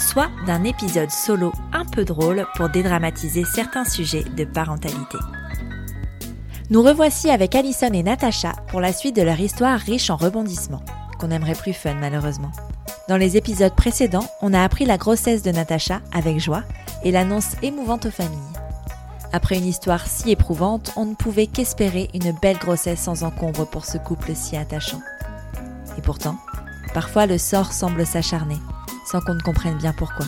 soit d'un épisode solo un peu drôle pour dédramatiser certains sujets de parentalité. Nous revoici avec Alison et Natacha pour la suite de leur histoire riche en rebondissements, qu'on aimerait plus fun malheureusement. Dans les épisodes précédents, on a appris la grossesse de Natacha avec joie et l'annonce émouvante aux familles. Après une histoire si éprouvante, on ne pouvait qu'espérer une belle grossesse sans encombre pour ce couple si attachant. Et pourtant, parfois le sort semble s'acharner, sans qu'on ne comprenne bien pourquoi.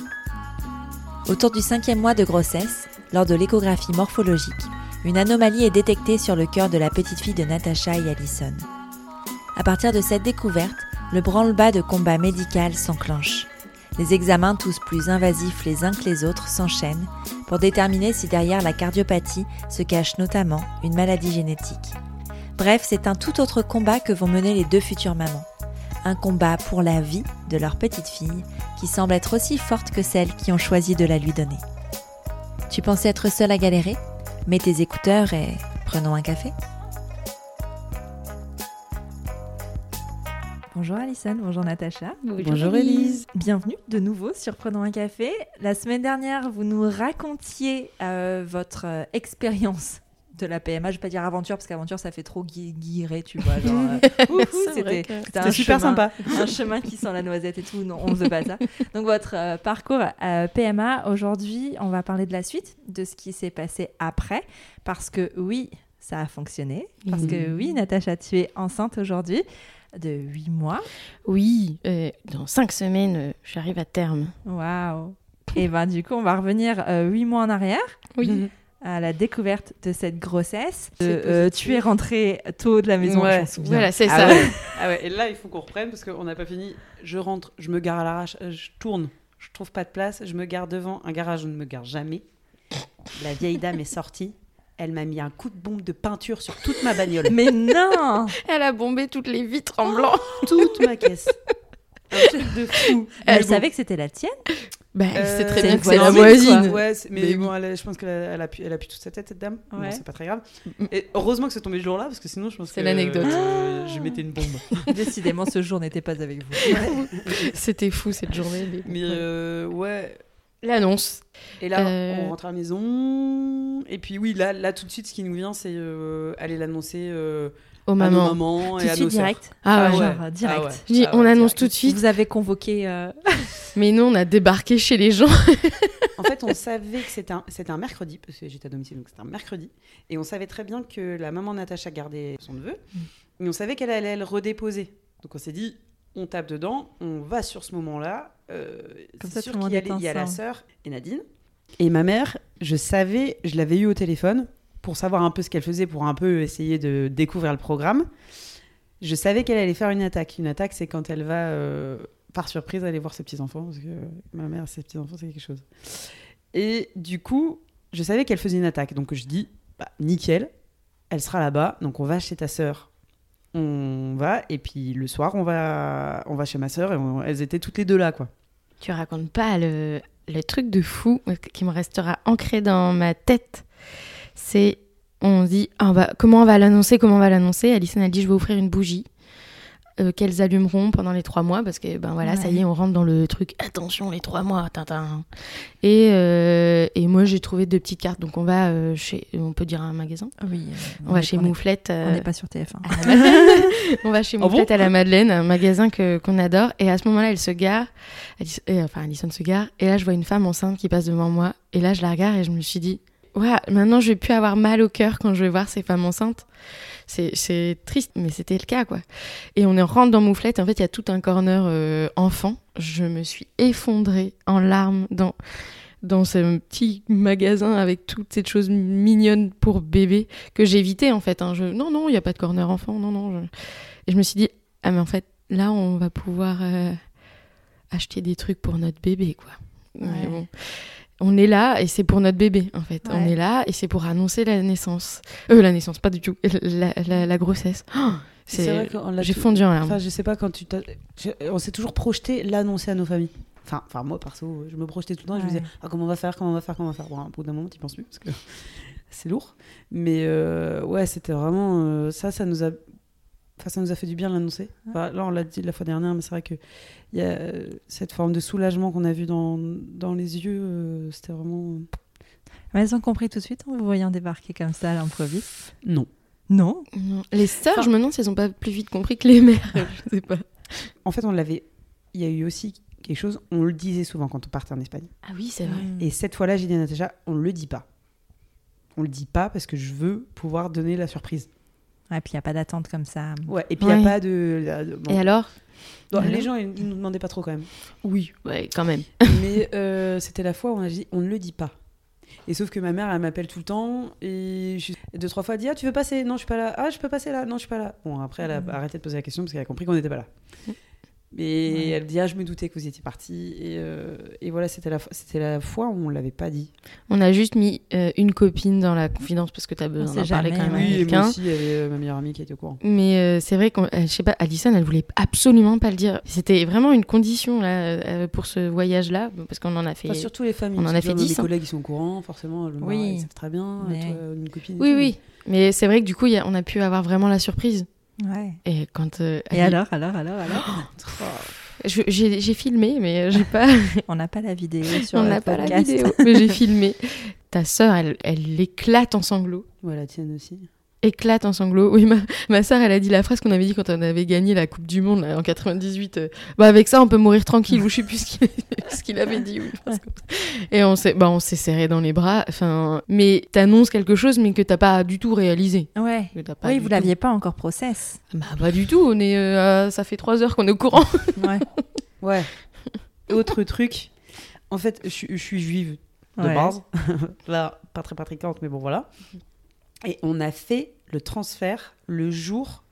Autour du cinquième mois de grossesse, lors de l'échographie morphologique, une anomalie est détectée sur le cœur de la petite fille de Natacha et Allison. À partir de cette découverte, le branle-bas de combat médical s'enclenche. Les examens tous plus invasifs les uns que les autres s'enchaînent pour déterminer si derrière la cardiopathie se cache notamment une maladie génétique. Bref, c'est un tout autre combat que vont mener les deux futures mamans. Un combat pour la vie de leur petite fille qui semble être aussi forte que celles qui ont choisi de la lui donner. Tu pensais être seule à galérer? Mets tes écouteurs et prenons un café. Bonjour Alison, bonjour Natacha. Bonjour, Elise. Bienvenue de nouveau sur Prenons un café. La semaine dernière, vous nous racontiez euh, votre euh, expérience de la PMA. Je vais pas dire aventure parce qu'aventure ça fait trop gui guiré, tu vois. euh, c'était super sympa. Un chemin qui sent la noisette et tout. Non, on ne veut pas ça. Donc votre euh, parcours PMA aujourd'hui, on va parler de la suite, de ce qui s'est passé après, parce que oui, ça a fonctionné. Parce que oui, Natacha, tu es enceinte aujourd'hui de 8 mois. Oui, euh, dans 5 semaines, euh, j'arrive à terme. Waouh Et ben du coup, on va revenir 8 mois en arrière. Oui. À la découverte de cette grossesse. Euh, tu es rentrée tôt de la maison, Ouais. je m'en souviens. Voilà, c'est Ah ça. ouais. Ah ouais, et là, il faut qu'on reprenne parce qu'on n'a pas fini. Je rentre, je me gare à l'arrache, euh, je tourne, je trouve pas de place, je me gare devant un garage, je ne me gare jamais. La vieille dame est sortie. Elle m'a mis un coup de bombe de peinture sur toute ma bagnole. Mais non Elle a bombé toutes les vitres en blanc. toute ma caisse. Un truc de fou. Elle Mais bon. savait que c'était la tienne Bah, Euh, c'est très c'est bien que c'est la voisine. Ouais, mais, Mais bon, elle je pense qu'elle a, elle a, pu, elle a pu toute sa tête, cette dame. Bon, c'est pas très grave. Et heureusement que c'est tombé ce jour-là, parce que sinon, je pense que C'est l'anecdote. euh, je mettais une bombe. Décidément, ce jour n'était pas avec vous. C'était fou cette journée. mais- Mais euh, ouais. L'annonce. Et là, Euh. on rentre à la maison. Et puis, oui, là, là tout de suite, ce qui nous vient, c'est euh, aller l'annoncer Aux à nos mamans. Tout et de à suite, nos sœurs. direct. Ah, ouais. Genre, direct. Ah ouais. Je dis, Ah on annonce direct. tout de suite. Vous avez convoqué... euh, Mais nous, on a débarqué chez les gens. En fait, on savait que c'était un, c'était un mercredi, parce que j'étais à domicile, donc c'était un mercredi. Et on savait très bien que la maman Natacha gardait son neveu. Mm. Mais on savait qu'elle allait le redéposer. Donc on s'est dit, on tape dedans, on va sur ce moment-là. Euh, c'est sûr qu'il y, y a la sœur et Nadine. Et ma mère, je savais, je l'avais eu au téléphone pour savoir un peu ce qu'elle faisait, pour un peu essayer de découvrir le programme. Je savais qu'elle allait faire une attaque. Une attaque, c'est quand elle va, euh, par surprise, aller voir ses petits-enfants, parce que ma mère, ses petits-enfants, c'est quelque chose. Et du coup, je savais qu'elle faisait une attaque. Donc je dis, bah, nickel, elle sera là-bas. Donc on va chez ta sœur. On va, et puis le soir, on va, on va chez ma sœur, et elles étaient toutes les deux là, quoi. Tu racontes pas le, le truc de fou qui me restera ancré dans ma tête. C'est, on dit, ah, on va, comment on va l'annoncer, comment on va l'annoncer? Alison a dit, je vais offrir une bougie euh, qu'elles allumeront pendant les trois mois parce que ben voilà, ça y est, on rentre dans le truc. Attention, les trois mois, tintin. Et, euh, et moi, j'ai trouvé deux petites cartes. Donc on va euh, chez, on peut dire un magasin. Oui. On, va chez Mouflette. On n'est pas sur TF1. à la Madeleine. on va chez Ah bon Mouflette à la Madeleine, un magasin que qu'on adore. Et à ce moment-là, elle se gare. Alice- enfin, Alison se gare. Et là, je vois une femme enceinte qui passe devant moi. Et là, je la regarde et je me suis dit, ouais, maintenant, je vais plus avoir mal au cœur quand je vais voir ces femmes enceintes. C'est c'est triste, mais c'était le cas, quoi. Et on est rentre dans Mouflette. En fait, il y a tout un corner euh, enfant. Je me suis effondrée en larmes dans dans ce petit magasin avec toutes ces choses mignonnes pour bébé que j'évitais en fait. hein. Je, non, non, il n'y a pas de corner enfant, non, non. je- Et je me suis dit, ah mais en fait, là, on va pouvoir euh, acheter des trucs pour notre bébé, quoi. Mais Ouais. bon. On est là et c'est pour notre bébé en fait. On est là et c'est pour annoncer la naissance. Euh, la naissance, pas du tout. La, la- la grossesse. Oh, C'est J'ai fondu en larmes. Enfin, je sais pas quand tu On s'est toujours projeté l'annoncer à nos familles. Enfin, enfin, moi, perso, je me projetais tout le temps. et Je me disais, ah, comment on va faire, comment on va faire, comment on va faire. Bon, au bout d'un moment, tu penses plus parce que c'est lourd. Mais euh, ouais, c'était vraiment euh, ça, ça nous a. Enfin, ça nous a fait du bien de l'annoncer. Enfin, là, on l'a dit la fois dernière, mais c'est vrai que il y a euh, cette forme de soulagement qu'on a vu dans, dans les yeux. euh, c'était vraiment. Mais elles ont compris tout de suite en vous voyant débarquer comme ça à l'improviste. Non. Non. Non. Les sœurs, Enfin- je me demande si elles ont pas plus vite compris que les mères. je sais pas. En fait, on l'avait. Il y a eu aussi quelque chose, on le disait souvent quand on partait en Espagne. Ah oui, c'est vrai. Et cette fois-là, j'ai dit à Natacha, on le dit pas. On le dit pas parce que je veux pouvoir donner la surprise. Ouais, puis il n'y a pas d'attente comme ça. Ouais, et puis il Ouais. n'y a pas de. la- de- bon. Et alors? Les gens, ils nous demandaient pas trop quand même. Oui, ouais, quand même. Mais euh, c'était la fois où on a dit, on ne le dit pas. Et sauf que ma mère, elle m'appelle tout le temps. Et je... deux, trois fois, elle dit Ah, tu veux passer? Non, je suis pas là. Ah, je peux passer là Non, je suis pas là. Bon, après, elle a Mhm. arrêté de poser la question parce qu'elle a compris qu'on n'était pas là. Mais Ouais. elle dit Ah, je me doutais que vous étiez parti. Et, euh, et voilà, c'était la, fois- c'était la fois où on l'avait pas dit. On a juste mis euh, une copine dans la confidence parce que tu as besoin d'en parler quand même à Oui, moi quelqu'un. aussi, il y avait euh, ma meilleure amie qui était au courant. Mais euh, c'est vrai qu'on, euh, je sais pas, Alison, elle voulait absolument pas le dire. C'était vraiment une condition là euh, pour ce voyage-là, parce qu'on en a fait. Enfin, surtout les familles. on en a fait moi, 10, Mes hein. collègues, ils sont au courant, forcément. Le Oui. oui. Ils savent très bien. Mais- Toi, une copine. Oui, tout. oui. Mais c'est vrai que du coup, il y a- on a pu avoir vraiment la surprise. Ouais. Et quand. euh, Et alors, alors, alors, alors Je- J'ai j'ai filmé, mais euh, j'ai pas. On n'a pas la vidéo sur on n'a pas la vidéo, mais j'ai filmé. Ta sœur, elle, elle éclate en sanglots. Ouais, la tienne aussi. Éclate en sanglots. Oui, ma, ma soeur, elle a dit la phrase qu'on avait dit quand on avait gagné la Coupe du Monde là, en 98. euh, bah avec ça, on peut mourir tranquille. ou je sais plus ce qu'il ce qu'il avait dit. Et on s'est, bah, on s'est serré dans les bras. Enfin, mais t'annonces quelque chose, mais que t'as pas du tout réalisé. Ouais. Oui, vous l'aviez pas encore process. Bah pas du tout. On est, euh, ça fait trois heures qu'on est au courant. Ouais. Ouais. Autre truc. En fait, je, suis- je suis juive de Ouais. base. Là, pas très pratiquante, mais bon, voilà. Et on a fait le transfert le jour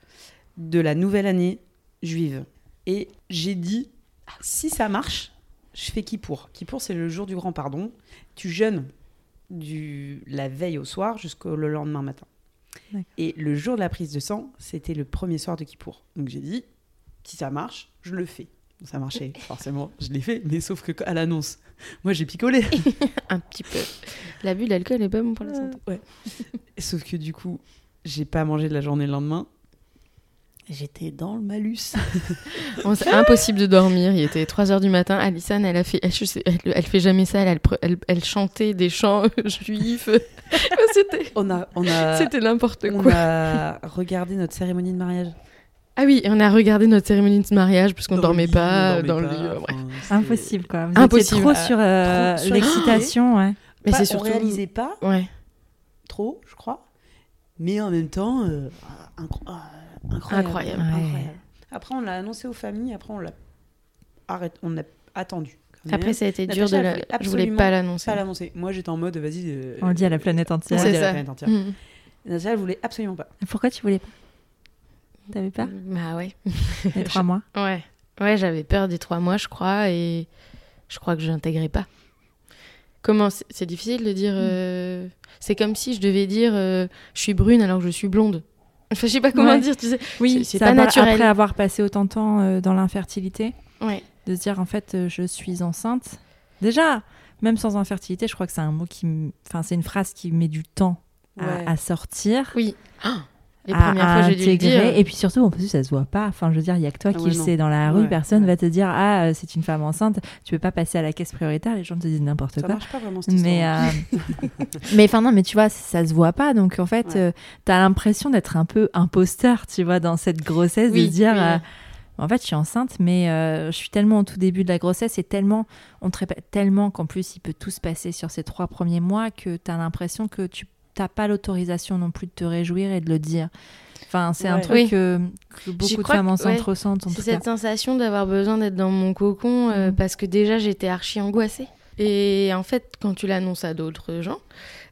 de la nouvelle année juive. Et j'ai dit, si ça marche, je fais Kippour. Kippour, c'est le jour du grand pardon. Tu jeûnes du, la veille au soir jusqu'au le lendemain matin. Et le jour de la prise de sang, c'était le premier soir de Kippour. Donc j'ai dit, si ça marche, je le fais. Ça marchait, forcément, je l'ai fait, mais sauf que à l'annonce, moi j'ai picolé. Un petit peu. L'abus d'alcool est pas bon pour la santé. Ouais. Sauf que du coup, j'ai pas mangé de la journée le lendemain. J'étais dans le malus. On- C'est impossible de dormir. Il était 3 heures du matin. Alison, elle a fait, elle, je sais- elle- elle fait jamais ça. Elle, chantait des chants juifs. C'était, On a, on a, c'était n'importe on quoi. a regardé notre cérémonie de mariage. Ah oui, et on a regardé notre cérémonie de mariage parce qu'on dormait pas on dans le lit. euh, enfin, Impossible, quoi. Vous Impossible. étiez trop sur euh, trop sur l'excitation, ouais. Mais c'est On surtout. réalisait pas Ouais. trop, je crois. Mais en même temps, euh, incro- euh, incroyable. Incroyable. Ouais. incroyable. Après, on l'a annoncé aux familles. Après, on l'a arrêté. On a attendu. quand même. Après, ça a été dur de la. Je voulais pas l'annoncer. pas l'annoncer. Moi, j'étais en mode, vas-y. euh, On le dit à la planète on entière. le C'est dit à la ça. planète entière. Mm. Natacha, elle voulait absolument pas. Pourquoi tu voulais pas T'avais peur? Bah ouais. Les trois mois Ouais. Ouais, j'avais peur des trois mois, je crois, et je crois que je n'intégrais pas. Comment c'est difficile de dire. euh, C'est comme si je devais dire euh, je suis brune alors que je suis blonde. Enfin, je sais pas comment Ouais. dire, tu sais. Oui, C'est- pas naturel. Après avoir passé autant de temps euh, dans l'infertilité, Ouais. de se dire en fait je suis enceinte. Déjà, même sans infertilité, je crois que c'est un mot qui, m- enfin c'est une phrase qui met du temps à, à sortir. Oui. Ah, les à- premières à fois, j'ai dû le intégrer. dire. Et puis surtout, en plus, ça se voit pas. Enfin, je veux dire, il y a que toi Ah qui ouais, le non. sais dans la rue. Ouais, Personne ouais. va te dire ah euh, c'est une femme enceinte. Tu peux pas passer à la caisse prioritaire. Les gens te disent n'importe Ça quoi. marche pas vraiment cette Mais histoire. euh, mais enfin non, mais tu vois, ça se voit pas. Donc en fait, Ouais. euh, t'as l'impression d'être un peu imposteur, tu vois, dans cette grossesse, Oui, de dire. oui. euh, en fait, je suis enceinte, mais euh, je suis tellement au tout début de la grossesse et tellement, on te répète tellement qu'en plus il peut tout se passer sur ces trois premiers mois que tu as l'impression que tu n'as pas l'autorisation non plus de te réjouir et de le dire. Enfin, c'est un truc Oui. que, que beaucoup de femmes enceintes ouais. ressentent. En C'est tout cas. cette sensation d'avoir besoin d'être dans mon cocon euh, Mhm. parce que déjà j'étais archi angoissée. Et en fait, quand tu l'annonces à d'autres gens,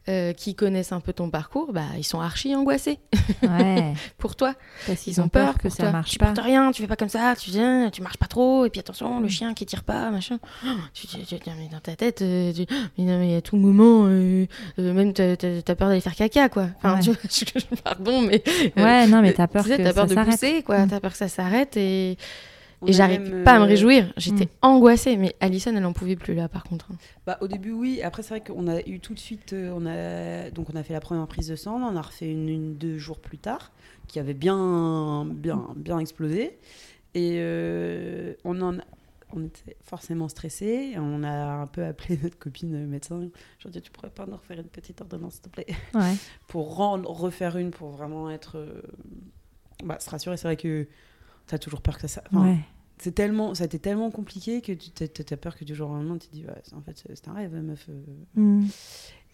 euh, qui connaissent un peu ton parcours, bah, ils sont archi angoissés Ouais. pour toi. Parce qu'ils Ils ont peur que ça toi. marche tu pas. portes rien, tu fais pas comme ça, tu viens, tu marches pas trop, et puis attention, le chien qui tire pas, machin. Oh, tu, tu, tu- mais dans ta tête, euh, tu- mais non, mais à tout moment, euh, euh, même t'as t'as peur d'aller faire caca, quoi. Enfin, Ouais. tu pardon, mais. Ouais, non, mais t'as peur tu sais, que t'as peur ça de s'arrête. pousser, quoi. Mm. T'as peur que ça s'arrête et, On et j'arrive même, pas à me euh, réjouir. J'étais Mm. angoissée, mais Alison, elle en pouvait plus là, par contre. Bah, au début, oui. Après, c'est vrai qu'on a eu tout de suite. euh, on a donc on a fait la première prise de sang. On a refait une, une deux jours plus tard, qui avait bien, bien, bien explosé. Et euh, on en, a- on était forcément stressé. On a un peu appelé notre copine médecin. J'ai dit, tu pourrais pas nous refaire une petite ordonnance, s'il te plaît, Ouais. pour rendre, refaire une, pour vraiment être, euh, bah, se rassurer. C'est vrai que t'as toujours peur que ça. enfin, ouais. c'est tellement, ça a été tellement compliqué que tu as, peur que du jour au lendemain, tu te dis, ouais, c'est- en fait, c'est un rêve, meuf. euh. Mm.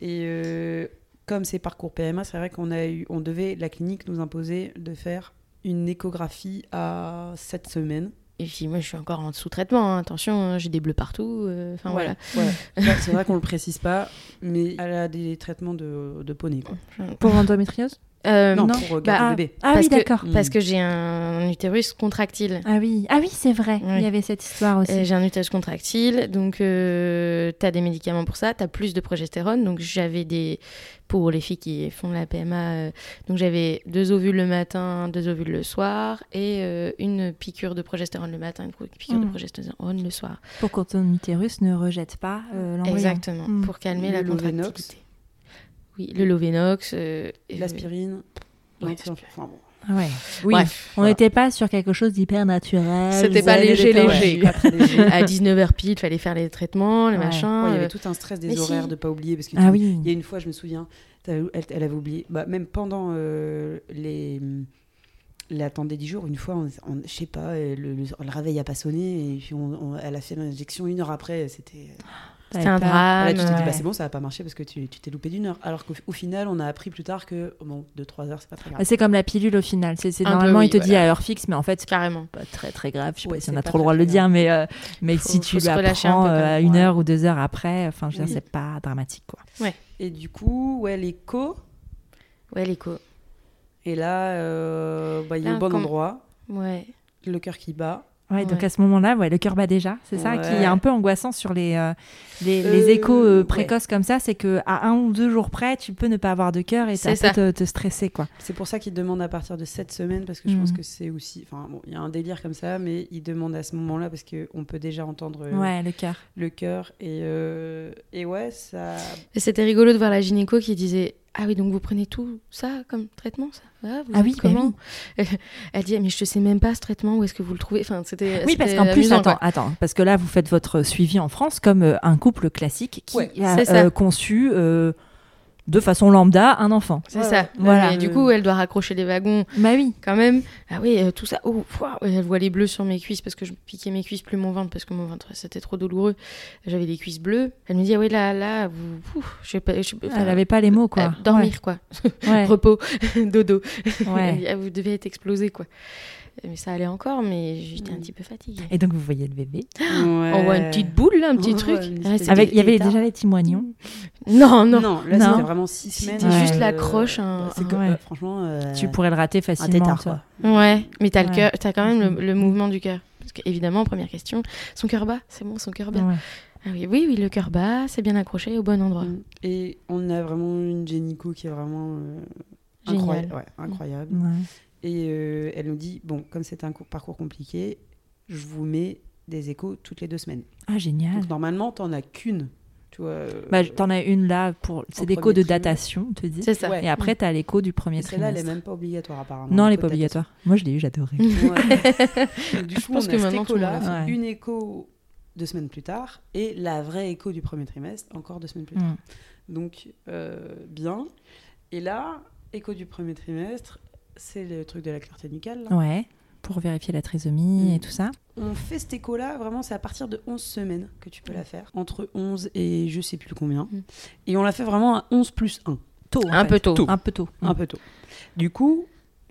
Et euh, comme c'est parcours PMA, c'est vrai qu'on a eu, on devait, la clinique nous imposer de faire une échographie à 7 semaines. Et puis moi, je suis encore en sous-traitement. hein. Attention, hein, j'ai des bleus partout. euh, Enfin voilà. Ouais, c'est vrai qu'on le précise pas, mais elle a des traitements de, de poney, quoi. Pour l'endométriose Euh, non, non. pour euh, Bah, le bébé. Ah Parce oui, d'accord. Mm. Parce que j'ai un utérus contractile. Ah oui, ah oui c'est vrai. Oui. Il y avait cette histoire aussi. Euh, J'ai un utérus contractile, donc euh, tu as des médicaments pour ça, tu as plus de progestérone. Donc j'avais des. Pour les filles qui font la PMA, euh, donc j'avais deux ovules le matin, deux ovules le soir, et euh, une piqûre de progestérone le matin, une piqûre de Mm. progestérone le soir. Pour que ton utérus ne rejette pas euh, l'embryon. Exactement, Mm. pour calmer Le la contractilité. Oui, le Lovenox. euh, L'aspirine. Ouais, enfin, bon. Ah Ouais. Oui. Bref, On voilà. n'était pas sur quelque chose d'hyper naturel. C'était pas léger, léger. léger. à 19h pile, il fallait faire les traitements, les Ouais. machins. Ouais, il y avait tout un stress des mais si. horaires de pas oublier parce que Ah oui. il y a une fois je me souviens elle, elle avait oublié bah, même pendant euh, les la temps des 10 jours une fois je sais pas le, le- le réveil a pas sonné et puis on, on- elle a fait l'injection une heure après c'était C'était un drame. là tu te dis ouais. bah c'est bon ça va pas marcher parce que tu tu t'es loupé d'une heure alors qu'au au final on a appris plus tard que bon 2-3 heures c'est pas très grave C'est comme la pilule au final. C'est c'est Un peu, normalement oui, il te dit à heure fixe, mais en fait c'est Carrément. pas très très grave. Je sais Ouais, pas si c'est on a trop le droit de le dire, mais euh, mais Faut- si tu un l'apprends peu, quand euh, une Ouais. heure ou deux heures après, enfin je veux dire Oui. c'est pas dramatique quoi. et du coup ouais l'écho Ouais, l'écho. et là euh, bah, il est Là, au bon endroit Ouais. le cœur qui bat Ouais, donc à ce moment-là, ouais, le cœur bat déjà. C'est ça qui est un peu angoissant sur les, euh, les, les Euh, échos euh, ouais. précoces comme ça. C'est que à un ou deux jours près, tu peux ne pas avoir de cœur et ça peut ça. te, te stresser. quoi. C'est pour ça qu'ils demandent à partir de 7 semaines, parce que je pense Mhm. que c'est aussi. Enfin, bon, il y a un délire comme ça, mais ils demandent à ce moment-là, parce qu'on peut déjà entendre euh, Ouais, le cœur. le cœur. Et, euh, et ouais, ça. Et c'était rigolo de voir la gynéco qui disait Ah oui, donc vous prenez tout ça comme traitement, ça Ah, vous Ah oui, bah comment Elle dit Mais je te sais même pas ce traitement, où est-ce que vous le trouvez Enfin, c'était. Oui, parce qu'en plus, attends, quoi. attends, parce que là, vous faites votre suivi en France comme euh, un couple classique qui Ouais, a euh, conçu euh, de façon lambda un enfant. C'est Ouais, ça. ouais. Voilà. Et du coup, elle doit raccrocher les wagons Bah oui. quand même. Ah oui, euh, tout ça. Oh, elle voit les bleus sur mes cuisses parce que je piquais mes cuisses plus mon ventre parce que mon ventre c'était trop douloureux. J'avais les cuisses bleues. Elle me dit ah oui là là vous, ouf, je sais pas, je sais pas, Elle avait pas les mots, quoi. euh, dormir quoi, Ouais. repos, dodo. Elle Ouais. me dit, ah, vous devez être explosé quoi. Mais ça allait encore, mais j'étais un petit peu fatiguée. Et donc, vous voyez le bébé. On voit une petite boule là, un petit Ouais, truc. Ah, Avec, il y avait déjà les petits moignons. Non non. Non, là, c'était vraiment 6 semaines. C'était juste la croche, un- C'est que, ouais. euh, franchement. euh, Tu pourrais le rater Un facilement. tétard, tu vois. quoi. Ouais, mais t'as le Ouais. cœur, t'as quand même le, le mouvement du cœur. Parce qu'évidemment, première question, son cœur bat, c'est bon, son cœur bat. Ouais. Ah oui, oui, oui, le cœur bat, c'est bien accroché au bon endroit. Mm. Et on a vraiment une génico qui est vraiment. euh, incroyable. Ouais, incroyable. Ouais. Et euh, elle nous dit bon, comme c'est un cours- parcours compliqué, je vous mets des échos toutes les deux semaines. Ah, génial. Donc normalement, t'en as qu'une. Tu vois. euh, Bah, t'en as une là pour. C'est l'écho de trimestre. datation, on te dit. C'est ça. Ouais. Et après, t'as l'écho du premier et celle-là, elle est trimestre. même pas obligatoire apparemment. Non, elle n'est pas obligatoire. Moi, je l'ai eu, datation. Ouais. Du coup, pense on que a cet maintenant, l'a fait. une écho deux semaines plus tard, et la vraie écho du premier trimestre encore deux semaines plus tard. Mm. Donc, euh, bien. Et là, écho du premier trimestre, c'est le truc de la clarté nucale. là. Ouais, pour vérifier la trisomie Mm. et tout ça. On fait cet écho-là, vraiment, c'est à partir de 11 semaines que tu peux la faire. Entre 11 et je sais plus combien. Mm. Et on l'a fait vraiment à 11 plus 1. Tôt. en Un fait. peu tôt. Tôt. Un peu tôt. Un peu tôt. Du coup,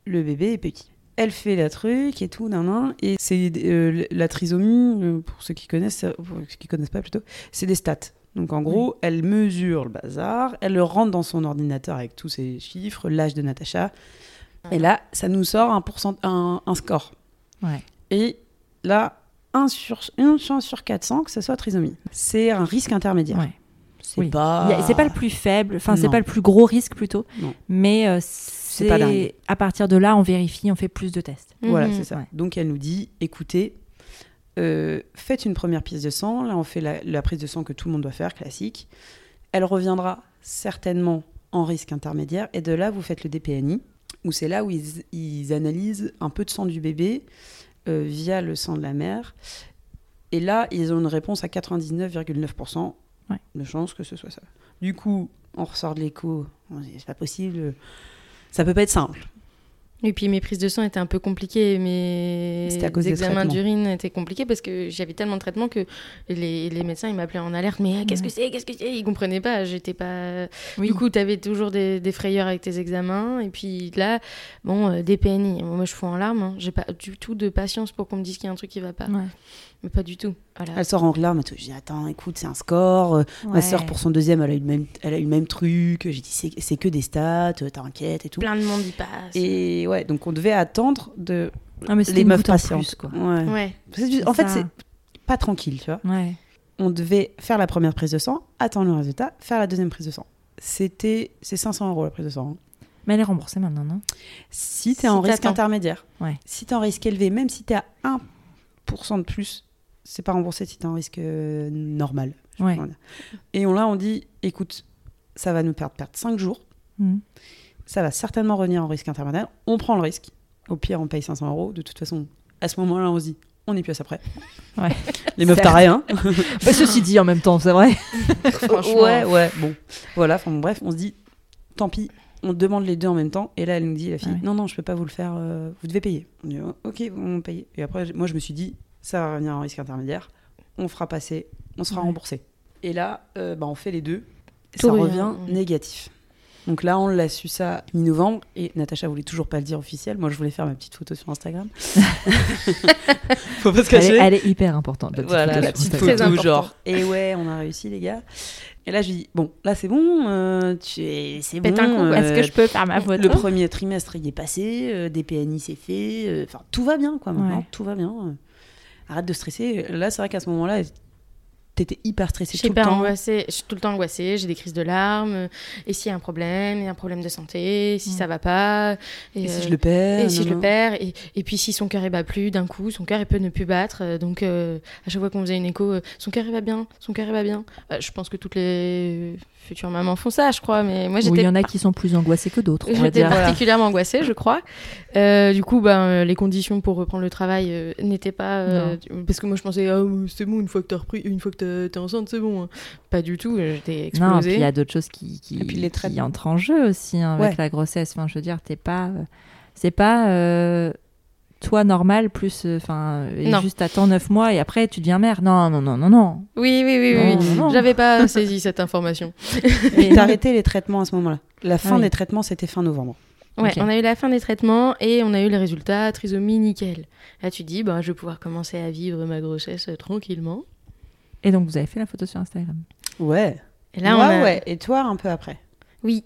le bébé est petit. Elle fait la truc et tout, nan, nan, et c'est euh, la trisomie, euh, pour ceux qui connaissent, euh, pour ceux qui connaissent pas plutôt, c'est des stats. Donc en gros, elle mesure le bazar, elle le rentre dans son ordinateur avec tous ses chiffres, l'âge de Natacha. Et là, ça nous sort un, pourcent, un, un score. Ouais. Et là, 1 sur, une chance sur 400 que ce soit trisomie. C'est un risque intermédiaire. Ouais. C'est Oui. pas... Le plus faible, enfin c'est pas le plus gros risque plutôt, Non. mais euh, C'est pas dingue. c'est à partir de là on vérifie, on fait plus de tests. Voilà, Mhm. c'est ça. Ouais. Donc elle nous dit, écoutez, euh, faites une première prise de sang. Là, on fait la, la prise de sang que tout le monde doit faire, classique. Elle reviendra certainement en risque intermédiaire. Et de là, vous faites le DPNI, où c'est là où ils, ils analysent un peu de sang du bébé euh, via le sang de la mère. Et là, ils ont une réponse à 99,9% Ouais. de chance que ce soit ça. Du coup, on ressort de l'écho. On dit, c'est pas possible. Ça peut pas être simple. Et puis mes prises de sang étaient un peu compliquées, mes C'était à cause examens d'urine étaient compliqués parce que j'avais tellement de traitements que les, les médecins ils m'appelaient en alerte. Mais ah, qu'est-ce que c'est Qu'est-ce que c'est? Ils comprenaient pas. J'étais pas. Oui. Du coup, tu avais toujours des, des frayeurs avec tes examens. Et puis là, bon, euh, des PNI. Moi, je fous en larmes. hein. J'ai pas du tout de patience pour qu'on me dise qu'il y a un truc qui va pas. Ouais. Mais pas du tout. Voilà. Elle sort en larmes et tout. Je dis, attends, écoute, c'est un score. Euh, Ma soeur, pour son deuxième, elle a eu le même, elle a eu le même truc. J'ai dit, c'est c'est que des stats, euh, t'inquiète et tout. Plein de monde y passe. Et ouais, donc on devait attendre de Ah, mais les meufs patientes. plus, quoi. Ouais. Du- En fait, c'est pas tranquille, tu vois. Ouais. On devait faire la première prise de sang, attendre le résultat, faire la deuxième prise de sang. C'était, c'est 500 euros la prise de sang. hein. Mais elle est remboursée maintenant, non? Si t'es Si en risque intermédiaire, Ouais. si t'es en risque élevé, même si t'es à 1% de plus, c'est pas remboursé si t'es en risque euh, normal. Ouais. Et on, là, on dit, écoute, ça va nous perdre, perdre 5 jours. Mhm. Ça va certainement revenir en risque intermédiaire. On prend le risque. Au pire, on paye 500 euros. De toute façon, à ce moment-là, on se dit, on est plus à ça près. Ouais. Les meufs, t'as rien. Bah, ceci dit, en même temps, c'est vrai. Franchement. ouais, ouais. Bon, voilà. Enfin, bon, bref, on se dit, tant pis. On demande les deux en même temps. Et là, elle nous dit, la fille, Ah ouais. non, non, je peux pas vous le faire. euh, vous devez payer. On dit, ok, on paye. Et après, moi, je me suis dit, ça va revenir en risque intermédiaire. On fera passer. On sera Ouais. remboursé. Et là, euh, bah, on fait les deux. Tout ça revient. revient négatif. Donc là, on l'a su ça mi-novembre et Natacha voulait toujours pas le dire officiel. Moi, je voulais faire ma petite photo sur Instagram. Faut pas se Elle est, cacher. elle est hyper importante. la petite Voilà, photo la petite photo, important. genre. Et ouais, on a réussi, les gars. Et là, je lui dis, bon, là, c'est bon, euh, tu es- c'est bon. Est-ce que euh, je peux faire ma photo le premier trimestre, il est passé, euh, des PNI, c'est fait. euh, Enfin, tout va bien, quoi, maintenant. Ouais. Tout va bien. Euh. Arrête de stresser. Là, c'est vrai qu'à ce moment-là, t'étais hyper stressée Je tout suis le hyper temps. angoissée, je suis tout le temps angoissée, j'ai des crises de larmes. Et s'il y a un problème, a un problème de santé, si Mm. ça va pas. Et si euh, je le perds et si je le perds, et, et puis si son cœur il bat plus d'un coup, son cœur il peut ne plus battre. euh, Donc euh, à chaque fois qu'on faisait une écho, euh, son cœur il va bien, son cœur il va bien. Euh, je pense que toutes les futures mamans font ça, je crois, mais moi Oui, il j'étais y en a qui sont plus angoissés que d'autres, J'étais particulièrement angoissée, je crois. Euh, du coup, ben, euh, les conditions pour reprendre le travail euh, n'étaient pas. euh, parce que moi, je pensais, ah, euh, c'est bon, une fois que t'as repris, une fois que t'es enceinte, c'est bon. hein. Pas du tout, j'étais Non, puis explosée. il y a d'autres choses qui, qui, Et puis les qui entrent en jeu aussi hein, avec Ouais. la grossesse. Enfin, je veux dire, t'es pas, c'est pas euh, toi normal plus, euh, enfin, Non. juste attends 9 mois et après tu deviens mère. Non, non, non, non, non. Oui, oui, oui, oui. Non, oui. non. J'avais pas saisi cette information. Et t'as arrêté les traitements à ce moment-là. La fin oui. des traitements, c'était fin novembre. Ouais, on a eu la fin des traitements et on a eu les résultats, trisomie nickel. Là, tu dis, bah, je vais pouvoir commencer à vivre ma grossesse euh, tranquillement. Et donc vous avez fait la photo sur Instagram. Ouais. Et là, Moi, on a... ouais. Et toi, un peu après. Oui,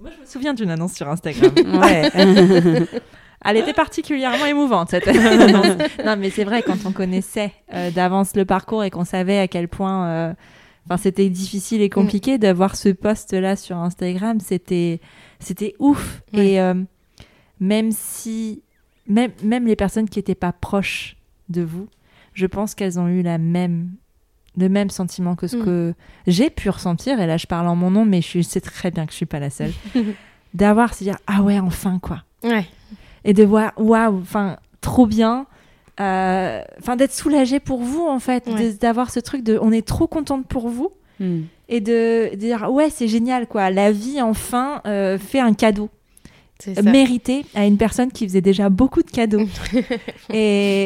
Moi, je me souviens d'une annonce sur Instagram. Ouais. Elle était particulièrement émouvante cette annonce. Non, mais c'est vrai quand on connaissait euh, d'avance le parcours et qu'on savait à quel point, euh, c'était difficile et compliqué d'avoir ce post là sur Instagram. C'était, c'était ouf. Et euh, même si, même, même les personnes qui n'étaient pas proches de vous, je pense qu'elles ont eu la même, le même sentiment que ce Mm. que j'ai pu ressentir. Et là, je parle en mon nom, mais je sais très bien que je suis pas la seule. D'avoir, se dire ah ouais, enfin quoi ouais. Et de voir waouh enfin trop bien euh, enfin d'être soulagé pour vous en fait Ouais. d'avoir ce truc de on est trop contente pour vous Hmm. et de, de dire ouais c'est génial quoi la vie enfin euh, fait un cadeau C'est ça. mérité à une personne qui faisait déjà beaucoup de cadeaux et,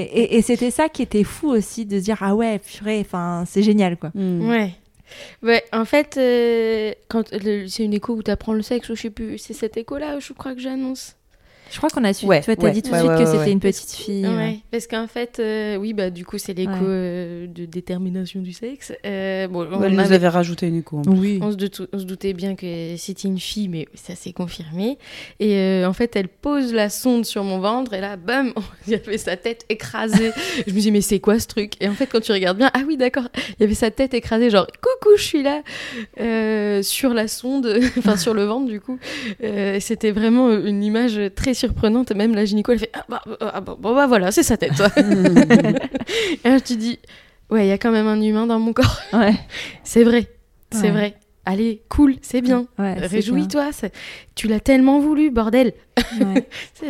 et, et c'était ça qui était fou aussi de se dire ah ouais purée enfin c'est génial quoi Hmm. Ouais. Ouais, en fait, euh, quand c'est une écho où tu apprends le sexe, ou je sais plus, c'est cette écho-là, je crois que j'annonce. Je crois qu'on a su. Ouais, tu vois, t'as ouais, dit tout de ouais, suite ouais, que c'était ouais. une petite fille. euh. Ouais, parce qu'en fait, euh, oui, bah du coup, c'est l'écho Ouais. euh, de détermination du sexe. Euh, bon, on, nous avait- avait rajouté une écho. en plus. Oui. on se, doute- on se doutait bien que c'était une fille, mais ça s'est confirmé. Et euh, en fait, elle pose la sonde sur mon ventre, et là, bam, il y avait sa tête écrasée. je me dis, mais c'est quoi ce truc? Et en fait, quand tu regardes bien, ah oui, d'accord, il y avait sa tête écrasée, genre, coucou, je suis là, euh, sur la sonde, enfin sur le ventre, du coup. Euh, c'était vraiment une image très surprenante. Même la gynéco, elle fait, ah bah, ah bah, bah voilà, c'est sa tête. et là, je te dis, ouais, il y a quand même un humain dans mon corps. Ouais. C'est vrai, c'est Ouais. vrai. Allez, cool, c'est bien. Ouais, Réjouis-toi, tu l'as tellement voulu, bordel.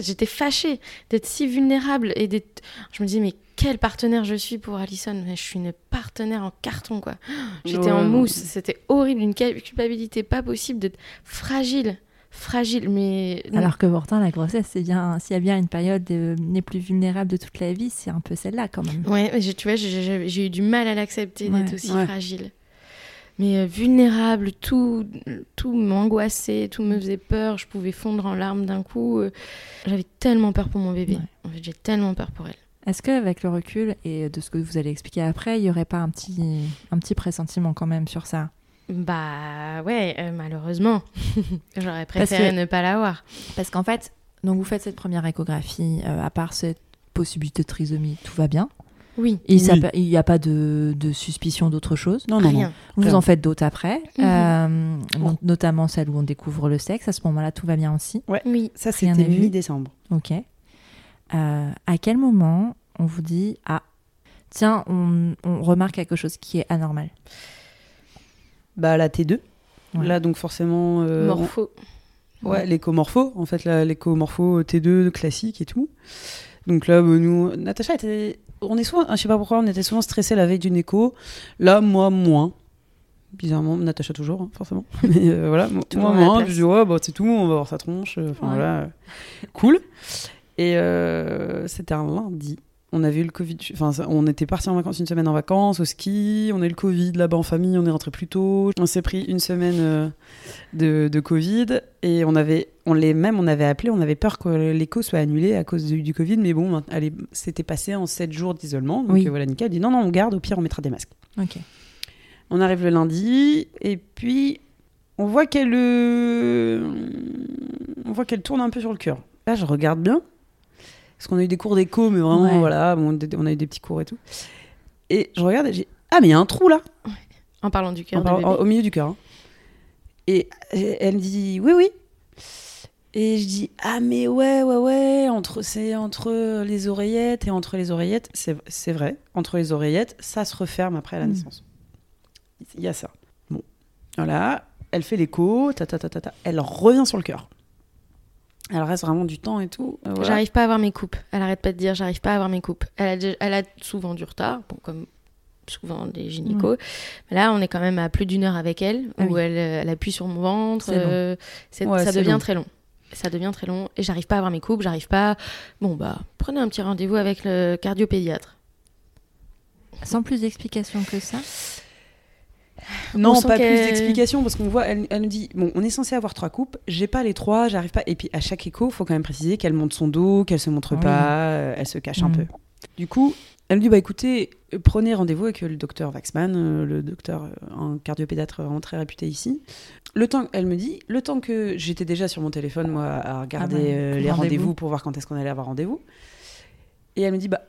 J'étais fâchée d'être si vulnérable et d'être. Je me disais, mais quel partenaire je suis pour Alison? Mais Je suis une partenaire en carton, quoi. J'étais en mousse, c'était horrible, une culpabilité pas possible d'être fragile. Fragile, mais. Alors que pourtant, la grossesse, c'est bien. S'il y a bien une période euh, les plus vulnérables de toute la vie, c'est un peu celle-là quand même. Ouais, tu vois, j'ai- eu du mal à l'accepter Ouais. d'être aussi Ouais. fragile. Mais euh, vulnérable, tout, tout m'angoissait, tout me faisait peur, je pouvais fondre en larmes d'un coup. euh, J'avais tellement peur pour mon bébé. En fait, j'ai tellement peur pour elle. Est-ce qu'avec le recul et de ce que vous allez expliquer après, il n'y aurait pas un petit, un petit pressentiment quand même sur ça? Bah ouais, euh, malheureusement. J'aurais préféré que- ne pas l'avoir. Parce qu'en fait, donc vous faites cette première échographie, euh, à part cette possibilité de trisomie, tout va bien. Oui. Il n'y a pas de, de suspicion d'autre chose. Non, non, non. Rien. Vous en faites d'autres après, Mhm. euh, not- notamment celle où on découvre le sexe. À ce moment-là, tout va bien aussi. Oui. Ça, c'était mi-décembre. Ok. Euh, à quel moment on vous dit ah tiens on, on remarque quelque chose qui est anormal? Bah, la T2. Ouais. Là, donc forcément. euh, Morpho. on- Ouais, l'écomorpho. En fait, l'écomorpho T2 classique et tout. Donc là, bah, nous, Natacha était. On est souvent, je sais pas pourquoi, on était souvent stressés la veille d'une écho. Là, moi, moins. Bizarrement, Natacha toujours, hein, forcément. Mais euh, voilà, moi, moi. Je dis, ouais, bah, c'est tout, on va voir sa tronche. euh, Enfin, Ouais. voilà. Cool. Et euh, c'était un lundi. On avait eu le Covid. Enfin, on était parti en vacances une semaine en vacances, au ski. On a eu le Covid là-bas en famille. On est rentré plus tôt. On s'est pris une semaine euh, de, de Covid. Et on avait, on les même, on avait appelé. On avait peur que l'écho soit annulé à cause du, du Covid. Mais bon, allez, c'était passé en 7 jours d'isolement. Donc Oui. euh, voilà. Elle dit non, non, on garde. Au pire, on mettra des masques. Ok. On arrive le lundi. Et puis, on voit qu'elle. euh, on voit qu'elle tourne un peu sur le cœur. Là, je regarde bien. Parce qu'on a eu des cours d'écho, mais vraiment, Ouais. voilà, bon, on a eu des petits cours et tout. Et je regarde et j'ai Ah, mais il y a un trou là, En parlant du cœur parlant- au milieu du cœur. hein. Et et elle me dit Oui, oui. Et je dis Ah, mais ouais, ouais, ouais, entre, c'est entre les oreillettes et entre les oreillettes, c'est c'est vrai, entre les oreillettes, ça se referme après la Mm. naissance. Il y a ça. Bon, voilà, elle fait l'écho, ta, ta, ta, ta, ta, elle revient sur le cœur. Elle reste vraiment du temps et tout. euh, voilà. J'arrive pas à avoir mes coupes. Elle arrête pas de dire j'arrive pas à avoir mes coupes. Elle a, déjà- elle a souvent du retard, bon, comme souvent des gynécos. Mais là, on est quand même à plus d'une heure avec elle, Ah où oui. elle, elle appuie sur mon ventre. Euh, Ouais, ça devient long. très long. Ça devient très long. Et j'arrive pas à avoir mes coupes, j'arrive pas. Bon, bah, prenez un petit rendez-vous avec le cardiopédiatre. Sans plus d'explication que ça. Non, pas plus d'explications parce qu'on voit, elle, elle nous dit bon, on est censé avoir trois coupes, j'ai pas les trois, j'arrive pas. Et puis à chaque écho, faut quand même préciser qu'elle monte son dos, qu'elle se montre Oui. pas, euh, elle se cache un Mm. peu. Du coup, elle me dit bah écoutez, euh, prenez rendez-vous avec le docteur Waxman, euh, le docteur, un cardiopédiatre vraiment très réputé ici. Le temps, elle me dit, le temps que j'étais déjà sur mon téléphone moi à regarder Ah ouais, euh, les rendez-vous. rendez-vous pour voir quand est-ce qu'on allait avoir rendez-vous. Et elle me dit bah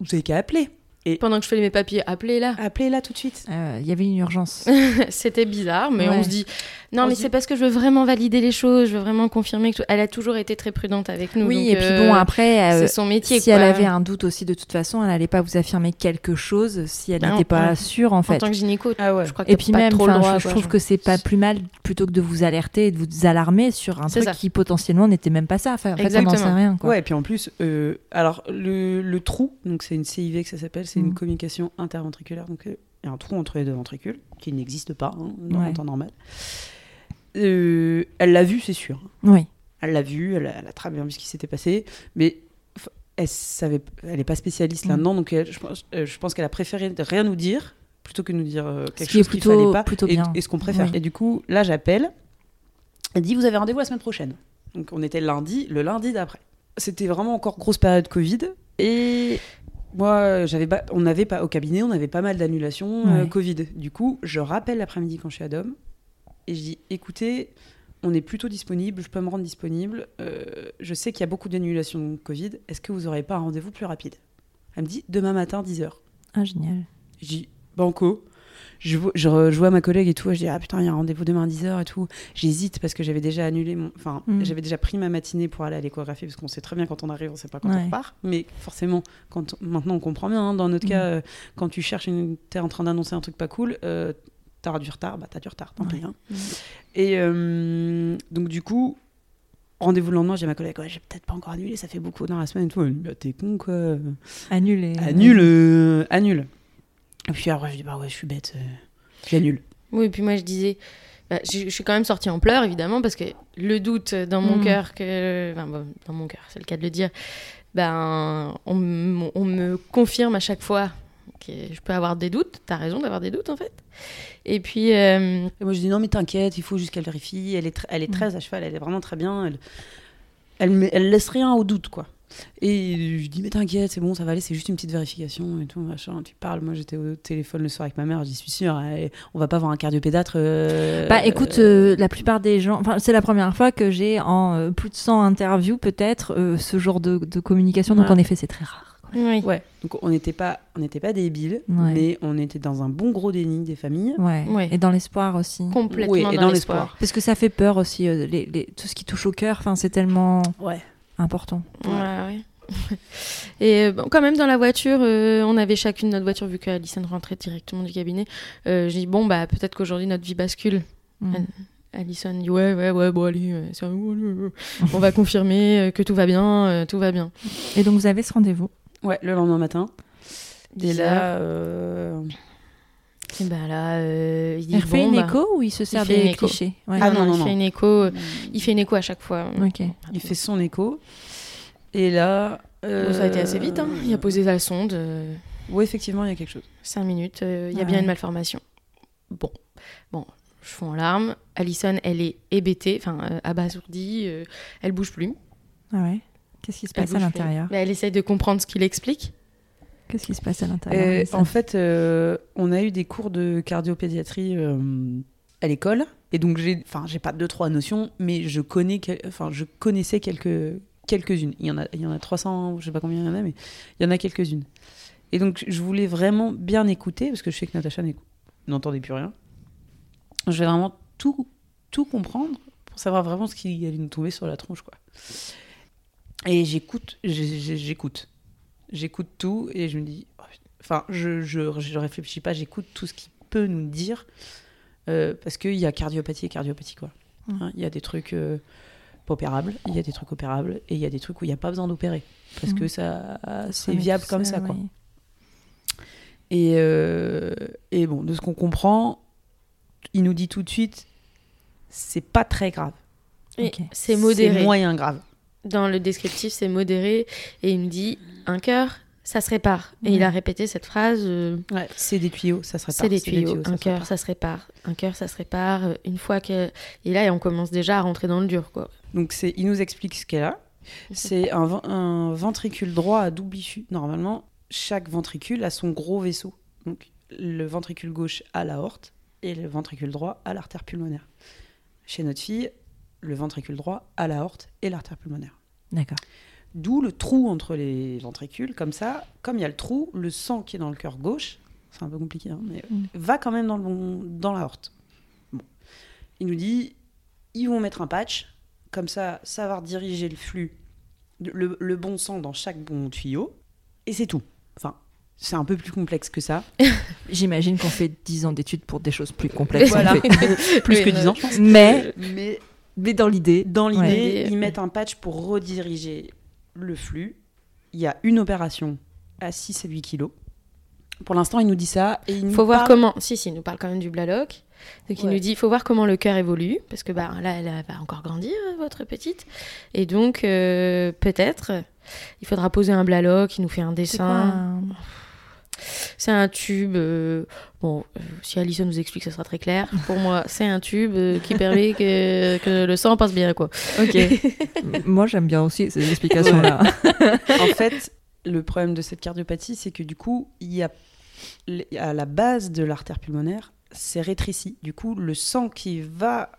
vous avez qu'à appeler, Pendant que je fais mes papiers, appelez-la. appelez là tout de suite. Euh, Il y avait une urgence. C'était bizarre, mais Ouais. on se dit non, On mais c'est parce que je veux vraiment valider les choses, je veux vraiment confirmer que elle a toujours été très prudente avec nous. oui, donc, et puis euh, bon, après, euh, c'est son métier. si quoi. elle avait un doute aussi, de toute façon, elle n'allait pas vous affirmer quelque chose si elle Ben, n'était pas en- sûre, en en fait. tant que gynéco, Ah ouais. je crois que Et puis pas même, trop le droit, je, quoi, trouve genre. que c'est pas plus mal plutôt que de vous alerter et de vous alarmer sur un truc ça. qui potentiellement n'était même pas ça. Enfin, en fait, on n'en Exactement. sait rien. Quoi. Ouais, et puis en plus, euh, alors le, le trou, donc c'est une CIV que ça s'appelle, c'est Mm. une communication interventriculaire. Donc euh, il y a un trou entre les deux ventricules qui n'existe pas hein, dans Ouais. le temps normal. Euh, elle l'a vu, c'est sûr. Oui. Elle l'a vu, elle a, elle a très bien vu ce qui s'était passé, mais elle savait, elle n'est pas spécialiste Mm. là-dedans, donc elle- je pense, euh, je pense qu'elle a préféré de rien nous dire plutôt que nous dire euh, quelque est chose qu'il plutôt- fallait pas plutôt et, bien. et ce qu'on préfère. Oui. Et du coup, là, j'appelle. Elle dit vous avez rendez-vous la semaine prochaine. Donc on était lundi, le lundi d'après. C'était vraiment encore grosse période Covid. Et moi, j'avais pas, on avait pas au cabinet, on avait pas mal d'annulations euh. Covid. Du coup, je rappelle l'après-midi quand je suis à Dom et je dis écoutez, on est plutôt disponible, je peux me rendre disponible. euh, je sais qu'il y a beaucoup d'annulations Covid. Est-ce que vous aurez pas un rendez-vous plus rapide? Elle me dit demain matin 10h. Ah, génial. Je dis banco. Je, je, vois ma collègue et tout. Je dis ah putain, il y a un rendez-vous demain à 10h et tout. J'hésite parce que j'avais déjà annulé mon. Enfin, Mm. j'avais déjà pris ma matinée pour aller à l'échographie parce qu'on sait très bien quand on arrive, on sait pas quand Ouais. on repart. Mais forcément, quand maintenant on comprend bien. hein. dans notre Mm. cas, euh, quand tu cherches une. T'es en train d'annoncer un truc pas cool, euh, t'auras du retard, bah t'as du retard, tant Ouais. pis. hein. Et euh, donc du coup. Rendez-vous le lendemain, j'ai ma collègue, ouais, j'ai peut-être pas encore annulé, ça fait beaucoup dans la semaine et tout. Elle me dit, Bah, t'es con quoi. Annulé. Annule, euh, annule. Et puis après, je dis, bah ouais, je suis bête, euh, j'annule. Oui, et puis moi je disais, bah, je, je suis quand même sortie en pleurs évidemment parce que le doute dans mon Mm. cœur que, enfin, bon, dans mon cœur, c'est le cas de le dire, ben on, me confirme à chaque fois que je peux avoir des doutes. T'as raison d'avoir des doutes en fait. Et puis euh, Et moi, je dis, non, mais t'inquiète, il faut juste qu'elle vérifie. Elle est, elle est Mm. très à cheval, elle est vraiment très bien. Elle, elle, elle laisse rien au doute, quoi. Et je dis, mais t'inquiète, c'est bon, ça va aller, c'est juste une petite vérification et tout, machin. Tu parles, moi j'étais au téléphone le soir avec ma mère, je dis, suis sûre, elle- on va pas voir un cardiopédatre. euh, Bah écoute, euh, la plupart des gens, enfin c'est la première fois que j'ai en euh, plus de 100 interviews peut-être euh, ce genre de, de communication, donc Ouais. en effet c'est très rare. oui. Ouais, donc on n'était pas, on n'était pas débiles, Ouais. mais on était dans un bon gros déni des familles. Ouais. Ouais. Et dans l'espoir aussi. complètement Oui, et dans, dans l'espoir. l'espoir. Parce que ça fait peur aussi, euh, les, les- tout ce qui touche au cœur, enfin c'est tellement Ouais. Important. Ouais, ouais. Et euh, bon, quand même dans la voiture, euh, on avait chacune notre voiture vu qu'Alison rentrait directement du cabinet. Euh, J'ai dit bon bah peut-être qu'aujourd'hui notre vie bascule. Mm. Alison dit ouais ouais ouais bon allez, euh, ça- on va confirmer que tout va bien, euh, tout va bien. Et donc vous avez ce rendez-vous? Ouais, le lendemain matin. Et 10 là, euh, Et ben là, euh, il dit Il refait bon, une bah, écho ou il se sert fait des écho. clichés Ouais. Ah, non, non, il non, fait non. une écho. euh, Il fait une écho à chaque fois. Ok. il fait son écho. Et là. Bon, ça a été assez vite. Hein. Il a posé la sonde. euh, Oui, effectivement, il y a quelque chose. 5 minutes, euh, il y a Ah bien ouais. une malformation. Bon, bon, je fonds en larmes. Alison, elle est hébétée, enfin euh, abasourdie, euh, elle bouge plus. Ah ouais. Qu'est-ce qui se Elle passe à l'intérieur? Elle essaye de comprendre ce qu'il explique. Qu'est-ce qui se passe à l'intérieur Euh, en fait, euh, on a eu des cours de cardiopédiatrie euh, à l'école. Et donc, j'ai, enfin, j'ai pas deux, trois notions, mais je connais, enfin, je connaissais quelques, quelques-unes. Il y en a, il y en a 300, je sais pas combien il y en a, mais il y en a quelques-unes. Et donc, je voulais vraiment bien écouter, parce que je sais que Natacha n'entendait plus rien. Je vais vraiment tout, tout comprendre pour savoir vraiment ce qui allait nous tomber sur la tronche, quoi. Et j'écoute, j'écoute. J'écoute tout et je me dis, enfin, je, je, je réfléchis pas, j'écoute tout ce qu'il peut nous dire euh, parce qu'il y a cardiopathie et cardiopathie, quoi. Mm. Hein, Il y a des trucs euh, pas opérables, il y a des trucs opérables et il y a des trucs où il n'y a pas besoin d'opérer parce Mm. que ça, c'est viable comme ça, quoi. oui. Et, euh, et bon, de ce qu'on comprend, il nous dit tout de suite, c'est pas très grave. C'est modéré. C'est moyen grave. Dans le descriptif, c'est modéré. Et il me dit un cœur, ça se répare. Et il a répété cette phrase euh, Ouais, c'est des tuyaux, ça se répare. c'est des tuyaux. un cœur, ça se répare. Un cœur, ça se répare. euh, Une fois que. Et là, on commence déjà à rentrer dans le dur, quoi. Donc il nous explique ce qu'elle a. C'est un, ven- un ventricule droit à double issue. Normalement, chaque ventricule a son gros vaisseau. Donc le ventricule gauche a l'aorte et le ventricule droit a l'artère pulmonaire. Chez notre fille, le ventricule droit a l'aorte et l'artère pulmonaire. D'accord. D'où le trou entre les ventricules, comme ça, comme il y a le trou, le sang qui est dans le cœur gauche, c'est un peu compliqué, hein, mais Mm. va quand même dans, le bon, dans la horte. Bon. Il nous dit, ils vont mettre un patch, comme ça, ça va rediriger le flux, le, le bon sang dans chaque bon tuyau, et c'est tout. Enfin, c'est un peu plus complexe que ça. J'imagine qu'on fait 10 ans d'études pour des choses plus complexes. Voilà. plus Oui, que non. 10 ans, je pense. Mais, Mais mais dans l'idée, Dans l'idée, Ouais. ils mettent un patch pour rediriger le flux. Il y a une opération à 6 à 8 kilos. Pour l'instant, il nous dit ça. Et il faut voir parle- comment. Si, si, il nous parle quand même du Blaloc. Donc il nous dit il faut voir comment le cœur évolue, parce que bah, là, elle va encore grandir, votre petite. Et donc, euh, peut-être, il faudra poser un Blaloc, il nous fait un c'est quoi dessin. C'est un tube. euh, bon, euh, si Alison nous explique, ça sera très clair. Pour moi, c'est un tube euh, qui permet que, que le sang passe bien, quoi. Ok. Moi, j'aime bien aussi ces explications-là. en fait, le problème de cette cardiopathie, c'est que du coup, il y a à la base de l'artère pulmonaire, c'est rétréci. Du coup, le sang qui va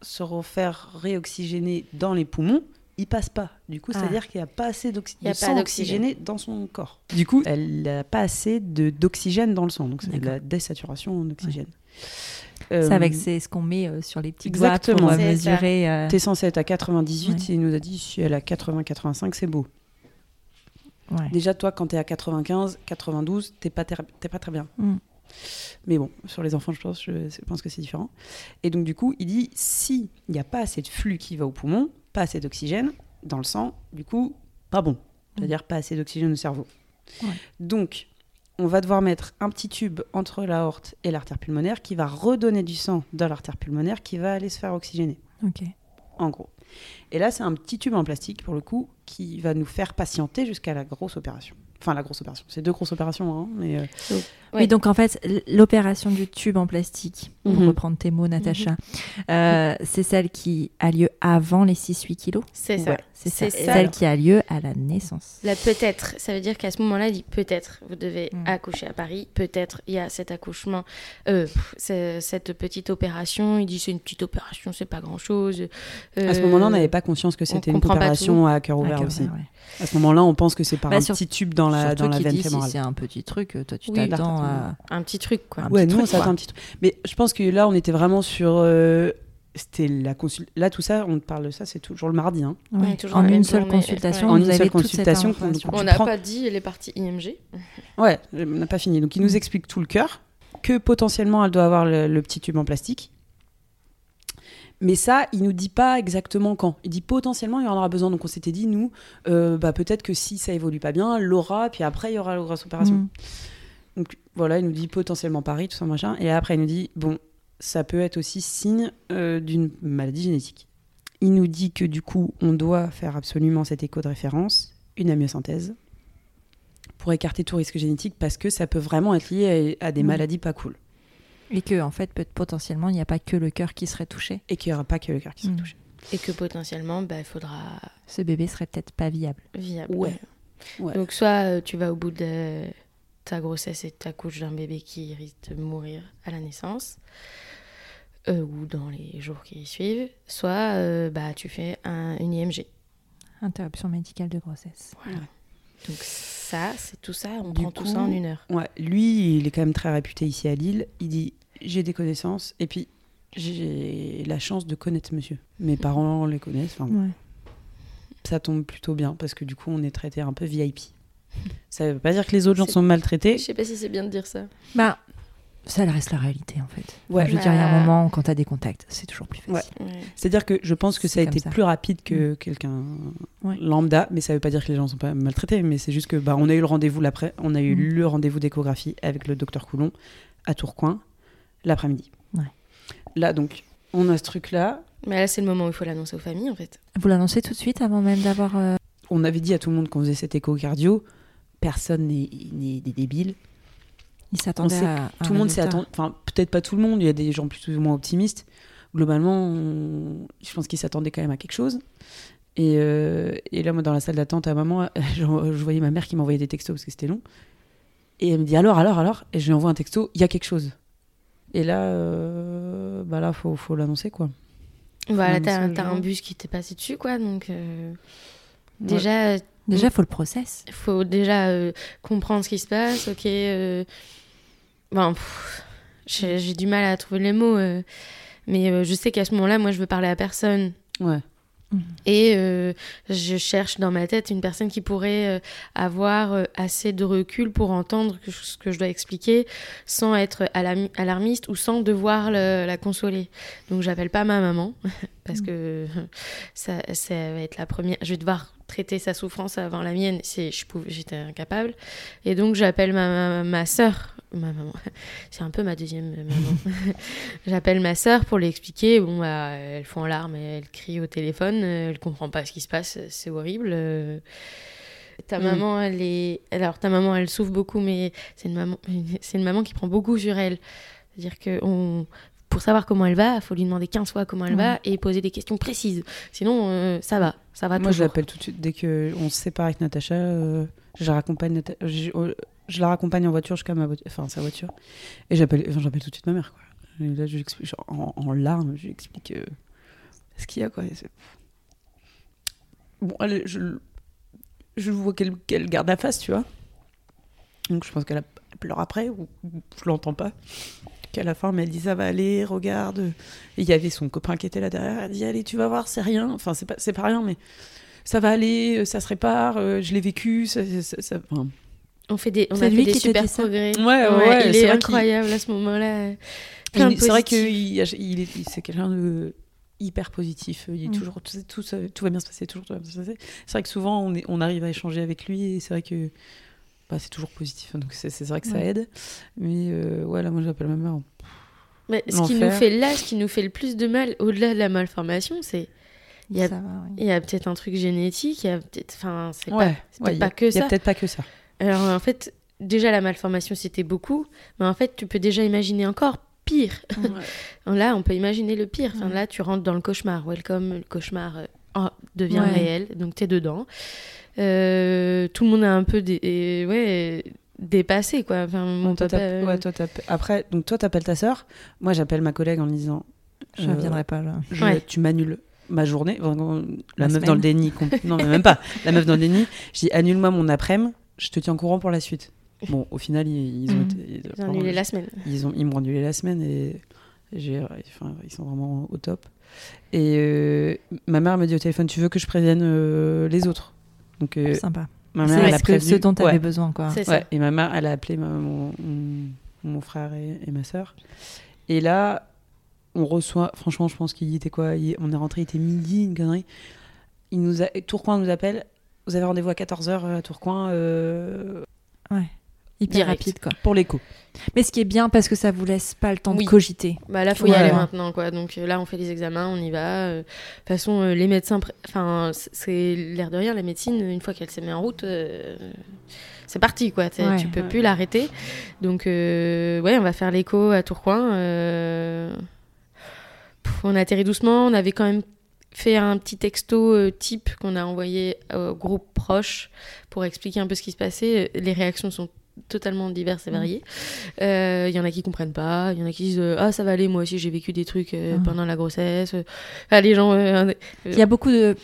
se refaire réoxygéner dans les poumons, il passe pas. Du coup, Ah. c'est-à-dire qu'il n'y a pas assez Il de sang d'oxygène. oxygéné dans son corps. Du coup, elle n'a pas assez de- d'oxygène dans le sang. Donc, c'est de la désaturation en oxygène. C'est Euh, avec c'est ce qu'on met euh, sur les petites Exactement. boîtes pour euh, mesurer. euh, T'es censé être à 98, Ouais. et il nous a dit si elle a 80-85, c'est beau. ouais. Déjà, toi, quand t'es à 95, 92, t'es pas, pas très bien. Mm. Mais bon, sur les enfants, je pense, je pense que c'est différent. Et donc, du coup, il dit s'il n'y a pas assez de flux qui va au poumon, pas assez d'oxygène dans le sang, du coup, pas bon. C'est-à-dire pas assez d'oxygène au cerveau. Ouais. Donc, on va devoir mettre un petit tube entre l'aorte et l'artère pulmonaire qui va redonner du sang dans l'artère pulmonaire qui va aller se faire oxygéner Ok. en gros. Et là, c'est un petit tube en plastique, pour le coup, qui va nous faire patienter jusqu'à la grosse opération. Enfin, la grosse opération. C'est deux grosses opérations, hein, mais... euh, Ouais. Oui, donc en fait, l'opération du tube en plastique, pour Mhm. reprendre tes mots, Natacha, euh, c'est celle qui a lieu avant les 6-8 kilos. C'est Ouais. ça. C'est ça. C'est ça. Celle qui a lieu à la naissance. Là, peut-être, ça veut dire qu'à ce moment-là, il dit peut-être, vous devez Mm. accoucher à Paris, peut-être il y a cet accouchement, euh, cette petite opération. Il dit c'est une petite opération, c'est pas grand-chose. À ce moment-là, on n'avait pas conscience que c'était une opération à cœur ouvert Ah, aussi. ouais. À ce moment-là, on pense que c'est par Bah, un sur- petit tube dans la, Surtout dans la veine dit, si fémorale. c'est un petit truc, toi tu Oui, t'attends à... Un petit truc, quoi. Un Ouais, petit nous, on s'attend un petit truc. Mais je pense que là, on était vraiment sur... euh, C'était la consul... Là, tout ça, on te parle de ça, c'est toujours le mardi. Hein. Ouais. Ouais, toujours en une seule journée, consultation, ouais. En une seule consultation On n'a prends- pas dit les parties IMG. Ouais, on n'a pas fini. Donc, il nous explique tout le cœur, que potentiellement, elle doit avoir le, le petit tube en plastique. Mais ça, il nous dit pas exactement quand. Il dit potentiellement, il y en aura besoin. Donc, on s'était dit, nous, euh, bah, peut-être que si ça évolue pas bien, l'aura, puis après, il y aura la grosse opération. Mm. Donc, voilà, il nous dit potentiellement Paris, tout ça, machin. Et après, il nous dit, bon, ça peut être aussi signe euh, d'une maladie génétique. Il nous dit que du coup, on doit faire absolument cet écho de référence, une amyosynthèse, pour écarter tout risque génétique, parce que ça peut vraiment être lié à, à des Mm. maladies pas cool. Et que en fait, peut potentiellement, il n'y a pas que le cœur qui serait touché. Et qu'il n'y aura pas que le cœur qui sera Mm. touché. Et que potentiellement, bah, il faudra Ce bébé serait peut-être pas viable. viable. Ouais. Ouais. Donc, soit euh, tu vas au bout de ta grossesse et t'accouches d'un bébé qui risque de mourir à la naissance, euh, ou dans les jours qui suivent, soit euh, bah, tu fais un, une IMG. Interruption médicale de grossesse. Voilà. Donc, ça, c'est tout ça, on Du prend tout ça en une heure. Ouais, lui, il est quand même très réputé ici à Lille. Il dit j'ai des connaissances et puis j'ai la chance de connaître monsieur. Mes parents les connaissent. Enfin, Ouais. ça tombe plutôt bien parce que du coup, on est traité un peu VIP. Ça veut pas dire que les autres gens sont maltraités. Je sais pas si c'est bien de dire ça. Bah, ça reste la réalité en fait. Ouais. Enfin, je veux dire, il y a un moment quand tu as des contacts, c'est toujours plus facile. Ouais. C'est-à-dire que je pense que ça a été ça. plus rapide que quelqu'un Ouais. lambda, mais ça veut pas dire que les gens sont pas maltraités, mais c'est juste que bah, on a eu le rendez-vous l'après, on a eu Mm. le rendez-vous d'échographie avec le docteur Coulon à Tourcoing l'après-midi. Ouais. Là donc, on a ce truc-là. Mais là, c'est le moment où il faut l'annoncer aux familles, en fait. Vous l'annoncez tout de suite avant même d'avoir. euh, On avait dit à tout le monde qu'on faisait cet écho cardio. Personne n'est n'est des débiles. Ils s'attendaient à. tout le monde s'est attendu. Enfin, peut-être pas tout le monde. Il y a des gens plus ou moins optimistes. Globalement, on- je pense qu'ils s'attendaient quand même à quelque chose. Et, euh, et là, moi, dans la salle d'attente à maman, je, je voyais ma mère qui m'envoyait des textos parce que c'était long. Et elle me dit alors, alors, alors? Et je lui envoie un texto. Il y a quelque chose. Et là, euh, bah là, faut, faut l'annoncer quoi. Voilà, t'as un, t'as bus qui t'est passé dessus, quoi. Donc, euh, Ouais. déjà, Déjà, il faut le process. il faut déjà euh, comprendre ce qui se passe. Ok. Bon, j'ai du mal à trouver les mots. euh, mais euh, je sais qu'à ce moment-là, moi, je veux parler à personne. Ouais. Et euh, je cherche dans ma tête une personne qui pourrait euh, avoir euh, assez de recul pour entendre que- ce que je dois expliquer sans être alarmi- alarmiste ou sans devoir le- la consoler. Donc j'appelle pas ma maman parce que ça, ça va être la première. Je vais devoir traiter sa souffrance avant la mienne. C'est, je pouvais, j'étais incapable. Et donc j'appelle ma, ma, ma sœur. Ma maman. C'est un peu ma deuxième maman. J'appelle ma sœur pour lui expliquer. Bon, bah, elle fond en larmes, elle crie au téléphone, elle comprend pas ce qui se passe, c'est horrible. euh. ta Mm. maman, elle est. Alors, ta maman, elle souffre beaucoup, mais c'est une maman, c'est une maman qui prend beaucoup sur elle. C'est-à-dire que on... pour savoir comment elle va, il faut lui demander 15 fois comment elle va et poser des questions précises. Sinon, euh, ça va, ça va Moi, je toujours. l'appelle tout de suite. Dès qu'on se sépare avec Natacha, euh, je, la raccompagne, Nata- je, euh, je la raccompagne en voiture jusqu'à ma enfin, sa voiture. Et j'appelle enfin, j'appelle tout de suite ma mère. Quoi. Et là, je lui explique, genre, en, en larmes, je lui explique euh, ce qu'il y a. Quoi. Bon, elle, je, je vois qu'elle qu'elle garde la face, tu vois. Donc, je pense qu'elle pleure après, ou je l'entends pas. Qu'à la fin, mais elle dit ça va aller, regarde. Et il y avait son copain qui était là derrière. Elle dit allez, tu vas voir, c'est rien. Enfin, c'est pas, c'est pas rien, mais ça va aller, euh, ça se répare. euh, je l'ai vécu. Ça, ça- ça- enfin, On fait des, on a fait lui des qui te super progrès. Ouais, ouais, ouais, il c'est est, incroyable à ce moment-là. C'est vrai qu'il il est, il- c'est quelqu'un de hyper positif. Il est Mm. toujours tout, tout va bien se passer, toujours tout va bien se passer. C'est vrai que souvent on, est, on arrive à échanger avec lui et c'est vrai que bah, c'est toujours positif. Donc c'est, vrai que ça aide. Mais euh, ouais, là moi j'appelle ma mère. Mais ce qui nous fait là, ce qui nous fait le plus de mal, au-delà de la malformation, c'est il y a, Ça oui. il a peut-être un truc génétique, il y a peut-être, enfin, c'est pas, Ouais, c'est peut-être ouais, pas y a- que y a ça. peut-être pas que ça. Alors en fait, déjà la malformation c'était beaucoup, mais en fait tu peux déjà imaginer encore pire. là, on peut imaginer le pire. Enfin, là, tu rentres dans le cauchemar. Welcome, le cauchemar euh, en- devient Ouais. réel, donc t'es dedans. Euh, tout le monde a un peu et, ouais, dépassé quoi. Enfin, mon toi, papa. euh, ouais, toi, t'app- Après, donc toi t'appelles ta sœur. Moi j'appelle ma collègue en lui disant Je euh, ne viendrai pas là. je- Ouais. tu m'annules ma journée. La, La meuf semaine. dans le déni. non, mais même pas. La meuf dans le déni. Je dis annule-moi mon après-midi, je te tiens au courant pour la suite. Bon, au final, ils, ils ont Mhm. été. ils- Ils ont annulé la semaine. Ils, ont, ils m'ont annulé la semaine et j'ai, enfin, ils sont vraiment au top. Et euh, ma mère me dit au téléphone Tu veux que je prévienne euh, les autres? Donc, euh, Sympa. ma C'est mère, elle a prévenu. ce dont tu avais Ouais. besoin, quoi. Ça. Ouais, et ma mère, elle a appelé ma- mon, frère et, et ma sœur. Et là, on reçoit, franchement, je pense qu'il était quoi il- On est rentré, il était midi, une connerie. Il nous a, Tourcoing nous appelle. Vous avez rendez-vous à 14h à Tourcoing euh, Hyper Direct. rapide, quoi. pour l'écho. Mais ce qui est bien, parce que ça vous laisse pas le temps Oui. de cogiter. Bah là, faut y aller maintenant, quoi. Donc euh, là, on fait les examens, on y va. Euh, De toute façon, euh, les médecins, enfin, c'est l'air de rien, la médecine, une fois qu'elle s'est mise en route, euh, c'est parti, quoi. Ouais. tu peux Ouais. plus l'arrêter. Donc, euh, ouais, on va faire l'écho à Tourcoing. euh, pff, on atterrit doucement. On avait quand même fait un petit texto euh, type qu'on a envoyé au groupe proche pour expliquer un peu ce qui se passait. Les réactions sont totalement diverses et Mm. variées. Euh, Il y en a qui comprennent pas, il y en a qui disent euh, ah ça va aller, moi aussi j'ai vécu des trucs euh, Mhm. pendant la grossesse. Ah, les gens, euh, Il y a beaucoup de.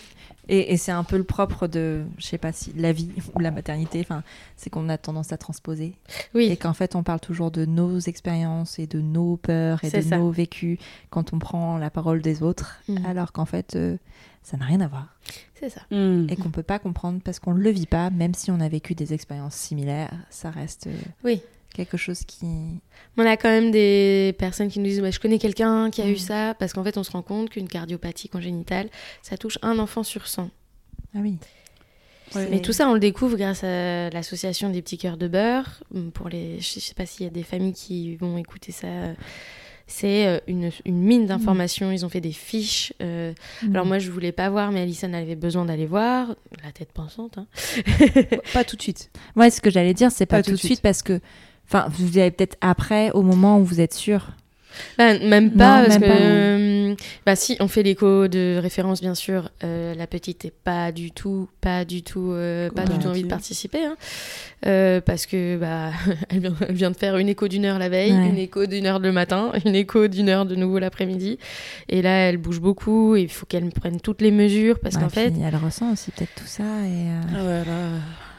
Et, et c'est un peu le propre de, je sais pas si, la vie ou la maternité, enfin, c'est qu'on a tendance à transposer. oui, Et qu'en fait, on parle toujours de nos expériences et de nos peurs et de ça. nos vécus quand on prend la parole des autres, Mhm. alors qu'en fait, euh, ça n'a rien à voir. c'est ça. Et qu'on peut pas comprendre parce qu'on ne le vit pas, même si on a vécu des expériences similaires, ça reste euh, Oui. Quelque chose qui. On a quand même des personnes qui nous disent je connais quelqu'un qui a eu Mhm. ça parce qu'en fait on se rend compte qu'une cardiopathie congénitale ça touche un enfant sur 100. Ah oui. Ouais. Mais tout ça, on le découvre grâce à l'association des petits cœurs de beurre. Pour les, je sais pas s'il y a des familles qui vont écouter ça. C'est euh, une, une mine d'informations. Ils ont fait des fiches. euh, Alors moi, je voulais pas voir, mais Alison avait besoin d'aller voir. La tête pensante. hein. Pas tout de suite. Ouais, ce que j'allais dire, c'est pas, tout de suite, suite. parce que. Enfin, vous allez peut-être après, au moment où vous êtes sûr. Bah, même pas, Non, parce même que pas. euh, bah si, on fait l'écho de référence bien sûr. Euh, la petite est pas du tout, pas du tout, euh, pas du tout envie de participer, hein. Euh, parce que bah elle vient, elle vient de faire une écho d'une heure la veille, Ouais. une écho d'une heure le matin, une écho d'une heure de nouveau l'après-midi, et là elle bouge beaucoup, et il faut qu'elle prenne toutes les mesures parce Ouais, qu'en fait, elle ressent aussi peut-être tout ça. Et, euh, Ah ouais, là.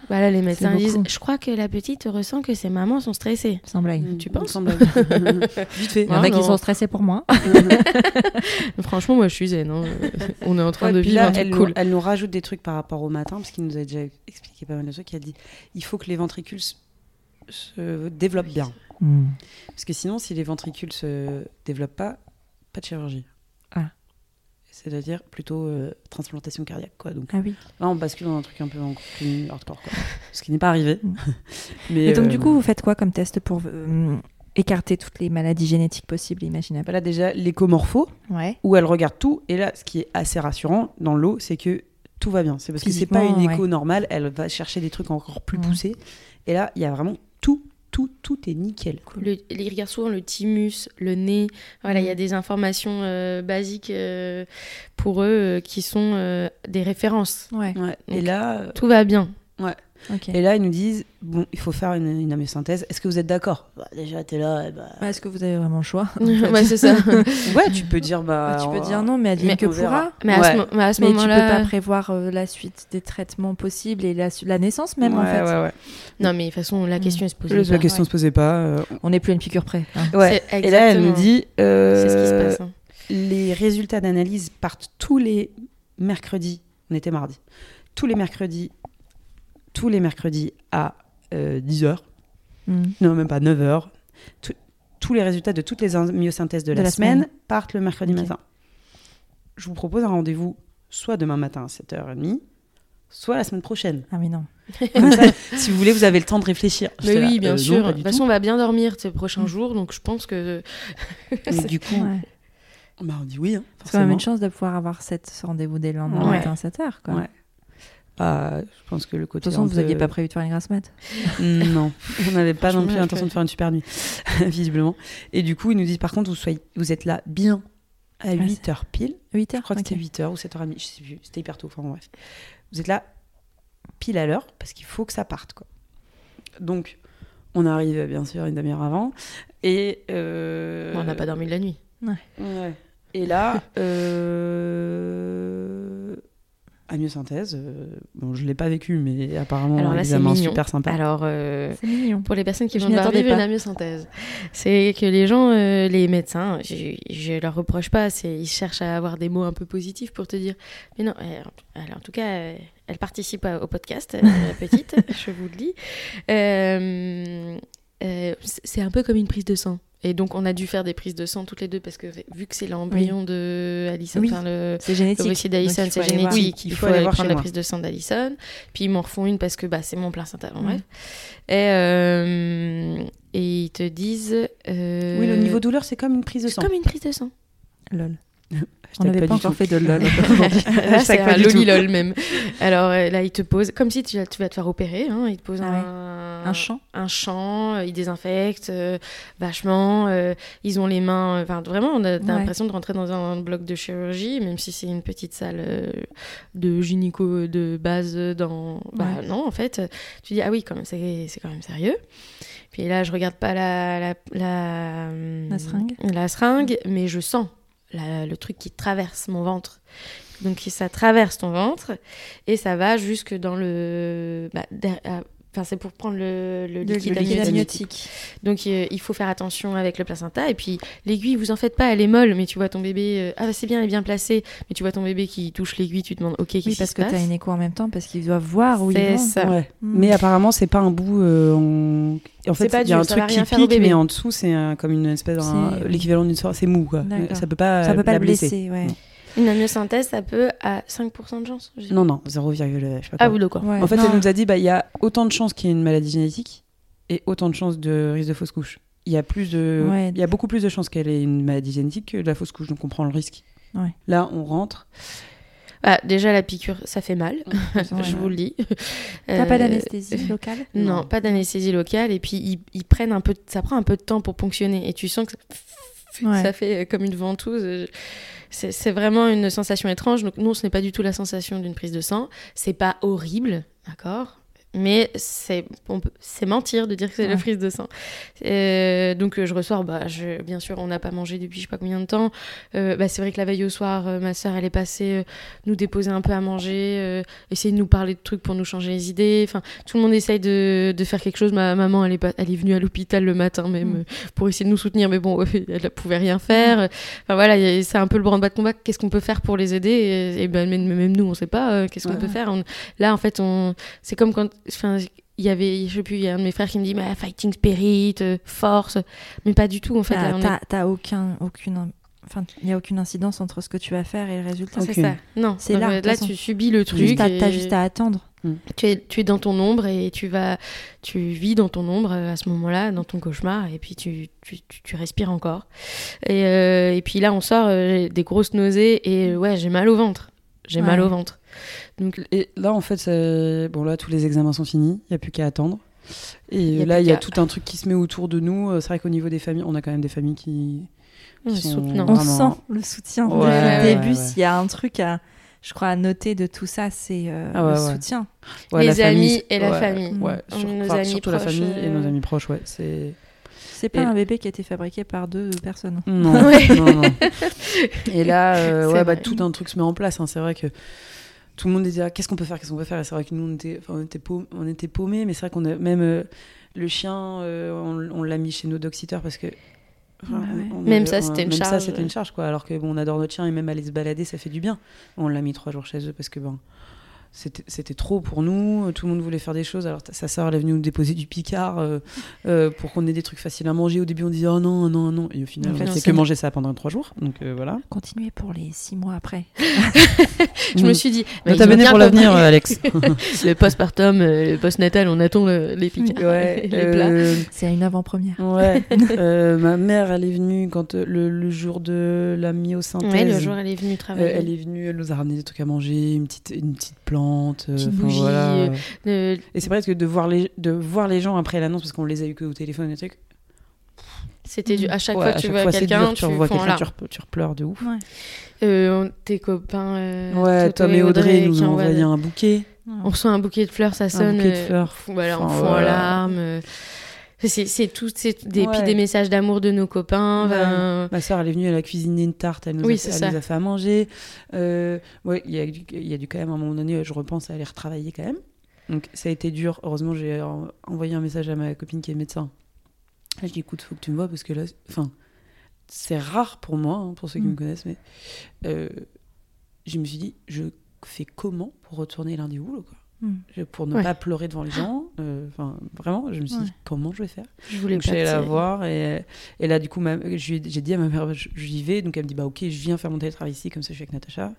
Bah là les médecins disent, je crois que la petite ressent que ses mamans sont stressées. sans blague. Tu penses semble Vite fait. Il y en a qui sont stressés pour moi. Franchement, moi je suis zen. hein. On est en train Ouais, de vivre là, un truc elle, cool. nous, elle nous rajoute des trucs par rapport au matin, parce qu'il nous a déjà expliqué pas mal de trucs. Il a dit il faut que les ventricules se, développent bien. Hmm. Parce que sinon, si les ventricules se développent pas, pas de chirurgie. Ah. C'est-à-dire plutôt euh, transplantation cardiaque. Quoi. Donc Ah oui. là, on bascule dans un truc un peu plus hardcore. Quoi. Ce qui n'est pas arrivé. Mm. Mais Et donc, euh, du coup, vous faites quoi comme test pour euh, écarter toutes les maladies génétiques possibles et imaginables? Bah là, déjà, l'écomorpho, Ouais. où elle regarde tout. Et là, ce qui est assez rassurant dans l'eau, c'est que tout va bien. C'est parce que c'est pas une écho normale, elle va chercher des trucs encore plus Mm. poussés. Et là, il y a vraiment tout, tout, est nickel. quoi. Le, il regarde souvent le thymus, le nez. Voilà, il Mm. y a des informations euh, basiques euh, pour eux euh, qui sont euh, des références. Ouais. Ouais. Et là, Tout va bien. Et là, ils nous disent bon, il faut faire une, une amyosynthèse. Est-ce que vous êtes d'accord? Bah, Déjà, t'es là. bah... Bah, Est-ce que vous avez vraiment le choix? Ouais, c'est ça. Ouais, tu peux dire bah. Bah, Tu peux dire non, mais advienne que pourra? Mais à Ouais. ce, à ce Mais tu peux pas prévoir euh, la suite des traitements possibles et la, la naissance même en fait. ouais, ouais. Non, mais de toute façon, la Mm. question elle se pose La pas. question ouais. se posait pas. euh, On n'est plus à une piqûre près. hein. Ouais. Et là, elle nous dit euh, C'est ce qui se passe. hein. les résultats d'analyse partent tous les mercredis. On était mardi. Tous les mercredis, tous les mercredis à 10h. Mm. Non, même pas 9h. tous les résultats de toutes les myosynthèses de, De la, la semaine, semaine. partent le mercredi matin. Je vous propose un rendez-vous soit demain matin à 7h30, soit la semaine prochaine. Ah mais non. Ça, si vous voulez, vous avez le temps de réfléchir. Mais là, oui, bien euh, sûr. de toute façon, on va bien dormir ces prochains Mm. jours, donc je pense que. Et du coup, Ouais. bah, on dit oui. hein, C'est quand même une chance de pouvoir avoir cette, ce rendez-vous dès le lendemain Ouais. matin à 7h. Quoi. Ouais. Bah, je pense que le De côté. toute façon, vous peu- n'aviez pas prévu de faire une grasse mat. Non, on n'avait pas non plus l'intention de faire une super nuit, visiblement. Et du coup, ils nous disent par contre, vous, soyez, vous êtes là bien à 8h pile. 8h Je crois que c'était 8h ou 7h30, je sais plus. C'était hyper tôt, enfin bref. Vous êtes là pile à l'heure parce qu'il faut que ça parte, quoi. Donc, on arrive bien sûr une demi-heure avant. Et. euh, on n'a pas dormi de la nuit. Ouais. Et là, euh... amyosynthèse, euh, bon, je l'ai pas vécu, mais apparemment, Alors là, c'est examen super sympa. Alors, euh, mignon. pour les personnes qui Je attendais vivre une amyosynthèse, c'est que les gens, euh, les médecins, je, je leur reproche pas, c'est ils cherchent à avoir des mots un peu positifs pour te dire, mais non, alors, en tout cas, euh, elle participe au podcast, euh, la petite, je vous le dis. Euh, c'est c'est un peu comme une prise de sang. Et donc, on a dû faire des prises de sang toutes les deux parce que vu que c'est l'embryon de Alison, Oui. enfin le, C'est il c'est génétique. Oui, il faut, aller prendre la prise de sang d'Alison. Puis ils m'en refont une parce que bah, c'est mon placenta. Bon, Mm. bref. Et, euh, et ils te disent. euh, Oui, le niveau douleur, c'est comme une prise de C'est sang. comme une prise de sang. Lol. On n'avait pas pas du encore tout. fait de lol. là, c'est un lolilol même. Alors euh, là, ils te posent, comme si tu, tu vas te faire opérer, hein, ils te posent Ah ouais. un, Un champ. un champ, euh, ils désinfectent euh, vachement, euh, ils ont les mains, euh, enfin vraiment, on a t'as Ouais. l'impression de rentrer dans un bloc de chirurgie, même si c'est une petite salle euh, de gynéco de base dans... Bah Ouais. non, en fait, tu dis, ah oui, quand même, c'est c'est quand même sérieux. Puis là, je regarde pas la... La, la, La seringue La seringue, mais je sens le truc qui traverse mon ventre. Donc ça traverse ton ventre et ça va jusque dans le... bah, ah, Enfin, c'est pour prendre le, le Le liquide liquide amniotique. Donc euh, il faut faire attention avec le placenta. Et puis l'aiguille, vous en faites pas, elle est molle, mais tu vois ton bébé, euh, ah bah, c'est bien, elle est bien placée. Mais tu vois ton bébé qui touche l'aiguille, tu te demandes, ok, qu'est-ce qui parce se que passe tu as une écho en même temps, parce qu'ils doivent voir où ils C'est vont. ça. Ouais. Mm. Mais apparemment, c'est pas un bout. euh, en... En fait, pas il y a dur, un truc qui pique, bébé. mais en dessous, c'est comme une espèce. L'équivalent d'une soirée, c'est mou, quoi. Ça peut pas. Ça peut pas la le blesser, ouais. Une amniosynthèse, ça peut à 5% de chance. Non, non, 0, je sais pas Ah quoi. oui, d'accord. Ouais. En fait, Non. elle nous a dit, bah, il y a autant de chances qu'il y ait une maladie génétique et autant de chances de risque de fausse couche. Il y a plus de, Ouais. il y a beaucoup plus de chances qu'elle ait une maladie génétique que de la fausse couche, donc on prend le risque. Ouais. Là, on rentre. Ah, déjà, la piqûre, ça fait mal, Ouais. je vous le dis. T'as pas Euh, d'anesthésie locale Non, Non. pas d'anesthésie locale. Et puis, ils, ils prennent un peu, de- ça prend un peu de temps pour ponctionner. Et tu sens que ça, Ouais. ça fait comme une ventouse. Euh, C'est c'est vraiment une sensation étrange. Donc, non, ce n'est pas du tout la sensation d'une prise de sang. C'est pas horrible, d'accord? Mais c'est mentir de dire que c'est la Ouais. prise de sang. Euh, donc euh, je ressors, bah, je, bien sûr, on n'a pas mangé depuis je sais pas combien de temps. Euh, bah, c'est vrai que la veille au soir, euh, ma soeur, elle est passée nous déposer un peu à manger, essayer de nous parler de trucs pour nous changer les idées. Enfin, tout le monde essaye de, de faire quelque chose. Ma maman, elle est, pas, elle est venue à l'hôpital le matin même Mm. pour essayer de nous soutenir, mais bon, elle ne pouvait rien faire. Enfin voilà, c'est un peu le branle-bas de combat. Qu'est-ce qu'on peut faire pour les aider? Et, et ben, même, même nous, on sait pas. Qu'est-ce qu'on Ouais. peut faire On- Là, en fait, c'est comme quand, enfin, il y avait, je sais plus, il y a un de mes frères qui me dit, mais fighting spirit, euh, force, mais pas du tout en fait. T'as- aucun, aucune, enfin, il n'y a aucune incidence entre ce que tu vas faire et le résultat. C'est ça? Non, C'est là, euh, là, façon. tu subis le truc. Juste à- et T'as juste à attendre. tu, es, tu es dans ton ombre et tu vas, tu vis dans ton ombre euh, à ce moment-là, dans ton cauchemar, et puis tu, tu, tu, tu respires encore. Et, euh, et puis là, on sort j'ai des grosses nausées et ouais, j'ai mal au ventre. j'ai Ouais. mal au ventre. Donc Et là, en fait, bon, là, tous les examens sont finis. Il n'y a plus qu'à attendre. Et là, il y a tout un truc qui se met autour de nous. Euh, C'est vrai qu'au niveau des familles, on a quand même des familles qui. Sont. On sent le soutien Ouais, depuis ouais, le début. ouais. S'il y a un truc à, je crois, à noter de tout ça, c'est euh, Ah ouais, le ouais. soutien. Ouais, les la famille, amis et la famille. Ouais, Nos sur- enfin, amis surtout la famille et nos euh, amis proches, ouais. C'est. C'est pas Et- un bébé qui a été fabriqué par deux personnes. Non, Ouais. non, non. Et là, euh, ouais, bah, tout un truc se met en place. hein. C'est vrai que tout le monde disait ah, qu'est-ce qu'on peut faire, qu'est-ce qu'on peut faire? Et c'est vrai que nous, on était, on était, paum- on était paumés, mais c'est vrai qu'on a même euh, le chien, euh, on, on l'a mis chez nos dog-sitters parce que. enfin, Bah ouais. on Même ça, c'était une même ça, charge. c'était une charge, quoi. Alors que bon, on adore notre chien et même aller se balader, ça fait du bien. On l'a mis trois jours chez eux parce que ben. C'était trop pour nous, tout le monde voulait faire des choses. Alors sa sœur, elle est venue nous déposer du picard euh, euh, pour qu'on ait des trucs faciles à manger. Au début, on disait oh non, non, non. Et au final, En on fait, a fait c'est- que manger ça pendant trois jours. Donc euh, voilà. Continuez pour les six mois après. Je me suis dit, bah, On ils t'a ont mené bien pour l'avenir, euh, Alex. le postpartum, euh, le postnatal, on attend le- les piqûres, ouais. les plats. euh, C'est une avant-première. ouais. Euh, ma mère, elle est venue quand euh, le, le jour de la myosynthèse. Ouais, le jour elle est venue euh, travailler. elle est venue, elle nous a ramené des trucs à manger, une petite, une petite plante. Euh, Petite enfin, bougie, voilà. euh, Euh, Et c'est presque de voir les, de voir les gens après l'annonce, parce qu'on les a eu que au téléphone et trucs. C'était du... à chaque Ouais, fois que tu vois quelqu'un, tu tu en quelqu'un, tu, rep- tu repleures de ouf. Euh, tes copains. euh, Ouais, Tom et Audrey nous ont envoyé un bouquet. On reçoit un bouquet de fleurs, ça sonne. bouquet de euh, fleurs. fou- Voilà, on fond en larmes. C'est tout, c'est des, Ouais. des messages d'amour de nos copains. Ouais. ben, Ma soeur, elle est venue, elle a cuisiné une tarte, elle nous, Oui, a, fait, ça. elle nous a fait à manger. Euh, ouais, il y a, y a du quand même, à un moment donné, je repense à aller retravailler quand même. Donc ça a été dur. Heureusement, j'ai en- envoyé un message à ma copine qui est médecin. Je dis, écoute, faut que tu me vois parce que là, enfin, c'est rare pour moi, hein, pour ceux qui Mm. me connaissent, mais euh, je me suis dit, je fais comment pour retourner lundi au boulot, quoi? Mm. Je- Pour ne Ouais. pas pleurer devant les gens. euh, Enfin, vraiment, je me suis dit, Ouais. comment je vais faire? Je voulais donc la voir et, et là du coup j'ai dit à ma mère je- j'y vais donc elle me dit bah ok je viens faire mon télétravail ici comme ça je suis avec Natacha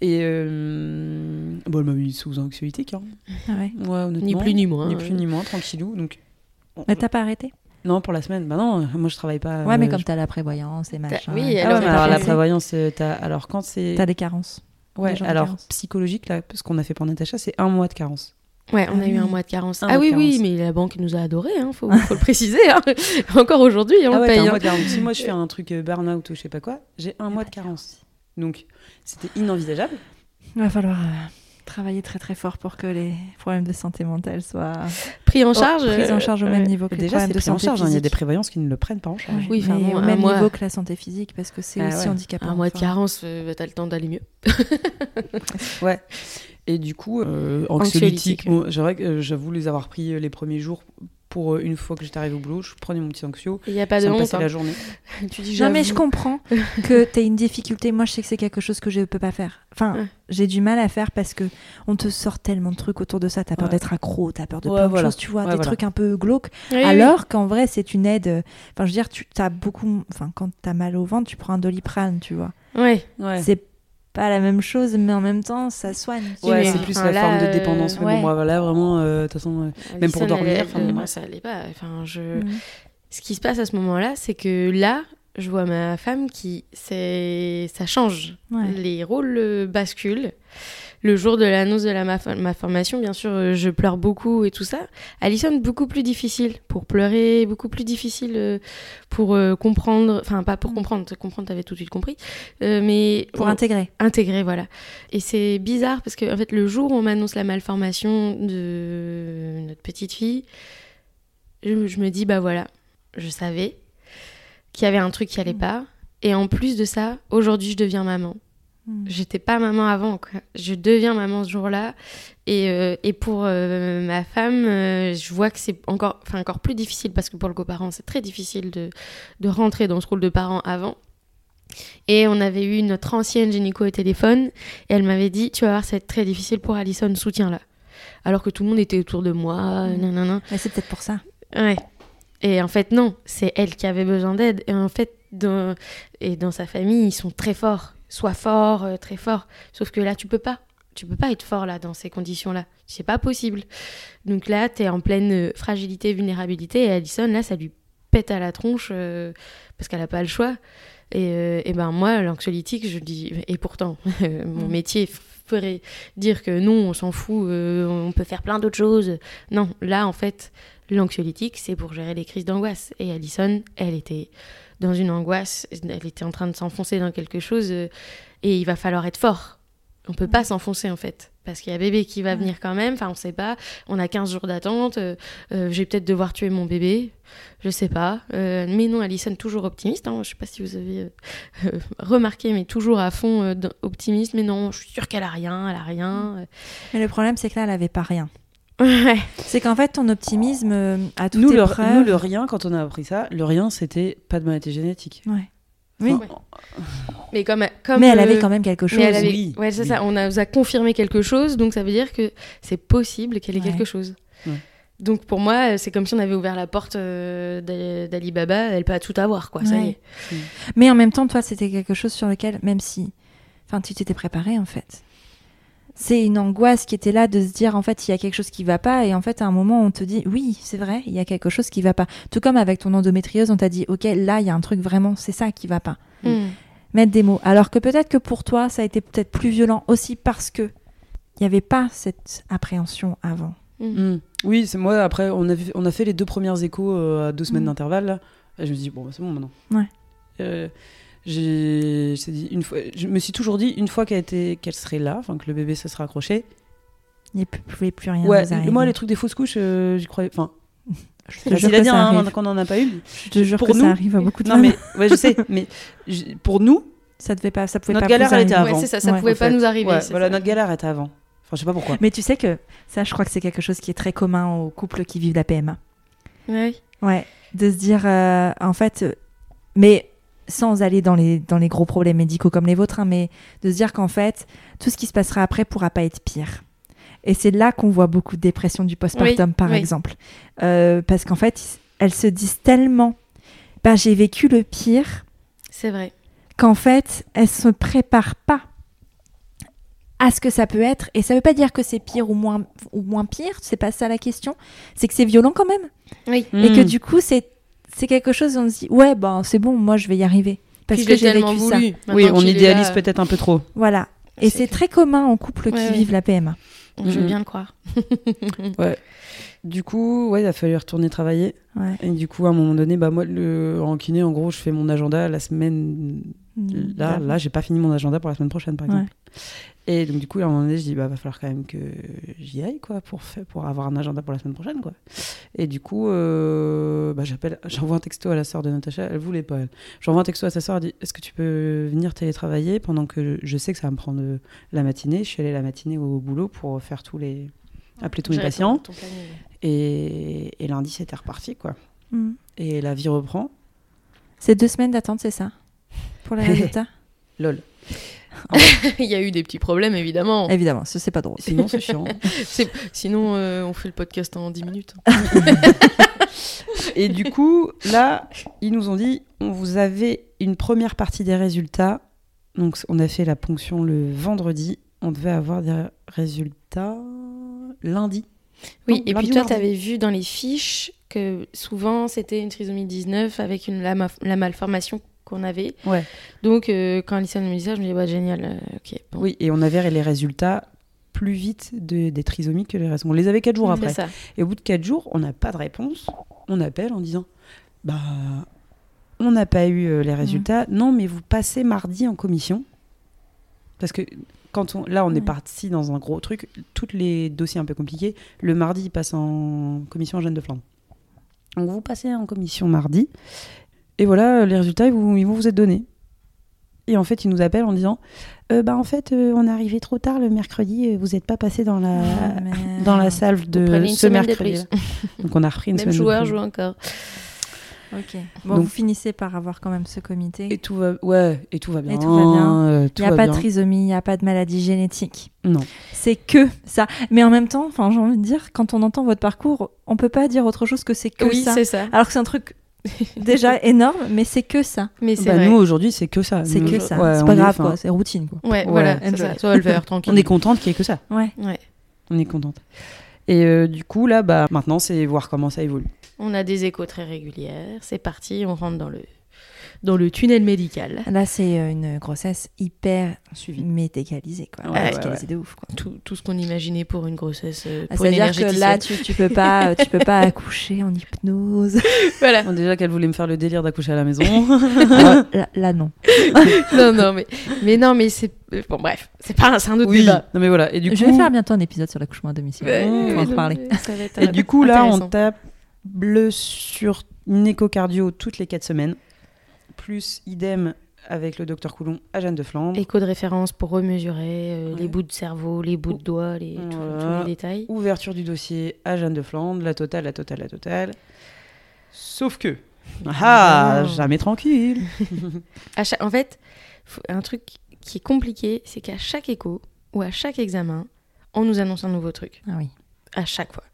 et euh, bon elle m'a mis sous anxiolytique hein. Ah ouais. ouais Ni plus ni moins. ni euh. plus ni moins tranquillou donc Mais t'as pas arrêté? Non pour la semaine bah non moi je travaille pas Ouais, mais euh, comme je- t'as la prévoyance et machin. oui, ah alors, ouais, mais t'as alors la prévoyance euh, t'as alors quand c'est T'as des carences. Ouais alors carence. psychologique là ce qu'on a fait pour Natacha c'est un mois de carence Ouais, on Ah a eu un mois de carence. Un ah oui, oui, mais la banque nous a adorés, hein, faut, faut le préciser. hein. Encore aujourd'hui, on ah le ouais t'as paye. un hein. mois de carence si moi je fais un truc euh, burn-out ou je sais pas quoi j'ai un mois de carence donc c'était inenvisageable Il va falloir euh, travailler très très fort pour que les problèmes de santé mentale soient Pris en oh, charge. pris en euh, charge au ouais. même niveau que les Déjà, problèmes c'est de pris en santé charge. hein. Il y a des physique. prévoyances qui ne le prennent pas en charge. Oui, enfin mais bon, au même mois- niveau que la santé physique parce que c'est Ah aussi ouais. handicapant. Un mois de carence, euh, t'as le temps d'aller mieux. Ouais. Et du coup, euh, Anxiolytique. anxiolytique. bon, euh, j'avoue les avoir pris euh, les premiers jours pour euh, une fois que j'étais arrivée au boulot, je prenais mon petit anxio. Il n'y a pas de honte. passait hein. la journée. Tu dis Non mais je comprends que tu une difficulté. Moi je sais que c'est quelque chose que je peux pas faire. Enfin, Ouais. j'ai du mal à faire parce que on te sort tellement de trucs autour de ça. T'as peur Ouais. d'être accro, t'as peur de Ouais, plein de choses, tu vois, Ouais, des voilà. trucs un peu glauques. Oui, oui. Alors qu'en vrai c'est une aide. euh, Enfin je veux dire, tu as beaucoup. Enfin quand t'as mal au ventre, tu prends un doliprane, tu vois. Ouais. Ouais. C'est pas la même chose, mais en même temps ça soigne. Ouais, c'est plus enfin, la là, forme de euh, dépendance. Ouais. bon, moi, voilà, vraiment, euh, de toute façon. euh, Même pour dormir, elle- enfin, elle- ouais. moi, ça allait pas. Enfin, je... Mhm. Ce qui se passe à ce moment-là, c'est que là, je vois ma femme qui, c'est, ça change. Ouais. Les rôles euh, basculent. Le jour de l'annonce de la, ma, ma formation, bien sûr, euh, je pleure beaucoup et tout ça. Alison, beaucoup plus difficile pour pleurer, beaucoup plus difficile euh, pour euh, comprendre, enfin pas pour Mm. comprendre, comprendre t'avais tout de suite compris, euh, mais Pour on- intégrer. intégrer, voilà. Et c'est bizarre parce que en fait, le jour où on m'annonce la malformation de notre petite fille, je, je me dis bah voilà, je savais qu'il y avait un truc qui allait pas. Et en plus de ça, aujourd'hui, je deviens maman. Mm. J'étais pas maman avant, quoi. Je deviens maman ce jour-là. Et, euh, et pour euh, ma femme, euh, je vois que c'est encore, encore plus difficile parce que pour le coparent, c'est très difficile de, de rentrer dans ce rôle de parent avant. Et on avait eu notre ancienne gynéco au téléphone et elle m'avait dit Tu vas voir, ça va être très difficile pour Alison, soutiens-la. Alors que tout le monde était autour de moi, Mm. nanana. Mais c'est peut-être pour ça. Ouais. Et en fait, non, c'est elle qui avait besoin d'aide. Et en fait, dans, et dans sa famille, ils sont très forts. Sois fort, euh, très fort. Sauf que là, tu peux pas. Tu peux pas être fort là, dans ces conditions-là. C'est pas possible. Donc là, t'es en pleine euh, fragilité, vulnérabilité. Et Alison, là, ça lui pète à la tronche euh, parce qu'elle a pas le choix. Et, et ben moi, l'anxiolytique, je dis, et pourtant, mon Mm. métier ferait dire que non, on s'en fout, euh, on peut faire plein d'autres choses. Non, là, en fait, l'anxiolytique, c'est pour gérer les crises d'angoisse. Et Alison, elle était dans une angoisse, elle était en train de s'enfoncer dans quelque chose, euh, et il va falloir être fort. On peut pas s'enfoncer, en fait. Parce qu'il y a bébé qui va venir quand même, enfin on sait pas, on a 15 jours d'attente, euh, euh, je vais peut-être devoir tuer mon bébé, je sais pas. Euh, mais non, Alison, toujours optimiste. Hein. Je sais pas si vous avez remarqué, mais toujours à fond optimiste. Mais non, je suis sûre qu'elle a rien, elle a rien. Mais le problème, c'est que là, elle avait pas rien. Ouais. C'est qu'en fait, ton optimisme euh, à toute Nous le, épreuve... nous, le rien, quand on a appris ça, le rien, c'était pas de maladie génétique. Ouais. Oui. Enfin, Mais comme, comme mais elle euh, avait quand même quelque chose. mais elle avait- oui, ouais, c'est oui. ça. On a, nous a confirmé quelque chose, donc ça veut dire que c'est possible qu'elle ait Ouais. quelque chose. Ouais. Donc pour moi, c'est comme si on avait ouvert la porte euh, d'Ali d'Ali Baba, elle peut tout avoir, quoi. Ça y est. Mais en même temps, toi, c'était quelque chose sur lequel, même si, enfin, tu t'étais préparé en fait. C'est une angoisse qui était là de se dire en fait il y a quelque chose qui va pas et en fait à un moment on te dit oui c'est vrai il y a quelque chose qui va pas. Tout comme avec ton endométriose on t'a dit ok là il y a un truc vraiment c'est ça qui va pas. Mm. Mettre des mots. Alors que peut-être que pour toi ça a été peut-être plus violent aussi parce que il n'y avait pas cette appréhension avant. Mm. Oui, c'est moi. Après, on a, vu- on a fait les deux premières échos euh, à deux semaines Mm. d'intervalle. Et je me dis, bon, bah, c'est bon maintenant. Ouais. Euh, j'ai j'ai dit une fois, je me suis toujours dit, une fois qu'elle était- qu'elle serait là, enfin que le bébé se sera accroché. Il ne pouvait plus rien Ouais, moi, les trucs des fausses couches, euh, j'y croyais. Enfin, je c'est te jure facile à que dire ça hein, qu'on n'en a pas eu. Je te jure pour que nous- ça arrive à beaucoup de Non, mais ouais, je sais, mais pour nous, ça devait pas ça pouvait Notre pas galère, elle était avant. Ouais, c'est ça, ça Ouais. pouvait pas fait. nous arriver. Ouais, voilà, ça. notre galère était avant. Enfin, je sais pas pourquoi. Mais tu sais que ça, je crois que c'est quelque chose qui est très commun aux couples qui vivent la PMA. Ouais. Ouais, de se dire, euh, en fait, euh, mais sans aller dans les, dans les gros problèmes médicaux comme les vôtres, hein, mais de se dire qu'en fait, tout ce qui se passera après pourra pas être pire. Et c'est là qu'on voit beaucoup de dépression du postpartum, Oui, par oui. exemple. Euh, parce qu'en fait, elles se disent tellement, ben, j'ai vécu le pire, C'est vrai. qu'en fait, elles se préparent pas à ce que ça peut être. Et ça veut pas dire que c'est pire ou moins, ou moins pire, c'est pas ça la question. C'est que c'est violent quand même. Oui. Et que Mm. du coup, c'est c'est quelque chose où on se dit, ouais, ben c'est bon, moi je vais y arriver. Parce Puis que j'ai vécu voulu. ça. Oui, on idéalise là, peut-être un peu trop. Voilà. Et C'est très commun en couple qui Ouais, ouais. vivent la PMA. Je veux bien le croire. Du coup, ouais, il a fallu retourner travailler. Ouais. Et du coup, à un moment donné, bah moi, le, en kiné, en gros, je fais mon agenda la semaine. Là, là, j'ai pas fini mon agenda pour la semaine prochaine, par Ouais. exemple. Et donc, du coup, à un moment donné, je dis, bah, va falloir quand même que j'y aille, quoi, pour, faire, pour avoir un agenda pour la semaine prochaine, quoi. Et du coup, euh, bah, j'appelle, j'envoie un texto à la sœur de Natacha, elle voulait pas, elle. J'envoie un texto à sa sœur, elle dit, est-ce que tu peux venir télétravailler pendant que je sais que ça va me prendre la matinée? Je suis allée la matinée au boulot pour faire tous les. appeler tous mes patients. Et, et lundi, c'était reparti, quoi. Mm. Et la vie reprend. C'est deux semaines d'attente, c'est ça? Pour les résultats Lol. Il y a eu des petits problèmes, évidemment. Évidemment, ce c'est pas drôle. Sinon, c'est chiant. Sinon, euh, on fait le podcast en 10 minutes. Et du coup, là, ils nous ont dit on vous avait une première partie des résultats. Donc, on a fait la ponction le vendredi. On devait avoir des résultats lundi. Oui, Non, et lundi puis toi, tu avais vu dans les fiches que souvent, c'était une trisomie 19 avec une, la malformation qu'on avait. Ouais. Donc, euh, quand Alison me dit ça, je me dis, bah, génial, euh, ok. bon. Oui, et on avait les résultats plus vite de- des trisomiques que les restes. On les avait quatre jours C'est après. ça. Et au bout de quatre jours, on n'a pas de réponse. On appelle en disant Bah, on n'a pas eu euh, les résultats. Non, mais vous passez mardi en commission. Parce que quand on, là, on est parti dans un gros truc. Tous les dossiers un peu compliqués, le mardi, ils passent en commission à Jeanne de Flandre. Donc vous passez en commission mardi. Et voilà, les résultats, ils, vous- ils vont vous être donnés. Et en fait, ils nous appellent en disant Euh, Bah, en fait, euh, on est arrivé trop tard le mercredi. euh, Vous n'êtes pas passé dans la, Ah, dans la salle de ce mercredi. Donc on a repris une Même semaine joueur joue encore. Ok. Bon, Donc- vous finissez par avoir quand même ce comité. Et tout va, ouais, et tout va bien. tout va bien. euh, Il n'y a pas de trisomie, il n'y a pas de maladie génétique. Non. C'est que ça. Mais en même temps, enfin, j'ai envie de dire, quand on entend votre parcours, on peut pas dire autre chose que c'est que oui, ça. c'est ça. Alors que c'est un truc déjà énorme, mais c'est que ça. Mais c'est Bah, vrai. nous aujourd'hui, c'est que ça. C'est que ça. ouais, c'est on pas est- grave. C'est routine, quoi. Ouais, Ouais, voilà, c'est c'est ça. ça. Solver, tranquille. On est contente qu'il y ait que ça. Ouais. Ouais. On est contente. Et euh, du coup, là, bah, maintenant, c'est voir comment ça évolue. On a des échos très régulières. C'est parti, on rentre dans le dans le tunnel médical. Là, c'est euh, une grossesse hyper Suivi. médicalisée, quoi. Ouais, de ouf, quoi. Tout, tout ce qu'on imaginait pour une grossesse. euh, Ah, C'est-à-dire que là, tu, tu peux pas, euh, tu peux pas accoucher en hypnose. voilà. Bon, déjà qu'elle voulait me faire le délire d'accoucher à la maison. là, là- là, non. non, non, mais, mais non, mais c'est. Bon, bref, c'est pas un, c'est un autre oui. débat. Non mais voilà. Et du Je coup, vais faire bientôt un épisode sur l'accouchement à domicile. Ouais, on va en reparler. et du coup là, on intéressant. table sur une échocardio toutes les 4 semaines, plus idem avec le docteur Coulon à Jeanne de Flandre. Écho de référence pour remesurer euh, Ouais. les bouts de cerveau, les bouts de doigts, les, Voilà. tous les détails. Ouverture du dossier à Jeanne de Flandre, la totale, la totale, la totale. Sauf que. Ah, Non. jamais tranquille. À chaque- en fait, un truc qui est compliqué, c'est qu'à chaque écho ou à chaque examen, on nous annonce un nouveau truc. Ah oui. À chaque fois.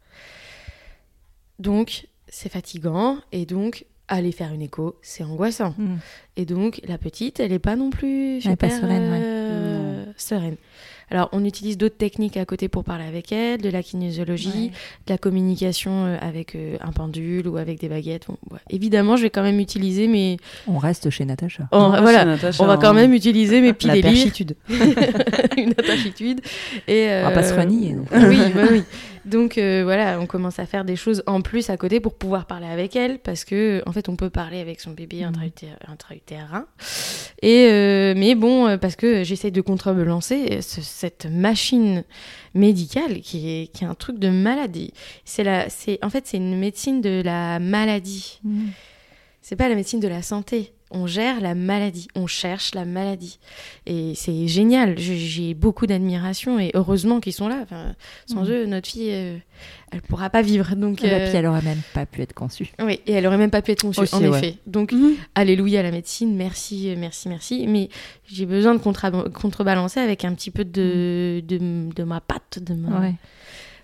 Donc, c'est fatigant et donc aller faire une écho, c'est angoissant. Mm. Et donc, la petite, elle n'est pas non plus Elle est pas super sereine, ouais. euh, sereine. Alors, on utilise d'autres techniques à côté pour parler avec elle, de la kinésiologie, de la communication euh, avec euh, un pendule ou avec des baguettes. Bon, ouais. Évidemment, je vais quand même utiliser mes... On reste chez Natacha. on- voilà, Natacha, on va hein. quand même utiliser mes la pilés perchitude. une attachitude. Et, On va pas se renier, non. oui, bah oui. Donc euh, voilà, on commence à faire des choses en plus à côté pour pouvoir parler avec elle, parce que en fait, on peut parler avec son bébé Mhm. intra-utér- intra-utérin. Et euh, mais bon, euh, parce que j'essaie de contrebalancer ce- cette machine médicale qui est qui est un truc de maladie. C'est la, c'est en fait c'est une médecine de la maladie. Mm. C'est pas la médecine de la santé. On gère la maladie, on cherche la maladie. Et c'est génial. J'ai beaucoup d'admiration et heureusement qu'ils sont là. Enfin, sans Mhm. eux, notre fille, euh, elle pourra pas vivre. Donc, Et euh, puis elle aurait même pas pu être conçue. oui, et elle aurait même pas pu être conçue, Aussi, en ouais. effet. Donc, Mhm. alléluia à la médecine, merci, euh, merci, merci. Mais j'ai besoin de contrebalancer avec un petit peu de, de, de ma patte, de ma... Ouais.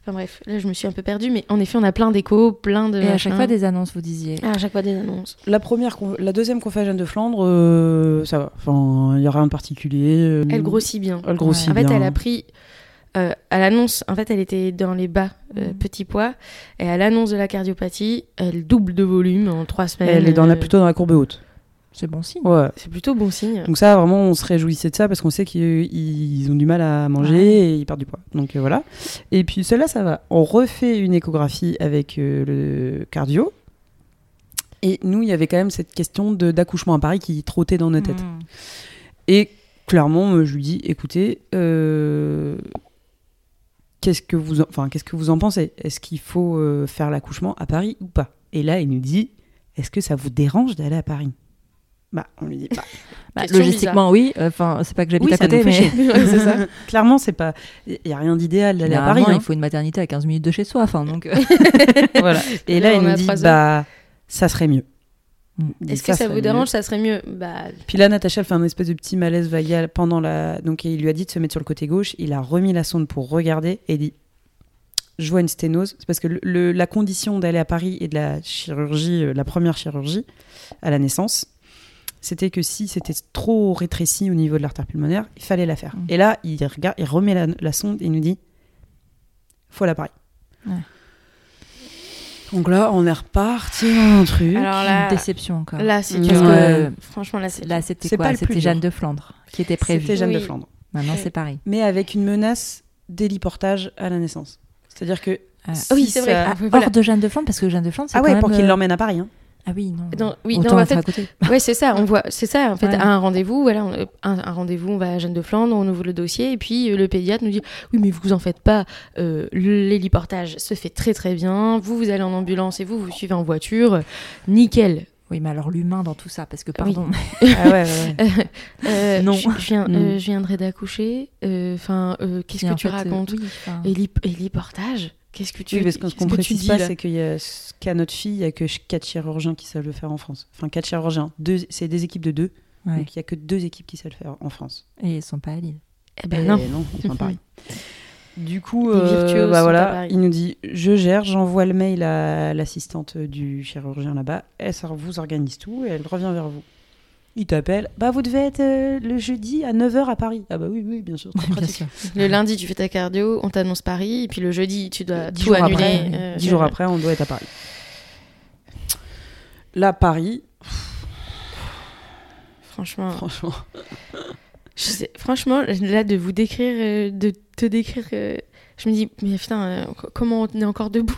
Enfin bref, là, je me suis un peu perdue. Mais en effet, on a plein d'échos, plein de... Et à chaque fois des annonces, vous disiez. Ah, à chaque fois des annonces. La première, la deuxième qu'on fait à Jeanne de Flandre, euh, ça va. Enfin, il y a rien de particulier. euh, Elle grossit bien. Elle grossit En fait, bien. elle a pris. euh, à l'annonce, en fait, elle était dans les bas, euh, Mhm. petits poids. Et à l'annonce de la cardiopathie, elle double de volume en trois semaines. Elle est dans la, euh, plutôt dans la courbe haute. C'est bon signe. Ouais. C'est plutôt bon signe. Donc ça, vraiment, on se réjouissait de ça parce qu'on sait qu'ils ils ont du mal à manger Ouais. et ils perdent du poids. Donc euh, voilà. Et puis celle-là, ça va. On refait une échographie avec euh, le cardio. Et nous, il y avait quand même cette question de- d'accouchement à Paris qui trottait dans nos têtes. Mm. Et clairement, je lui dis, écoutez, euh, qu'est-ce que vous, en, enfin, qu'est-ce que vous en pensez? Est-ce qu'il faut euh, faire l'accouchement à Paris ou pas? Et là, il nous dit, est-ce que ça vous dérange d'aller à Paris? Bah, on lui dit, bah, Bah, logistiquement, oui. Enfin, c'est pas que j'habite oui, à côté, mais ça. Clairement, c'est pas, il y a rien d'idéal d'aller à Paris. généralement, hein. il faut une maternité à 15 minutes de chez soi. Enfin, donc. euh, voilà. Et Là, là, il nous dit, bah, ça serait mieux. Mm. Il Est-ce que ça, vous mieux. dérange Ça serait mieux. Bah, Puis là, Natacha, fait un espèce de petit malaise vagal pendant la. Donc, il lui a dit de se mettre sur le côté gauche. Il a remis la sonde pour regarder et il dit Je vois une sténose. C'est parce que le- le- la condition d'aller à Paris et de la chirurgie, euh, la première chirurgie à la naissance, c'était que si c'était trop rétréci au niveau de l'artère pulmonaire, il fallait la faire. Mm. Et là, il, regarde, il remet la, la sonde et il nous dit Faut aller à Paris. Ouais. Donc là, on est reparti dans un truc. alors Une là, déception encore. là, c'est que- Franchement, là, c'est Là, c'était C'est quoi pas le plus C'était. Jeanne de Flandre qui était prévue. C'était Jeanne de. Flandre. Maintenant, c'est pareil. mais avec une menace d'héliportage à la naissance. C'est-à-dire que. Ah. si Oui, c'est vrai. ça- Ah, Ah, voilà. Hors de Jeanne de Flandre, parce que Jeanne de Flandre, c'est Ah quand ouais, même, pour qu'il euh, l'emmène à Paris. hein. Ah oui, non. Oui, Autant non, en être fait- à côté. Ouais, c'est ça. On voit, c'est ça. En fait, Ouais. à un rendez-vous, voilà, on- un, un rendez-vous, on va à Jeanne de Flandre, on ouvre le dossier, et puis euh, le pédiatre nous dit oui, mais vous en faites pas. euh, l'héliportage se fait très très bien. Vous, vous allez en ambulance et vous, vous suivez en voiture. Nickel. Oui, mais alors l'humain dans tout ça, parce que Oui. pardon. Ah ouais, ouais, ouais. Euh, Non. Je, je viens, Mm. euh, je viendrai d'accoucher. Enfin, euh, qu'est-ce que tu fait, euh, racontes? oui, enfin, Hélip- Héliportage? Qu'est-ce que tu Oui, parce que ce qu'on que tu précise pas, c'est qu'il y a qu'à notre fille, il y a que quatre chirurgiens qui savent le faire en France. Enfin, quatre chirurgiens. Deux, c'est des équipes de deux. ouais. Donc il y a que deux équipes qui savent le faire en France. Et ils sont pas à Lille. Eh ben Et non. ils sont à Paris. Du coup, euh, bah voilà, il nous dit je gère, j'envoie le mail à l'assistante du chirurgien là-bas, elle vous organise tout et elle revient vers vous. Il t'appelle, bah vous devez être euh, le jeudi à 9h à Paris. Ah bah oui, oui, bien sûr. très Bien pratique. sûr. Le lundi, tu fais ta cardio, on t'annonce Paris, et puis le jeudi, tu dois Dix tout jours annuler. après, euh, Dix jours euh, après, on doit être à Paris. Là, Paris, franchement. Franchement. Je sais- franchement, là, de vous décrire, euh, de te décrire, euh, je me dis, mais putain, euh, co- comment on est encore debout?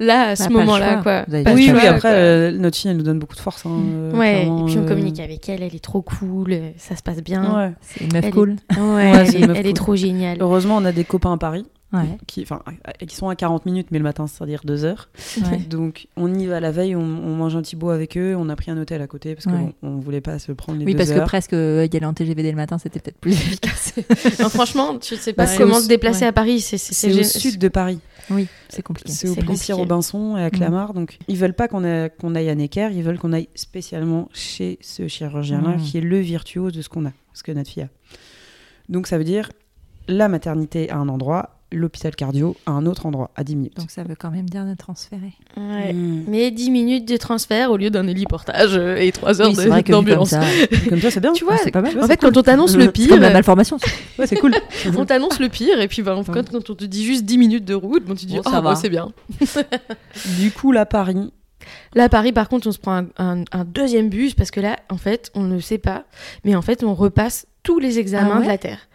Là, à ce moment-là, quoi. Vous avez Pas pas le oui, oui, après, euh, notre fille, elle nous donne beaucoup de force. hein, euh, Ouais, et puis on euh, communique avec elle, elle est trop cool, ça se passe bien. Ouais. C'est une meuf Elle est- cool. Ouais, elle, est, meuf elle est trop géniale. Heureusement, on a des copains à Paris. Ouais. Qui, enfin, qui sont à 40 minutes, mais le matin, c'est-à-dire 2 heures. ouais. Donc, on y va la veille, on, on mange un petit bout avec eux. On a pris un hôtel à côté parce qu'on Ouais. on voulait pas se prendre les Oui, deux parce que presque euh, y aller en TGV dès le matin, c'était peut-être plus efficace. Non, franchement, je sais pas Bah, comment se déplacer ouais. à Paris. C'est au sud de Paris. Oui, c'est compliqué. C'est au compliqué. Robinson et à Clamart. Donc, ils veulent pas qu'on a- qu'on aille à Necker. Ils veulent qu'on aille spécialement chez ce chirurgien-là, Mhm. qui est le virtuose de ce qu'on a, ce que notre fille a. Donc, ça veut dire la maternité à un endroit, l'hôpital cardio à un autre endroit, à 10 minutes. Donc ça veut quand même dire de transférer. Ouais. Mm. Mais 10 minutes de transfert au lieu d'un héliportage euh, et 3 heures Oui, comme d'ambulance. ça, Comme ça, c'est bien. Tu vois, c'est pas mal. En fait, quand on t'annonce le C'est pire, comme la malformation. Ouais, c'est cool. on t'annonce le pire, et puis bah, en fait, quand on te dit juste 10 minutes de route, bon, tu dis, Bon, oh, ça bah, c'est bien. du coup, là, Paris, Là, à Paris, par contre, on se prend un, un- un deuxième bus parce que là, en fait, on ne sait pas, mais en fait, on repasse tous les examens Ah ouais de la Terre.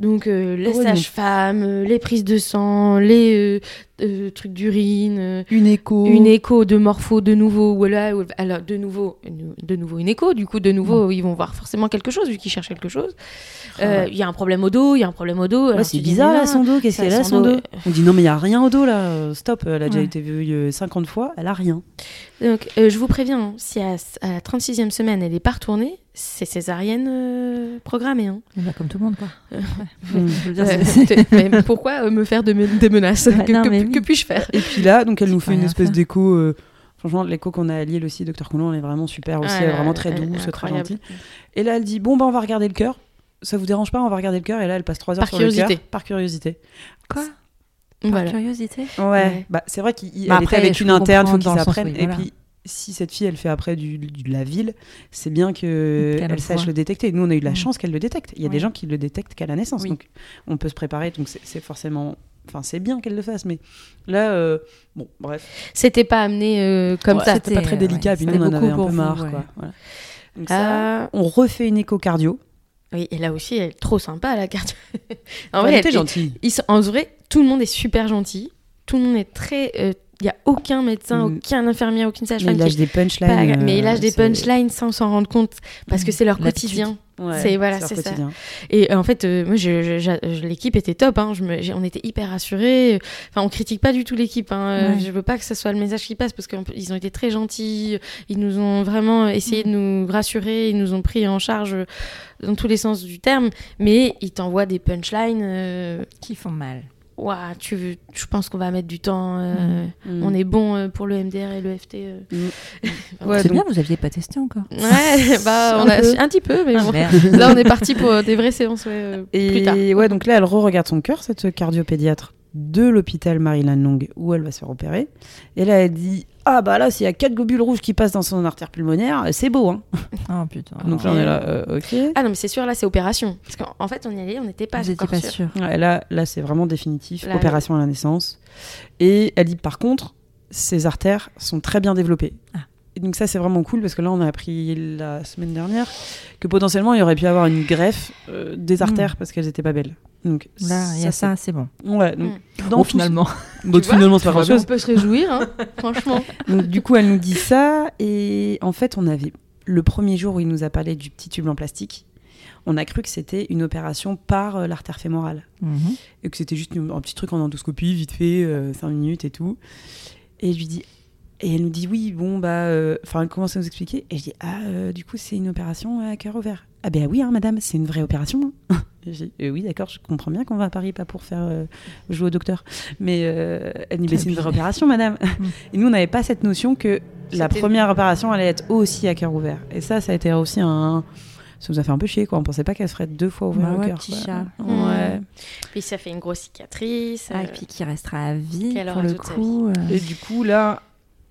Donc, euh, les Oh, sages-femmes, euh, les prises de sang, les euh, euh, trucs d'urine, une écho. une écho de morpho de nouveau, ou là, alors de nouveau, une- de nouveau une écho, du coup, de nouveau, ils vont voir forcément quelque chose, vu qu'ils cherchent quelque chose. Euh, Il y a un problème au dos, il y a un problème au dos. Ouais, c'est bizarre là son dos, qu'est-ce qu'elle a son dos, On dit non mais il y a rien au dos là, stop, elle a déjà été vue euh, 50 fois, elle a rien. Donc, euh, je vous préviens, hein, si à, à la 36e semaine, elle n'est pas retournée, c'est césarienne euh, programmée. Hein. Bah, comme tout le monde, quoi. Euh, Mm. Mais pourquoi euh, me faire de me- des menaces Ouais, Que, non, que- mais oui. que puis-je faire Et puis là, donc elle nous fait une espèce d'écho. euh, franchement, l'écho qu'on a à Lille aussi, Docteur Coulon, elle est vraiment super aussi, elle est vraiment très douce, très gentille. Et là, elle dit bon bah on va regarder le cœur. Ça vous dérange pas On va regarder le cœur. Et là, elle passe 3 heures Par sur le curiosité. cœur. Par curiosité. Quoi Par Voilà. curiosité Ouais. Ouais. Bah c'est vrai qu'elle Bah, était avec une interne, faut qu'ils le apprennent. oui, Et voilà. puis si cette fille, elle fait après du, de la ville, c'est bien que Qu'elle elle le sache le détecter. Nous, on a eu de la Mm. chance qu'elle le détecte. Il y a des gens qui le détectent qu'à la naissance, Oui. donc on peut se préparer. Donc c'est forcément, enfin c'est bien qu'elle le fasse, mais là, euh, bon, bref, C'était pas amené euh, comme Ouais, ça. c'était pas très délicat. ouais, puis nous, on en avait beaucoup un pour peu vous, marre, ouais. quoi. Voilà. Donc ça, on refait une écho cardio. oui, et là aussi, elle est trop sympa, la carte. en vrai, elle était gentille. ils sont- en vrai, tout le monde est super gentil. Tout le monde est très. Il y a aucun médecin, Mm. aucun infirmier, aucune Mais sage-femme il qui lâche est des punchlines. Mais il lâche euh, des c'est- punchlines sans s'en rendre compte parce que c'est leur quotidien. Ouais, C'est- voilà, c'est ça. Et euh, en fait, euh, moi, je- je- j'a- je- l'équipe était top. Hein. Je me- j'ai- on était hyper rassurés. Enfin, on critique pas du tout l'équipe. Hein. Ouais. Je veux pas que ce soit le message qui passe parce qu'ils ont été très gentils. Ils nous ont vraiment essayé de nous rassurer. Ils nous ont pris en charge dans tous les sens du terme. Mais ils t'envoient des punchlines. euh, Qui font mal. Ouah, tu je pense qu'on va mettre du temps. euh, Mm. On est bon euh, pour le MDR et le FT. euh. Mm. Ouais, c'est donc- bien, vous aviez pas testé encore. Ouais, bah, on Un a peu. un petit peu, mais Ah, bon. Là, on est parti pour euh, des vraies séances ouais, euh, plus tard. Et ouais, donc là, elle re-regarde son cœur, cette cardiopédiatre de l'hôpital Maryland Long où elle va se faire opérer. Et là, elle dit Ah, bah là, s'il y a quatre globules rouges qui passent dans son artère pulmonaire, c'est beau, hein. Oh putain. Donc là, on est là, euh, ok. Ah non, mais c'est sûr, là, c'est opération. Parce qu'en en fait, on y allait, on n'était pas encore pas sûr. sûr. Ouais, là, là c'est vraiment définitif, Là, opération à la naissance. Et elle dit par contre, ses artères sont très bien développées. Ah. Et donc ça, c'est vraiment cool parce que là, on a appris la semaine dernière que potentiellement, il y aurait pu avoir une greffe euh, des artères parce qu'elles étaient pas belles. Donc Là, il y a ça, c'est bon. Ouais, donc dans Bon, tout- finalement. Vois, finalement, c'est pas On grand-chose. peut se réjouir, hein, franchement. Donc, du coup, elle nous dit ça. Et en fait, on avait le premier jour où il nous a parlé du petit tube en plastique. On a cru que c'était une opération par euh, l'artère fémorale. Mhm. Et que c'était juste une- un petit truc en endoscopie, vite fait, 5 minutes et tout. Et je lui dis. Et elle nous dit oui, bon, bah. euh, Enfin, elle commence à nous expliquer? Et je dis ah, euh, du coup, c'est une opération à cœur ouvert. Ah, ben oui, hein, madame, c'est une vraie opération. hein. Et j'ai dit, Euh, oui, d'accord, je comprends bien qu'on va à Paris, pas pour faire euh, jouer au docteur. Mais euh, elle dit, mais c'est une vraie opération, madame. Et nous, on n'avait pas cette notion que la première opération allait être aussi à cœur ouvert. Et ça, ça a été aussi un. Ça nous a fait un peu chier, quoi. On pensait pas qu'elle se ferait deux fois ouvert Bah le ouais, cœur. petit quoi. chat. Ouais. Puis ça fait une grosse cicatrice. Ah, euh, et puis qui restera à vie pour le coup. euh, Et du coup, là,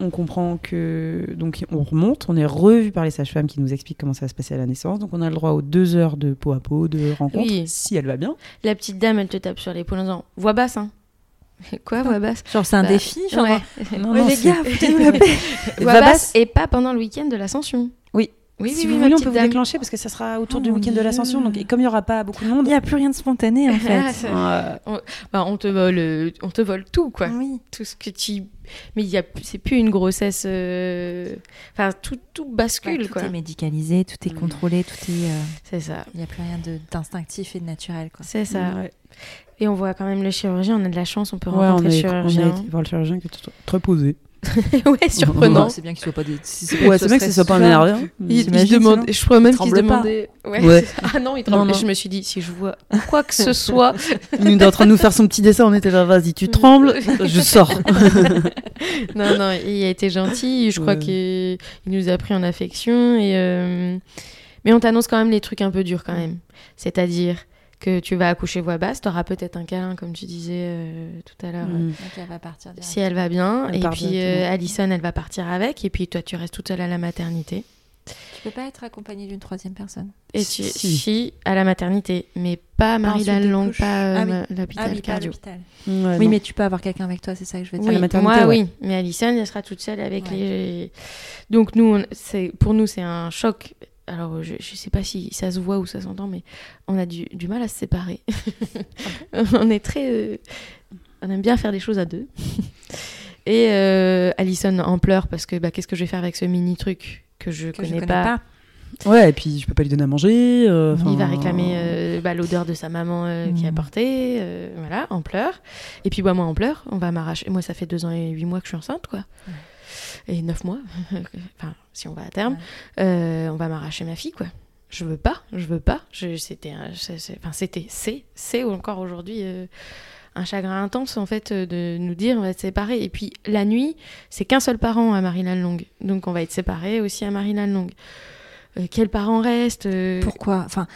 on comprend que. Donc, on remonte, on est revu par les sages-femmes qui nous expliquent comment ça va se passer à la naissance. Donc, on a le droit aux deux heures de peau à peau, de rencontre, Oui. si elle va bien. La petite dame, elle te tape sur l'épaule en disant Voix basse, hein. Quoi, voix basse? Genre, c'est un Bah, défi. Genre, ouais. Non, Ouais, non, les gars, foutez-nous la paix. Voix basse et pas pendant le week-end de l'ascension. Oui, si oui, vous oui, voulez, on peut vous déclencher parce que ça sera autour Oh du mon week-end de l'ascension. Donc, et comme il n'y aura pas beaucoup de monde, Il n'y a plus rien de spontané en fait. Ah, ça- euh, Bah, on te vole, euh, on te vole tout quoi. oui. Tout ce que tu. Mais il y a, c'est plus une grossesse. euh, Enfin, tout, tout bascule Ouais, tout quoi. est médicalisé, tout est Mm. contrôlé, tout est. euh, C'est ça. Il n'y a plus rien d'instinctif et de naturel. Quoi. C'est ça. ouais. Et on voit quand même le chirurgien. On a de la chance, on peut Ouais, on, rencontrer le est, on a chirurgien. été voir le chirurgien qui très- très posé. ouais, surprenant. C'est bien qu'il soit pas des. si Ouais, c'est bien que ce soit pas un énervé. hein. Il, il demande, je crois même qu'il pas. demandait. Ouais. Ouais. Ah non, il tremble. non. Je me suis dit, si je vois quoi que ce soit, Il était en train de nous faire son petit dessin. On était là, vas-y, tu trembles, je sors. non, non, il a été gentil. Je crois Ouais. qu'il il nous a pris en affection. Et euh, Mais on t'annonce quand même les trucs un peu durs quand même. C'est-à-dire que tu vas accoucher voix basse, tu auras peut-être un câlin, comme tu disais euh, tout à l'heure. Mm. Donc elle va partir direct. Si elle va bien, Elle et puis euh, Alison, elle va partir avec, et puis toi, tu restes toute seule à la maternité. Tu peux pas être accompagnée d'une troisième personne. Et tu Si. si, à la maternité, mais pas Marie couches. pas euh, Ah oui. ma- l'hôpital Ah oui, cardio. l'hôpital. Ouais, Oui, non. mais tu peux avoir quelqu'un avec toi, c'est ça que je veux dire. Oui, la maternité, moi ouais. oui, mais Alison, elle sera toute seule avec Ouais. les. Donc nous, on- c'est pour nous, c'est un choc. Alors je, je sais pas si ça se voit ou ça s'entend, mais on a du, du mal à se séparer. on est très, euh, on aime bien faire des choses à deux. Et euh, Alison en pleure parce que bah, qu'est-ce que je vais faire avec ce mini truc que je Que connais, je connais pas. pas. Ouais, et puis je peux pas lui donner à manger. euh, Il va réclamer euh, bah, l'odeur de sa maman euh, qui a Mm. porté, euh, voilà, en pleurs. Et puis bah, moi en pleurs, on va m'arracher. Moi, ça fait deux ans et huit mois que je suis enceinte, quoi. Et neuf mois, enfin, si on va à terme, Ouais. euh, on va m'arracher ma fille, quoi. Je veux pas, je veux pas. C'était, enfin, c'était, c'est, c'est encore aujourd'hui euh, un chagrin intense en fait euh, de nous dire on va être séparés. Et puis la nuit, c'est qu'un seul parent à Marie-Laine Longue, donc on va être séparés aussi à Marie-Laine Longue. Euh, quel parent reste euh, Pourquoi? Enfin.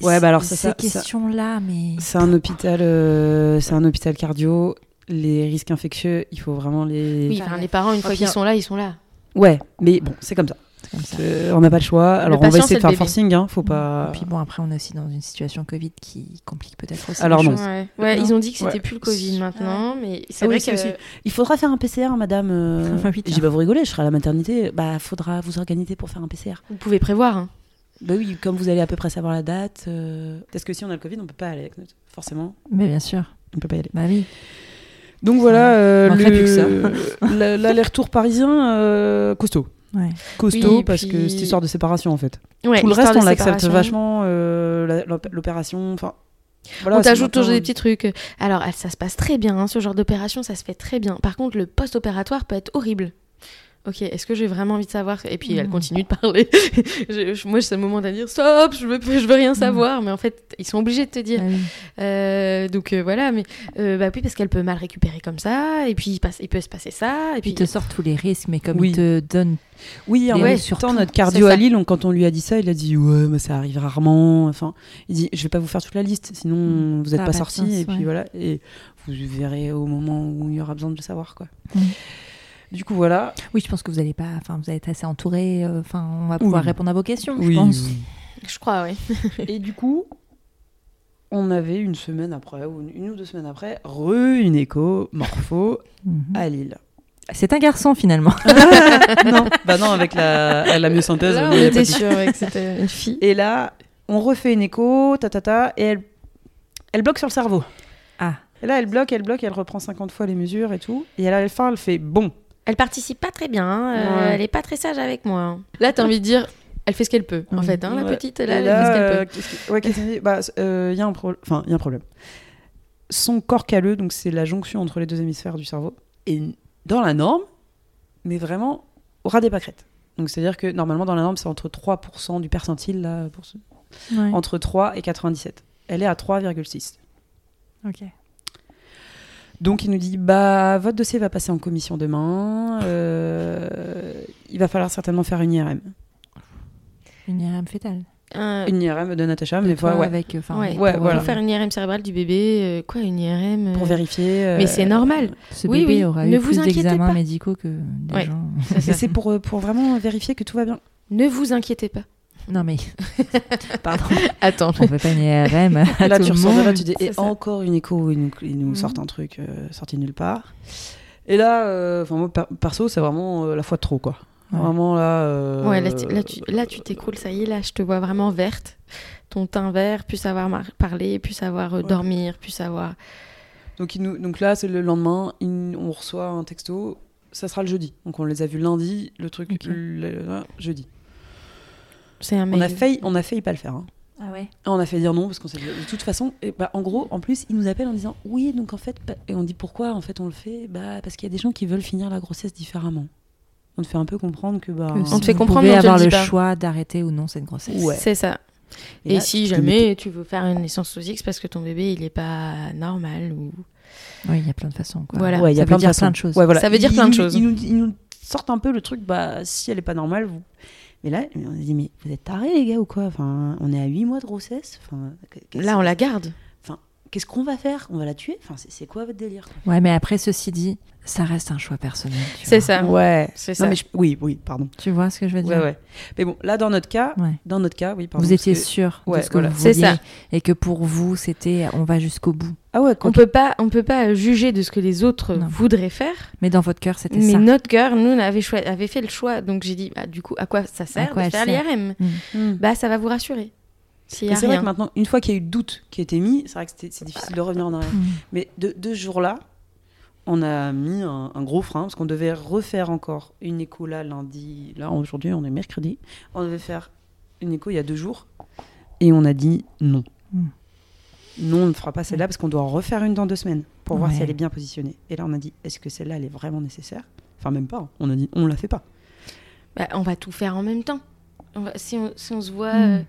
Ouais, bah alors ces ça, questions-là, mais. C'est un hôpital, euh, c'est un hôpital cardio. Les risques infectieux, il faut vraiment les. Oui, enfin, les parents, une fois qu'ils sont là, ils sont là. Ouais, mais bon, c'est comme ça. C'est comme ça. Euh, on n'a pas le choix. Alors on va essayer c'est de faire forcing, hein. Faut pas. Et puis bon, après, on est aussi dans une situation Covid qui complique peut-être aussi. Alors les non. choses. Ouais, Ouais, Non. ils ont dit que c'était Ouais. plus le Covid maintenant, mais c'est Ah vrai oui, que c'est aussi. Il faudra faire un PCR, madame. euh. Je dis, bah vous rigolez, je serai à la maternité. Bah faudra vous organiser pour faire un PCR. vous pouvez prévoir. hein. Bah oui, comme vous allez à peu près savoir la date. euh, Parce que si on a le Covid, on peut pas aller avec notre. Forcément, Mais bien sûr. on peut pas y aller. Bah oui. Donc voilà, euh, l'aller-retour parisien, euh, costaud. Ouais. Costaud Oui, parce puis- que cette histoire de séparation en fait. Ouais, Tout le reste, on l'accepte vachement. euh, L'opération, enfin. voilà, on t'ajoute toujours des petits trucs. Alors, ça se passe très bien, hein, ce genre d'opération, ça se fait très bien. Par contre, le post-opératoire peut être horrible. Ok, est-ce que j'ai vraiment envie de savoir? Et puis elle Mhm. continue de parler. Je- je- moi, c'est le moment de dire stop, je veux, je veux rien savoir. Mais en fait, ils sont obligés de te dire. Oui. Euh, donc euh, voilà, mais euh, bah oui, parce qu'elle peut mal récupérer comme ça. Et puis il, passe, il peut se passer ça. Et puis Ils te sortent tous les risques, mais comme Oui. ils te donnent. Oui, en surtout surtout, notre cardio à. Lille, on- quand on lui a dit ça, il a dit ouais, mais ça arrive rarement. Enfin, il dit je vais pas vous faire toute la liste, sinon Mm. vous Ça êtes a pas sorti et puis voilà et vous verrez au moment où il y aura besoin de le savoir quoi. Du coup voilà. Oui, je pense que vous allez pas. Enfin, vous allez être assez entouré. euh, Enfin, on va pouvoir Oui. répondre à vos questions. Oui, je pense. oui. je crois, oui. Et du coup, on avait une semaine après ou une, une ou deux semaines après, re une écho morpho Mhm. à Lille. C'est un garçon finalement. non, bah non avec la, la myosynthèse. Là, oui, on était sûr ouais, que c'était une fille. Et là, on refait une écho, ta ta ta, et elle, elle bloque sur le cerveau. Ah. Et là, elle bloque, elle bloque, elle reprend 50 fois les mesures et tout. Et à la fin, elle fait bon. Elle participe pas très bien, hein, euh, Ouais. elle est pas très sage avec moi. hein. Là, t'as envie de dire, elle fait ce qu'elle peut, en fait, hein, la petite, Et là, elle là, fait ce qu'elle euh, peut. qu'est-ce qui- ouais, Bah, il y a un enfin, il y a un problème. Son corps calleux, donc c'est la jonction entre les deux hémisphères du cerveau, est dans la norme, mais vraiment au ras des pâquerettes. Donc c'est-à-dire que normalement dans la norme c'est entre 3% du percentile là, pour ce- Ouais. entre 3 et 97. Elle est à 3,6. Ok. Donc il nous dit bah votre dossier va passer en commission demain. euh, il va falloir certainement faire une IRM. Une IRM fétale. Un- Une IRM de Natacha, mais Toi, voilà, ouais, avec. Enfin, ouais, Ouais, pour, voilà. pour faire une IRM cérébrale du bébé, euh, quoi, une IRM euh, pour vérifier. euh, Mais c'est normal. Ce Oui, bébé oui, aura ne eu vous plus inquiétez d'examens pas. médicaux que des Ouais. gens. C'est pour, euh, pour vraiment vérifier que tout va bien. Ne vous inquiétez pas. Non mais. Pardon. Attends. On fait pas une IRM à Là, tout tu le ressors de là, tu dis, et ça. encore une écho, où ils nous, ils nous Mhm. sortent un truc euh, sorti de nulle part. Et là, euh, enfin, moi, per- perso, c'est vraiment euh, la fois de trop, quoi. Ouais. Vraiment là. euh, Ouais, là, tu- là, tu là, tu t'écroules, ça y est, là, je te vois vraiment verte. Ton teint vert, plus savoir parler, plus savoir euh, Ouais. dormir, plus savoir. Donc, il nous... Donc là, c'est le lendemain, il- on reçoit un texto. Ça sera le jeudi. Donc on les a vus lundi, le truc Ok. le- le- jeudi. C'est un On a failli, on a failli pas le faire. hein. Ah ouais. On a fait dire non parce qu'on s'est dit de toute façon. Et bah, en gros, en plus, ils nous appellent en disant oui, donc en fait, et on dit pourquoi en fait on le fait? Bah parce qu'il y a des gens qui veulent finir la grossesse différemment. On te fait un peu comprendre que bah. Que On te fait comprendre, pouvez le avoir le choix d'arrêter ou non cette grossesse. Ouais. C'est ça. Et, là, si jamais tu veux faire une naissance sous X parce que ton bébé il est pas normal ou Oui, il y a plein de façons. Quoi. Voilà. Ouais, il y a Ça plein veut de plein de choses. Ouais, voilà. Ça veut dire plein de choses. Ils nous, ils nous sortent un peu le truc, bah si elle est pas normale, vous. Mais là, on a dit mais vous êtes tarés les gars ou quoi? Enfin, on est à 8 mois de grossesse. Enfin, là on la garde. Qu'est-ce qu'on va faire? On va la tuer? Enfin, c'est quoi votre délire? Ouais, mais après, ceci dit, ça reste un choix personnel. C'est ça. Ouais. C'est ça. mais je- oui, oui, pardon. Tu vois ce que je veux dire? Ouais, ouais. Mais bon, là dans notre cas, Ouais. dans notre cas, oui, pardon. Vous étiez que- sûr Ouais, de ce que voilà. vous C'est vouliez ça. et que pour vous, c'était on va jusqu'au bout. Ah ouais. On peut pas, on peut pas juger de ce que les autres Non. voudraient faire, Mais dans votre cœur, c'était mais ça. notre cœur, nous, on avait, fait le choix. Donc j'ai dit, bah, du coup, à quoi ça sert quoi de faire sert l'IRM Hmm. Bah, ça va vous rassurer. C'est vrai que maintenant, une fois qu'il y a eu le doute qui a été mis, c'est vrai que c'est difficile de revenir en arrière. Mm. Mais de, de ce jour-là, on a mis un, un gros frein parce qu'on devait refaire encore une écho là lundi. Là, aujourd'hui, on est mercredi. On devait faire une écho il y a deux jours. Et on a dit non. Mm. Non, on ne fera pas celle-là parce qu'on doit en refaire une dans deux semaines pour voir si elle est bien positionnée. Et là, on a dit est-ce que celle-là, elle est vraiment nécessaire? Enfin, même pas. hein. On a dit on la fait pas. Bah, on va tout faire en même temps. Si, on, si on se voit. Mm.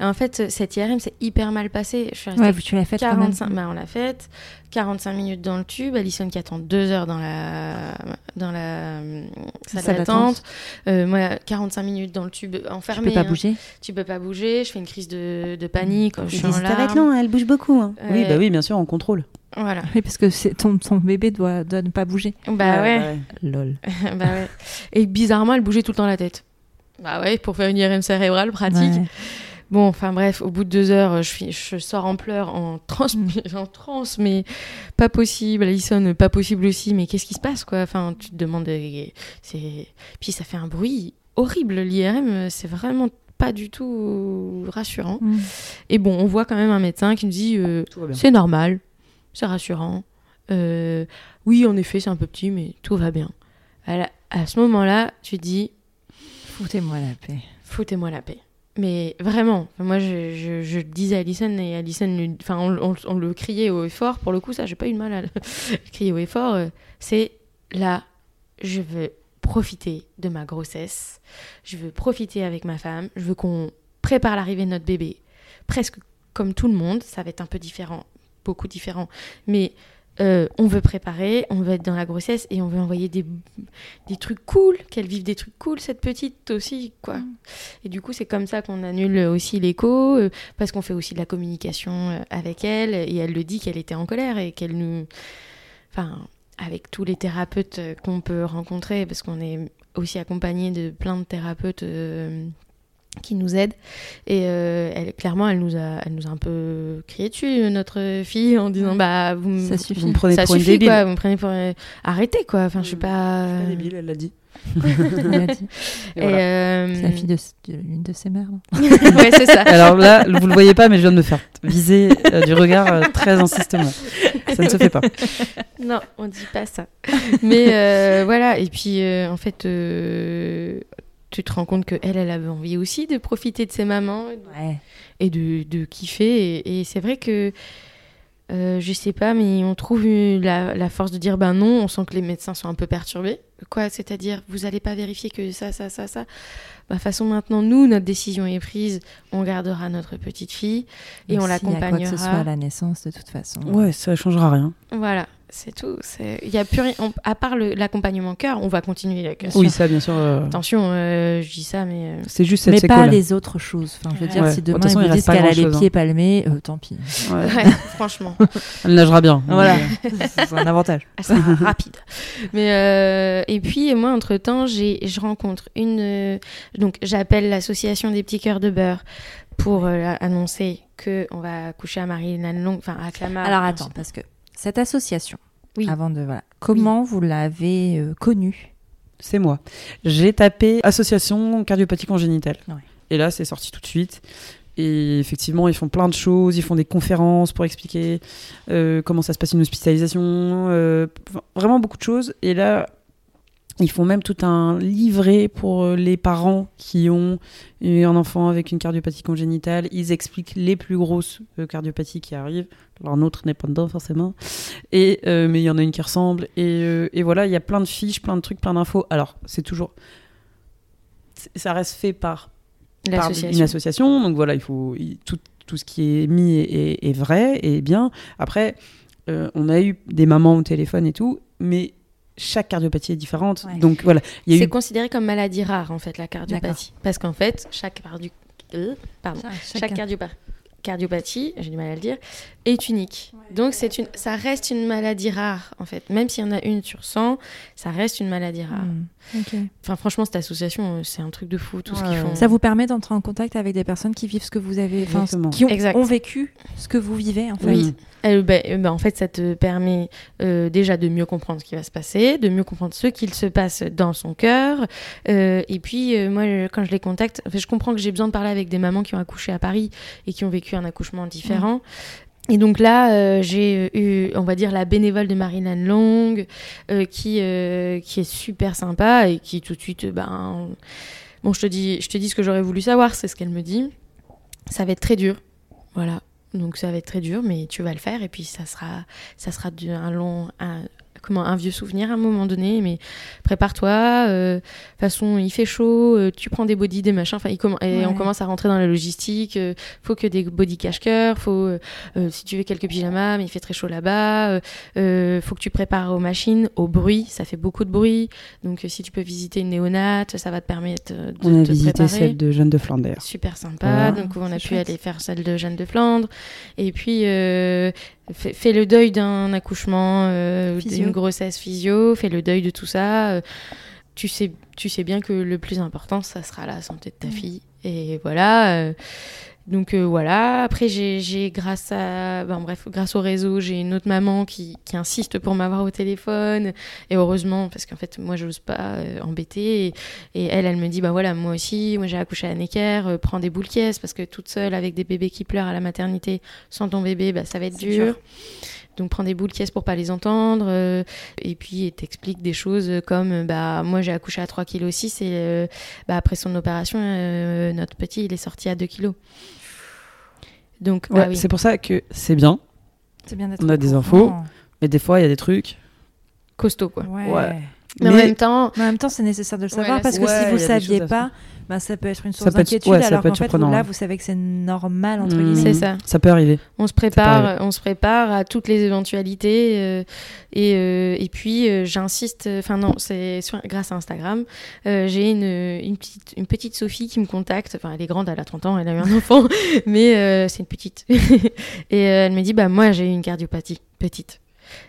euh, En fait, cette IRM, c'est hyper mal passé. Je suis restée Ouais, tu l'as fait quand même. 45, bah, on l'a faite. 45 minutes dans le tube. Alison qui attend 2 heures dans la, dans la euh, salle Salle d'attente. Euh, moi, 45 minutes dans le tube Tu enfermé. peux pas hein. bouger. Tu peux pas bouger. Je fais une crise de, de panique. Je suis en larmes. non, elle bouge beaucoup. hein. Oui, Ouais. bah oui, bien sûr, on contrôle. Voilà. Oui, parce que ton, ton bébé doit, doit ne pas bouger. Bah ouais. Lol. bah ouais. Et bizarrement, elle bougeait tout le temps la tête. Bah ouais, pour faire une IRM cérébrale pratique. Ouais. Bon, enfin bref, au bout de deux heures, je, suis, je sors en pleurs, en transe, mais, en transe, mais pas possible. Alison, pas possible aussi, mais qu'est-ce qui se passe, quoi? Enfin, tu te demandes... euh, c'est Puis ça fait un bruit horrible, l'IRM, c'est vraiment pas du tout rassurant. Mm. Et bon, on voit quand même un médecin qui nous dit... euh, Tout va bien. c'est normal, c'est rassurant. Euh, oui, en effet, c'est un peu petit, mais tout va bien. À, la- à ce moment-là, tu te dis, Foutez-moi la paix. foutez-moi la paix. Mais vraiment, moi je, disais à Alison et Alison, enfin on, le criait haut et fort. Pour le coup, ça, j'ai pas eu de mal à le crier haut et fort. euh, C'est là, je veux profiter de ma grossesse. Je veux profiter avec ma femme. Je veux qu'on prépare l'arrivée de notre bébé. Presque comme tout le monde. Ça va être un peu différent, beaucoup différent. Mais euh, on veut préparer, on veut être dans la grossesse et on veut envoyer des, des trucs cool, qu'elle vive des trucs cool, cette petite aussi, quoi. Et du coup, c'est comme ça qu'on annule aussi l'écho, euh, parce qu'on fait aussi de la communication euh, avec elle, et elle le dit qu'elle était en colère et qu'elle nous. Enfin, avec tous les thérapeutes qu'on peut rencontrer, parce qu'on est aussi accompagné de plein de thérapeutes. euh, qui nous aident et euh, elle, clairement elle nous a elle nous a un peu crié dessus notre fille en disant bah vous Ça suffit. Vous me prenez ça pour une suffit débile. quoi vous me prenez pour euh, arrêtez quoi enfin je suis Mm. pas Je suis pas débile, elle l'a dit. Voilà. euh, C'est la fille de de l'une de ses mères. non ouais c'est ça Alors là, vous le voyez pas, mais je viens de me faire viser euh, du regard euh, très insistement. Ça ne se fait pas. Non, on dit pas ça. Mais euh, voilà, et puis euh, en fait, euh, tu te rends compte que elle, elle avait envie aussi de profiter de ses mamans Ouais. et de, de kiffer. Et, et c'est vrai que, euh, je sais pas, mais on trouve la, la force de dire ben non, on sent que les médecins sont un peu perturbés. Quoi, c'est-à-dire, vous allez pas vérifier que ça, ça, ça, ça. Bah, façon, maintenant, nous, notre décision est prise, on gardera notre petite fille et on S'il y a quoi que ce l'accompagnera. soit à la naissance, de toute façon. Ouais, ça changera rien. Voilà, c'est tout. Il y a plus rien. on- À part l'accompagnement cœur, on va continuer la Oui, ça, bien sûr. euh, Attention, euh, je dis ça, mais. euh, C'est juste cette Mais pas les autres choses. Enfin, je veux dire, Ouais. si De demain façon, ils disent qu'elle a les pieds palmés, euh, tant pis. Ouais. ouais, franchement, Elle nagera bien. Voilà. Euh, C'est un avantage. ah, c'est rapide. Mais euh, et puis moi, entre temps, j'ai, je rencontre une. euh, donc, j'appelle l'association des petits cœurs de beurre pour euh, annoncer que on va coucher à Marie-Hélène enfin à Clamart. Alors attends, parce que cette association, Oui. avant de voilà, comment vous l'avez euh, connue? C'est moi. J'ai tapé association cardiopathie congénitale. Ouais. Et là, c'est sorti tout de suite. Et effectivement, ils font plein de choses. Ils font des conférences pour expliquer euh, comment ça se passe une hospitalisation. euh, vraiment beaucoup de choses. Et là, ils font même tout un livret pour euh, les parents qui ont eu un enfant avec une cardiopathie congénitale. Ils expliquent les plus grosses euh, cardiopathies qui arrivent. Alors, nôtre n'est pas dedans, forcément. Et, euh, mais il y en a une qui ressemble. Et, euh, et voilà, il y a plein de fiches, plein de trucs, plein d'infos. Alors, c'est toujours. Ça reste fait par par une association. Donc voilà, il faut tout, tout ce qui est mis est, est- est vrai et bien. Après, euh, on a eu des mamans au téléphone et tout, mais chaque cardiopathie est différente. Ouais. Donc voilà, C'est eu considéré comme maladie rare en fait la cardiopathie, parce qu'en fait chaque cardio... euh, pardon, chaque cardiopathie, j'ai du mal à le dire, est unique. Donc c'est une, ça reste une maladie rare en fait. Même s'il y en a une sur 100, ça reste une maladie rare. Hmm. Enfin franchement cette association, euh, c'est un truc de fou tout ce qu'ils font. Ça vous permet d'entrer en contact avec des personnes qui vivent ce que vous avez, enfin, qui ont, vécu ce que vous vivez en fait. Oui. Euh, bah, euh, bah, en fait, ça te permet euh, déjà de mieux comprendre ce qui va se passer, de mieux comprendre ce qu'il se passe dans son cœur. Euh, et puis, euh, moi, quand je les contacte, en fait, je comprends que j'ai besoin de parler avec des mamans qui ont accouché à Paris et qui ont vécu un accouchement différent. Et donc là, euh, j'ai eu, on va dire, la bénévole de Marilyn Long, euh, qui, euh, qui est super sympa et qui tout de suite, euh, ben, bon, je te dis, je te dis ce que j'aurais voulu savoir, c'est ce qu'elle me dit. Ça va être très dur, voilà. Donc ça va être très dur, mais tu vas le faire et puis ça sera, ça sera un long, comment, un vieux souvenir à un moment donné. Mais prépare-toi. euh, façon, il fait chaud, euh, tu prends des body, des machins. Enfin, il comm- et Ouais. on commence à rentrer dans la logistique. euh, faut que des body cache-cœur. Faut, euh, euh, si tu veux quelques pyjamas, mais il fait très chaud là-bas. euh, euh, faut que tu prépares aux machines, au bruit. Ça fait beaucoup de bruit. Donc euh, si tu peux visiter une néonate, ça va te permettre de On a te visité préparer celle de Jeanne de Flandre. super sympa. Voilà. Donc on a pu chouette. aller faire celle de Jeanne de Flandre. Et puis euh, fais, fais le deuil d'un accouchement, euh, d'une grossesse physio, fais le deuil de tout ça. Euh, tu sais, tu sais bien que le plus important, ça sera la santé de ta fille. Et voilà. Donc euh, voilà. Après, j'ai, grâce à, ben, bref, grâce au réseau, j'ai une autre maman qui, qui insiste pour m'avoir au téléphone. Et heureusement, parce qu'en fait, moi, je n'ose pas euh, embêter. Et, et elle, elle me dit, bah voilà, moi aussi, moi j'ai accouché à Necker, euh, prends des boules caisses parce que toute seule avec des bébés qui pleurent à la maternité sans ton bébé, bah, ça va être dur. dur. Donc prends des boules caisses pour pas les entendre. euh, et puis elle t'explique des choses comme, bah moi j'ai accouché à 3 kg 6 et euh, bah, après son opération, euh, notre petit il est sorti à 2 kg. Donc Ouais, ah oui. C'est pour ça que c'est bien, C'est bien d'être On a des courant. infos. mais des fois, il y a des trucs. costaud quoi. Ouais. Ouais. Mais, en même temps, Mais en même temps, c'est nécessaire de le savoir parce que Ouais, si vous des saviez pas, bah, ça peut être une source d'inquiétude ouais, ça alors peut qu'en être fait, vous, là, vous savez que c'est normal, entre Mmh. guillemets. c'est ça. Ça peut arriver. On se prépare, on se prépare à toutes les éventualités euh, et, euh, et puis euh, j'insiste. Enfin non, c'est grâce à Instagram. euh, J'ai une, une petite une petite Sophie qui me contacte. Enfin elle est grande, elle a 30 ans, elle a eu un enfant, mais euh, c'est une petite. et euh, elle me dit bah moi j'ai eu une cardiopathie petite.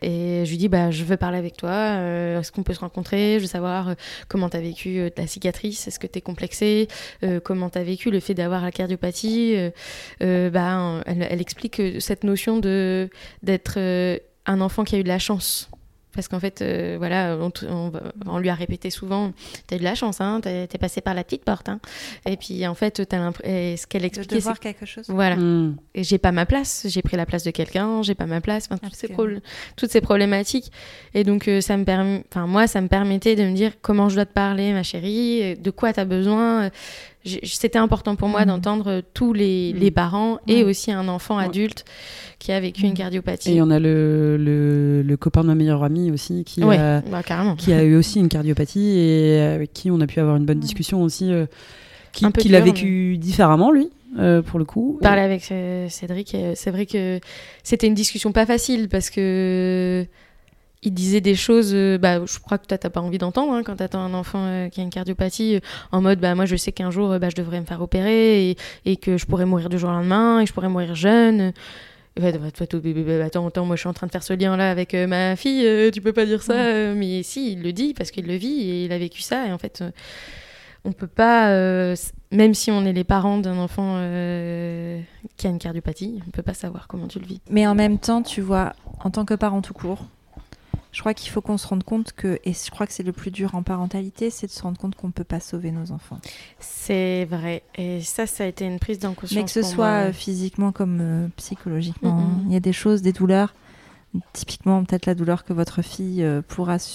Et je lui dis bah je veux parler avec toi. euh, Est-ce qu'on peut se rencontrer Je veux savoir euh, comment tu as vécu euh, ta cicatrice. Est-ce que tu es complexée Comment tu as vécu le fait d'avoir la cardiopathie bah, elle, elle explique cette notion d'être un enfant qui a eu de la chance. Parce qu'en fait, euh, voilà, on, lui a répété souvent, t'as eu de la chance, hein, t'es passé par la petite porte. Hein. Et puis en fait, t'as ce qu'elle De expliquait, c'est devoir quelque chose. voilà, Hmm. et j'ai pas ma place, j'ai pris la place de quelqu'un, j'ai pas ma place, enfin, toutes, parce ces toutes ces problématiques. Et donc, euh, ça me permet, enfin, moi, ça me permettait de me dire comment je dois te parler, ma chérie, de quoi tu as besoin. C'était important pour moi Mhm. d'entendre euh, tous les, Mhm. les parents et aussi un enfant adulte qui a vécu une Mhm. cardiopathie. Et on a le, le, le copain de ma meilleure amie aussi qui, ouais, a, bah, carrément. qui a eu aussi une cardiopathie et avec qui on a pu avoir une bonne discussion aussi. euh, qui l'a vécu différemment, lui, euh, pour le coup. Parler avec euh, Cédric, c'est vrai que c'était une discussion pas facile parce que il disait des choses, euh, bah, je crois que toi t'as pas envie d'entendre hein, quand t'attends un enfant euh, qui a une cardiopathie, euh, en mode bah moi je sais qu'un jour bah, je devrais me faire opérer et, et que je pourrais mourir du jour au lendemain et je pourrais mourir jeune. Bah, toi, toi, bah, bah, attends, attends, moi je suis en train de faire ce lien là avec ma fille, tu peux pas dire ça, Ouais. mais si, il le dit parce qu'il le vit et il a vécu ça et en fait on peut pas, même si on est les parents d'un enfant qui a une cardiopathie, on peut pas savoir comment tu le vis. Mais en même temps, tu vois, en tant que parent tout court, Je crois qu'il faut qu'on se rende compte que, et je crois que c'est le plus dur en parentalité, c'est de se rendre compte qu'on ne peut pas sauver nos enfants. C'est vrai. Et ça, ça a été une prise d'en conscience. Mais que ce soit moi, euh, physiquement comme euh, psychologiquement. Hein. Il y a des choses, des douleurs, typiquement peut-être la douleur que votre fille euh, pourra su-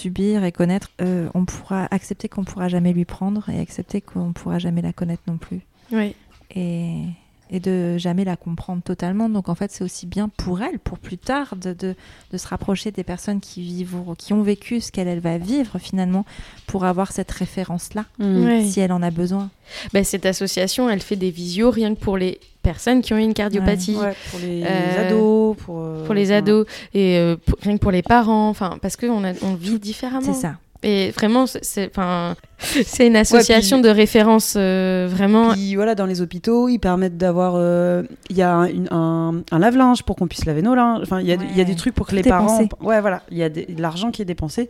subir et connaître. euh, on pourra accepter qu'on pourra jamais lui prendre et accepter qu'on pourra jamais la connaître non plus. Oui. Et, et de jamais la comprendre totalement. Donc en fait, c'est aussi bien pour elle, pour plus tard, de, de, de se rapprocher des personnes qui, vivent, qui ont vécu ce qu'elle elle va vivre finalement, pour avoir cette référence-là, Mm. Si elle en a besoin. Bah, cette association, elle fait des visios rien que pour les personnes qui ont une cardiopathie. Ouais, pour les Euh, ados, pour, euh, Pour les ados et euh, pour- rien que pour les parents, enfin parce que on, a, on vit différemment. C'est ça. Et vraiment, c'est- une association puis- de référence euh, vraiment. Puis voilà, dans les hôpitaux, ils permettent d'avoir. euh, Il y a un, une- un- un lave-linge pour qu'on puisse laver nos linges. Enfin, il y, a- il y a des trucs pour que Tout les parents. pensé. Ouais, voilà. Il y a de l'argent qui est dépensé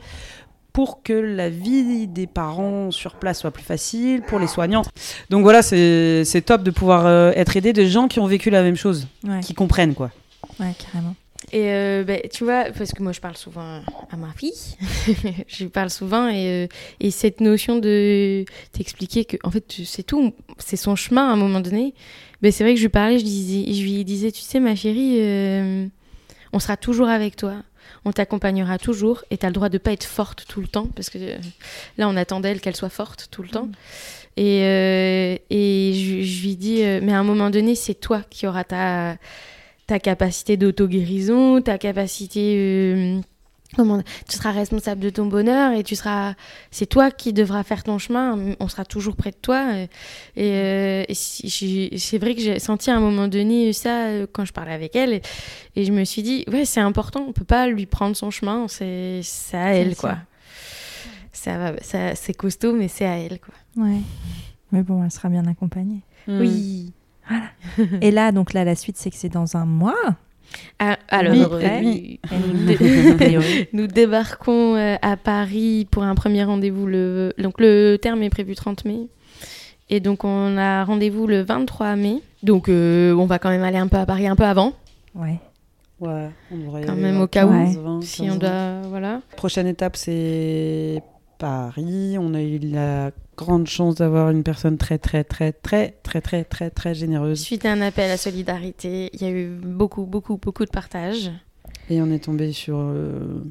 pour que la vie des parents sur place soit plus facile, pour les soignants. Donc voilà, c'est c'est top de pouvoir euh, être aidé de gens qui ont vécu la même chose, Ouais, qui comprennent, quoi. ouais carrément. Et euh, ben, tu vois, parce que moi je parle souvent à ma fille, je lui parle souvent et, euh, et cette notion de t'expliquer que en fait c'est tout, c'est son chemin à un moment donné. Ben, c'est vrai que je lui parlais, je, disais, je lui disais, tu sais ma chérie, euh, on sera toujours avec toi. On t'accompagnera toujours et tu as le droit de pas être forte tout le temps parce que euh, là on attend d'elle qu'elle soit forte tout le temps. Et, euh, et je, je lui dis, mais à un moment donné, c'est toi qui auras ta, ta capacité d'auto-guérison, ta capacité. euh, comment, tu seras responsable de ton bonheur et tu seras. C'est toi qui devras faire ton chemin. On sera toujours près de toi. Et, et, euh, et c'est vrai que j'ai senti à un moment donné ça euh, quand je parlais avec elle. Et, et je me suis dit, ouais, c'est important. On peut pas lui prendre son chemin. C'est c'est à elle, C'est quoi. ça. Ça va, ça, c'est costaud, mais c'est à elle, quoi. Ouais. Mais bon, elle sera bien accompagnée. Mm. Oui. Et là, donc là, la suite, c'est que c'est dans un mois. Ah, alors, Oui, euh, oui. nous, dé- nous débarquons euh, à Paris pour un premier rendez-vous. Le... Donc, le terme est prévu 30 mai. Et donc, on a rendez-vous le 23 mai. Donc, euh, on va quand même aller un peu à Paris un peu avant, Ouais. Ouais, on devrait y Quand même au cas où, 15, 20, si 15, on 20. doit. Voilà. Prochaine étape, c'est Paris. On a eu la grande chance d'avoir une personne très, très, très, très, très, très, très, très généreuse. Suite à un appel à solidarité, il y a eu beaucoup, beaucoup, beaucoup de partage. Et on est tombé sur euh,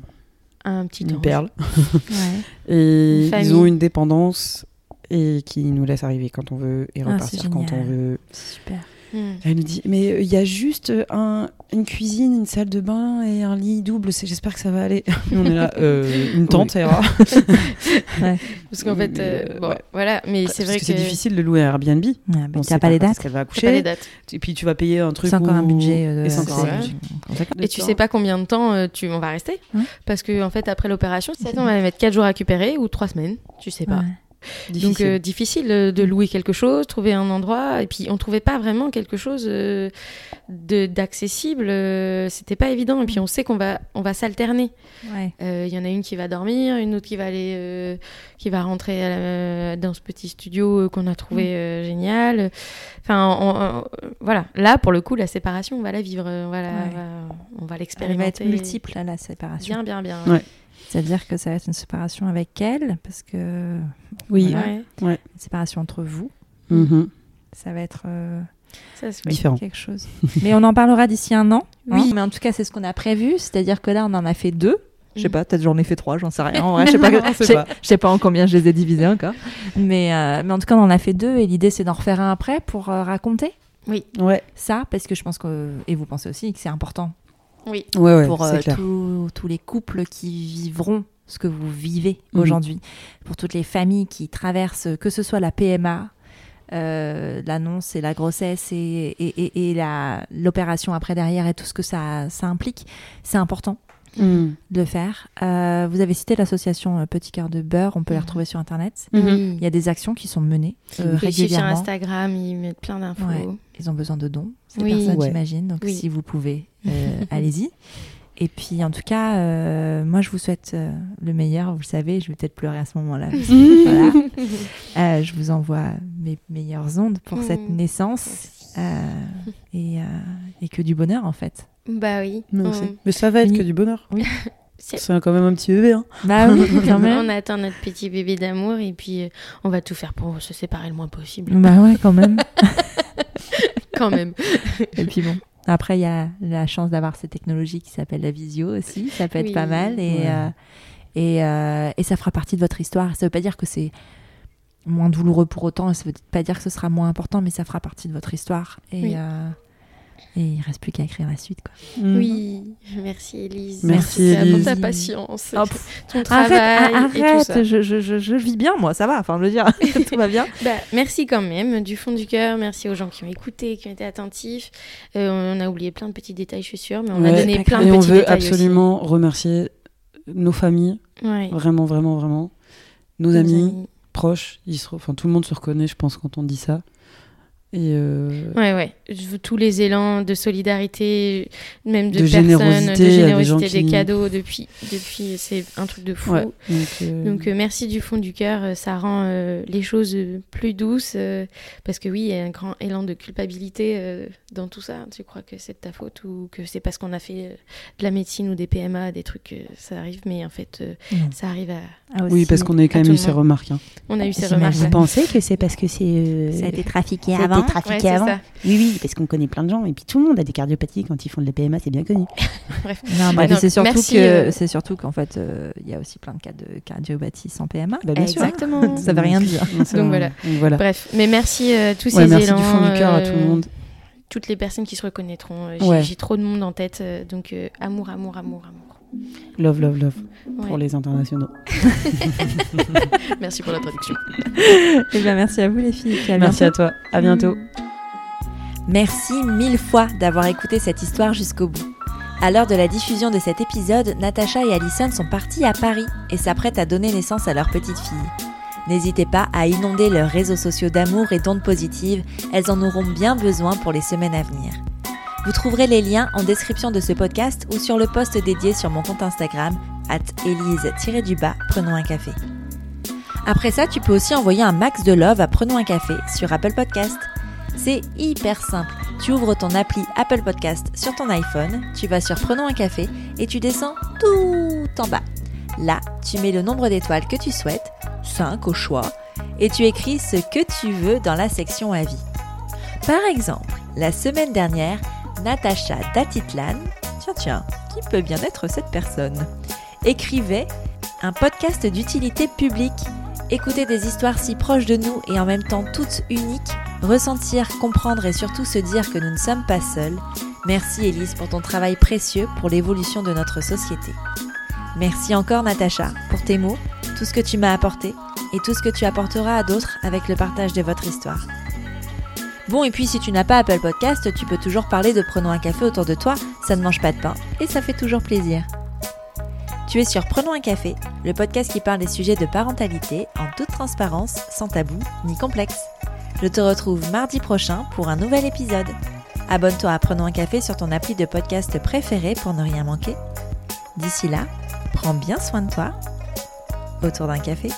Un petit une ange. perle. Ouais. Et Une ils ont une dépendance et qui nous laisse arriver quand on veut et Ah, repartir quand on veut. Super. Hmm. Elle nous dit mais euh, il y a juste un, une cuisine, une salle de bain et un lit double. c'est- J'espère que ça va aller. On est là, euh, une tente, ça ira. Parce qu'en fait, Mais, euh, bon, ouais. voilà. Mais Parce c'est vrai que que. c'est difficile de louer un Airbnb. Ouais, bah, On t'as pas les dates. qu'elle va C'est pas accoucher. les dates. Et puis tu vas payer un truc. C'est encore un budget. euh, Et encore un vrai. budget. Et tu sais pas combien de temps euh, tu, on va rester. Ouais. Parce que en fait, après l'opération, on va mettre 4 jours à récupérer ou 3 semaines. Tu sais pas. Donc Difficile. euh, difficile euh, de louer quelque chose, trouver un endroit. Et puis on trouvait pas vraiment quelque chose euh, de d'accessible. euh, C'était pas évident. Et puis on sait qu'on va on va s'alterner. Ouais. Euh, Il y en a une qui va dormir, une autre qui va aller, euh, qui va rentrer à la- dans ce petit studio euh, qu'on a trouvé Mm. euh, génial. Enfin, on- on- voilà. Là, pour le coup, la séparation, on va la vivre, euh, on va la- Ouais. on va- on va Elle va être l'expérimenter. multiple à la séparation. Bien, bien, bien. Ouais. C'est-à-dire que ça va être une séparation avec elle, parce que Oui. Voilà. Ouais, une séparation entre vous, Mhm. ça va être euh, ça se. Différent. quelque chose. Mais on en parlera d'ici un an. hein. Oui. mais en tout cas, c'est ce qu'on a prévu. C'est-à-dire que là, on en a fait deux. Je sais pas, peut-être j'en ai fait trois, j'en sais rien. En vrai, je sais pas, je sais- pas. en combien je les ai divisés encore. Mais, euh, mais en tout cas, on en a fait deux et l'idée, c'est d'en refaire un après pour euh, raconter Ouais, ça, parce que je pense que, et vous pensez aussi que c'est important Oui. ouais, ouais. pour euh, tous- les couples qui vivront ce que vous vivez Mhm. aujourd'hui, pour toutes les familles qui traversent, que ce soit la PMA, euh, l'annonce et la grossesse et, et, et- et la- l'opération après derrière et tout ce que ça, ça implique, c'est important Mhm. de le faire. Euh, vous avez cité l'association euh, Petit Cœur de Beurre, on peut les Mhm. retrouver sur Internet. Oui. Il y a des actions qui sont menées euh, suivre sur régulièrement. Instagram, ils mettent plein d'infos. Ouais. Ils ont besoin de dons, ces Oui. personnes, Ouais. j'imagine. Donc, Oui. si vous pouvez, euh, allez-y. Et puis, en tout cas, euh, moi, je vous souhaite euh, le meilleur. Vous le savez, je vais peut-être pleurer à ce moment-là. voilà. Euh, je vous envoie mes meilleures ondes pour cette Mm. naissance euh, et, euh, et que du bonheur, en fait. Bah oui. Mm. Mais ça va être Oui. que du bonheur. C'est quand même un petit bébé. Hein. Bah oui, quand même. on attend notre petit bébé d'amour et puis euh, on va tout faire pour se séparer le moins possible. Bah ouais, quand même. quand même. et puis bon. Après, il y a la chance d'avoir cette technologie qui s'appelle la visio aussi. Ça peut être Oui. pas mal. Et, Ouais. euh, et, euh, et ça fera partie de votre histoire. Ça veut pas dire que c'est moins douloureux pour autant. Ça veut pas dire que ce sera moins important, mais ça fera partie de votre histoire. Et, Oui. Et il reste plus qu'à écrire la suite. Quoi. Mm. Oui, merci Elise. Merci, pour ta- pour ta patience, Oh, ton travail arrête, et tout arrête. ça. Je, je, je, je vis bien, moi, ça va. Enfin, je veux dire, tout va bien. Bah, merci quand même, du fond du cœur. Merci aux gens qui ont écouté, qui ont été attentifs. Euh, on a oublié plein de petits détails, je suis sûre, mais on a donné plein Et de on petits veut détails absolument remercier nos familles. Ouais. vraiment, vraiment, vraiment. Nos, Nos amis, proches, ils se re- enfin, tout le monde se reconnaît, je pense, quand on dit ça. Et euh, Ouais, ouais. Tous les élans de solidarité, même de, De personnes, générosité, de des générosité, gens des qui- cadeaux depuis, depuis c'est un truc de fou. ouais, donc, euh, Donc euh, merci du fond du cœur, euh, ça rend euh, les choses plus douces euh, parce que oui, il y a un grand élan de culpabilité euh, dans tout ça. Tu crois que c'est de ta faute ou que c'est parce qu'on a fait euh, de la médecine ou des PMA, des trucs, euh, ça arrive, mais en fait, euh, Non. ça arrive à. Ah, oui, parce qu'on a quand même eu ces remarques. hein. On a eu ces remarques. Vous pensez que c'est parce que c'est. euh, Ça a été trafiqué ça a été avant. trafiqué Ouais, avant ça. Oui, oui, parce qu'on connaît plein de gens. Et puis tout le monde a des cardiopathies quand ils font de la PMA, c'est bien connu. Non, mais Ouais, c'est surtout merci, que euh, c'est surtout qu'en fait, euh, il y a aussi plein de cas de cardiopathie sans PMA. Bah, bien sûr. Exactement. Ça veut rien dire. Donc voilà. Donc voilà. Bref, mais merci euh, tous Ouais, ces merci élans. du fond du cœur à tout le monde. Toutes les personnes qui se reconnaîtront. J'ai Ouais. trop de monde en tête, donc euh, amour, amour, amour, amour. Love, love, love Ouais. pour les internationaux. Merci pour la traduction. Eh bien, merci à vous les filles. à Merci bientôt. à toi. À bientôt. Merci mille fois d'avoir écouté cette histoire jusqu'au bout. À l'heure de la diffusion de cet épisode, Natacha et Alison sont parties à Paris et s'apprêtent à donner naissance à leur petite fille. N'hésitez pas à inonder leurs réseaux sociaux d'amour et d'ondes positives, elles en auront bien besoin pour les semaines à venir. Vous trouverez les liens en description de ce podcast ou sur le post dédié sur mon compte Instagram, at elise-du-bas, prenons un café. Après ça, tu peux aussi envoyer un max de love à Prenons un café sur Apple Podcast. C'est hyper simple. Tu ouvres ton appli Apple Podcast sur ton iPhone, tu vas sur Prenons un café et tu descends tout en bas. Là, tu mets le nombre d'étoiles que tu souhaites, 5 au choix, et tu écris ce que tu veux dans la section avis. Par exemple, la semaine dernière, Natacha Datitlan, tiens tiens, qui peut bien être cette personne, écrivait un podcast d'utilité publique Écouter des histoires si proches de nous et en même temps toutes uniques, ressentir, comprendre et surtout se dire que nous ne sommes pas seuls. Merci Elise pour ton travail précieux pour l'évolution de notre société. Merci encore Natacha pour tes mots, tout ce que tu m'as apporté et tout ce que tu apporteras à d'autres avec le partage de votre histoire. Bon, et puis si tu n'as pas Apple Podcast, tu peux toujours parler de Prenons un café autour de toi, ça ne mange pas de pain et ça fait toujours plaisir. Tu es sur Prenons un café, le podcast qui parle des sujets de parentalité en toute transparence, sans tabou ni complexe. Je te retrouve mardi prochain pour un nouvel épisode. Abonne-toi à Prenons un café sur ton appli de podcast préféré pour ne rien manquer. D'ici là, prends bien soin de toi autour d'un café.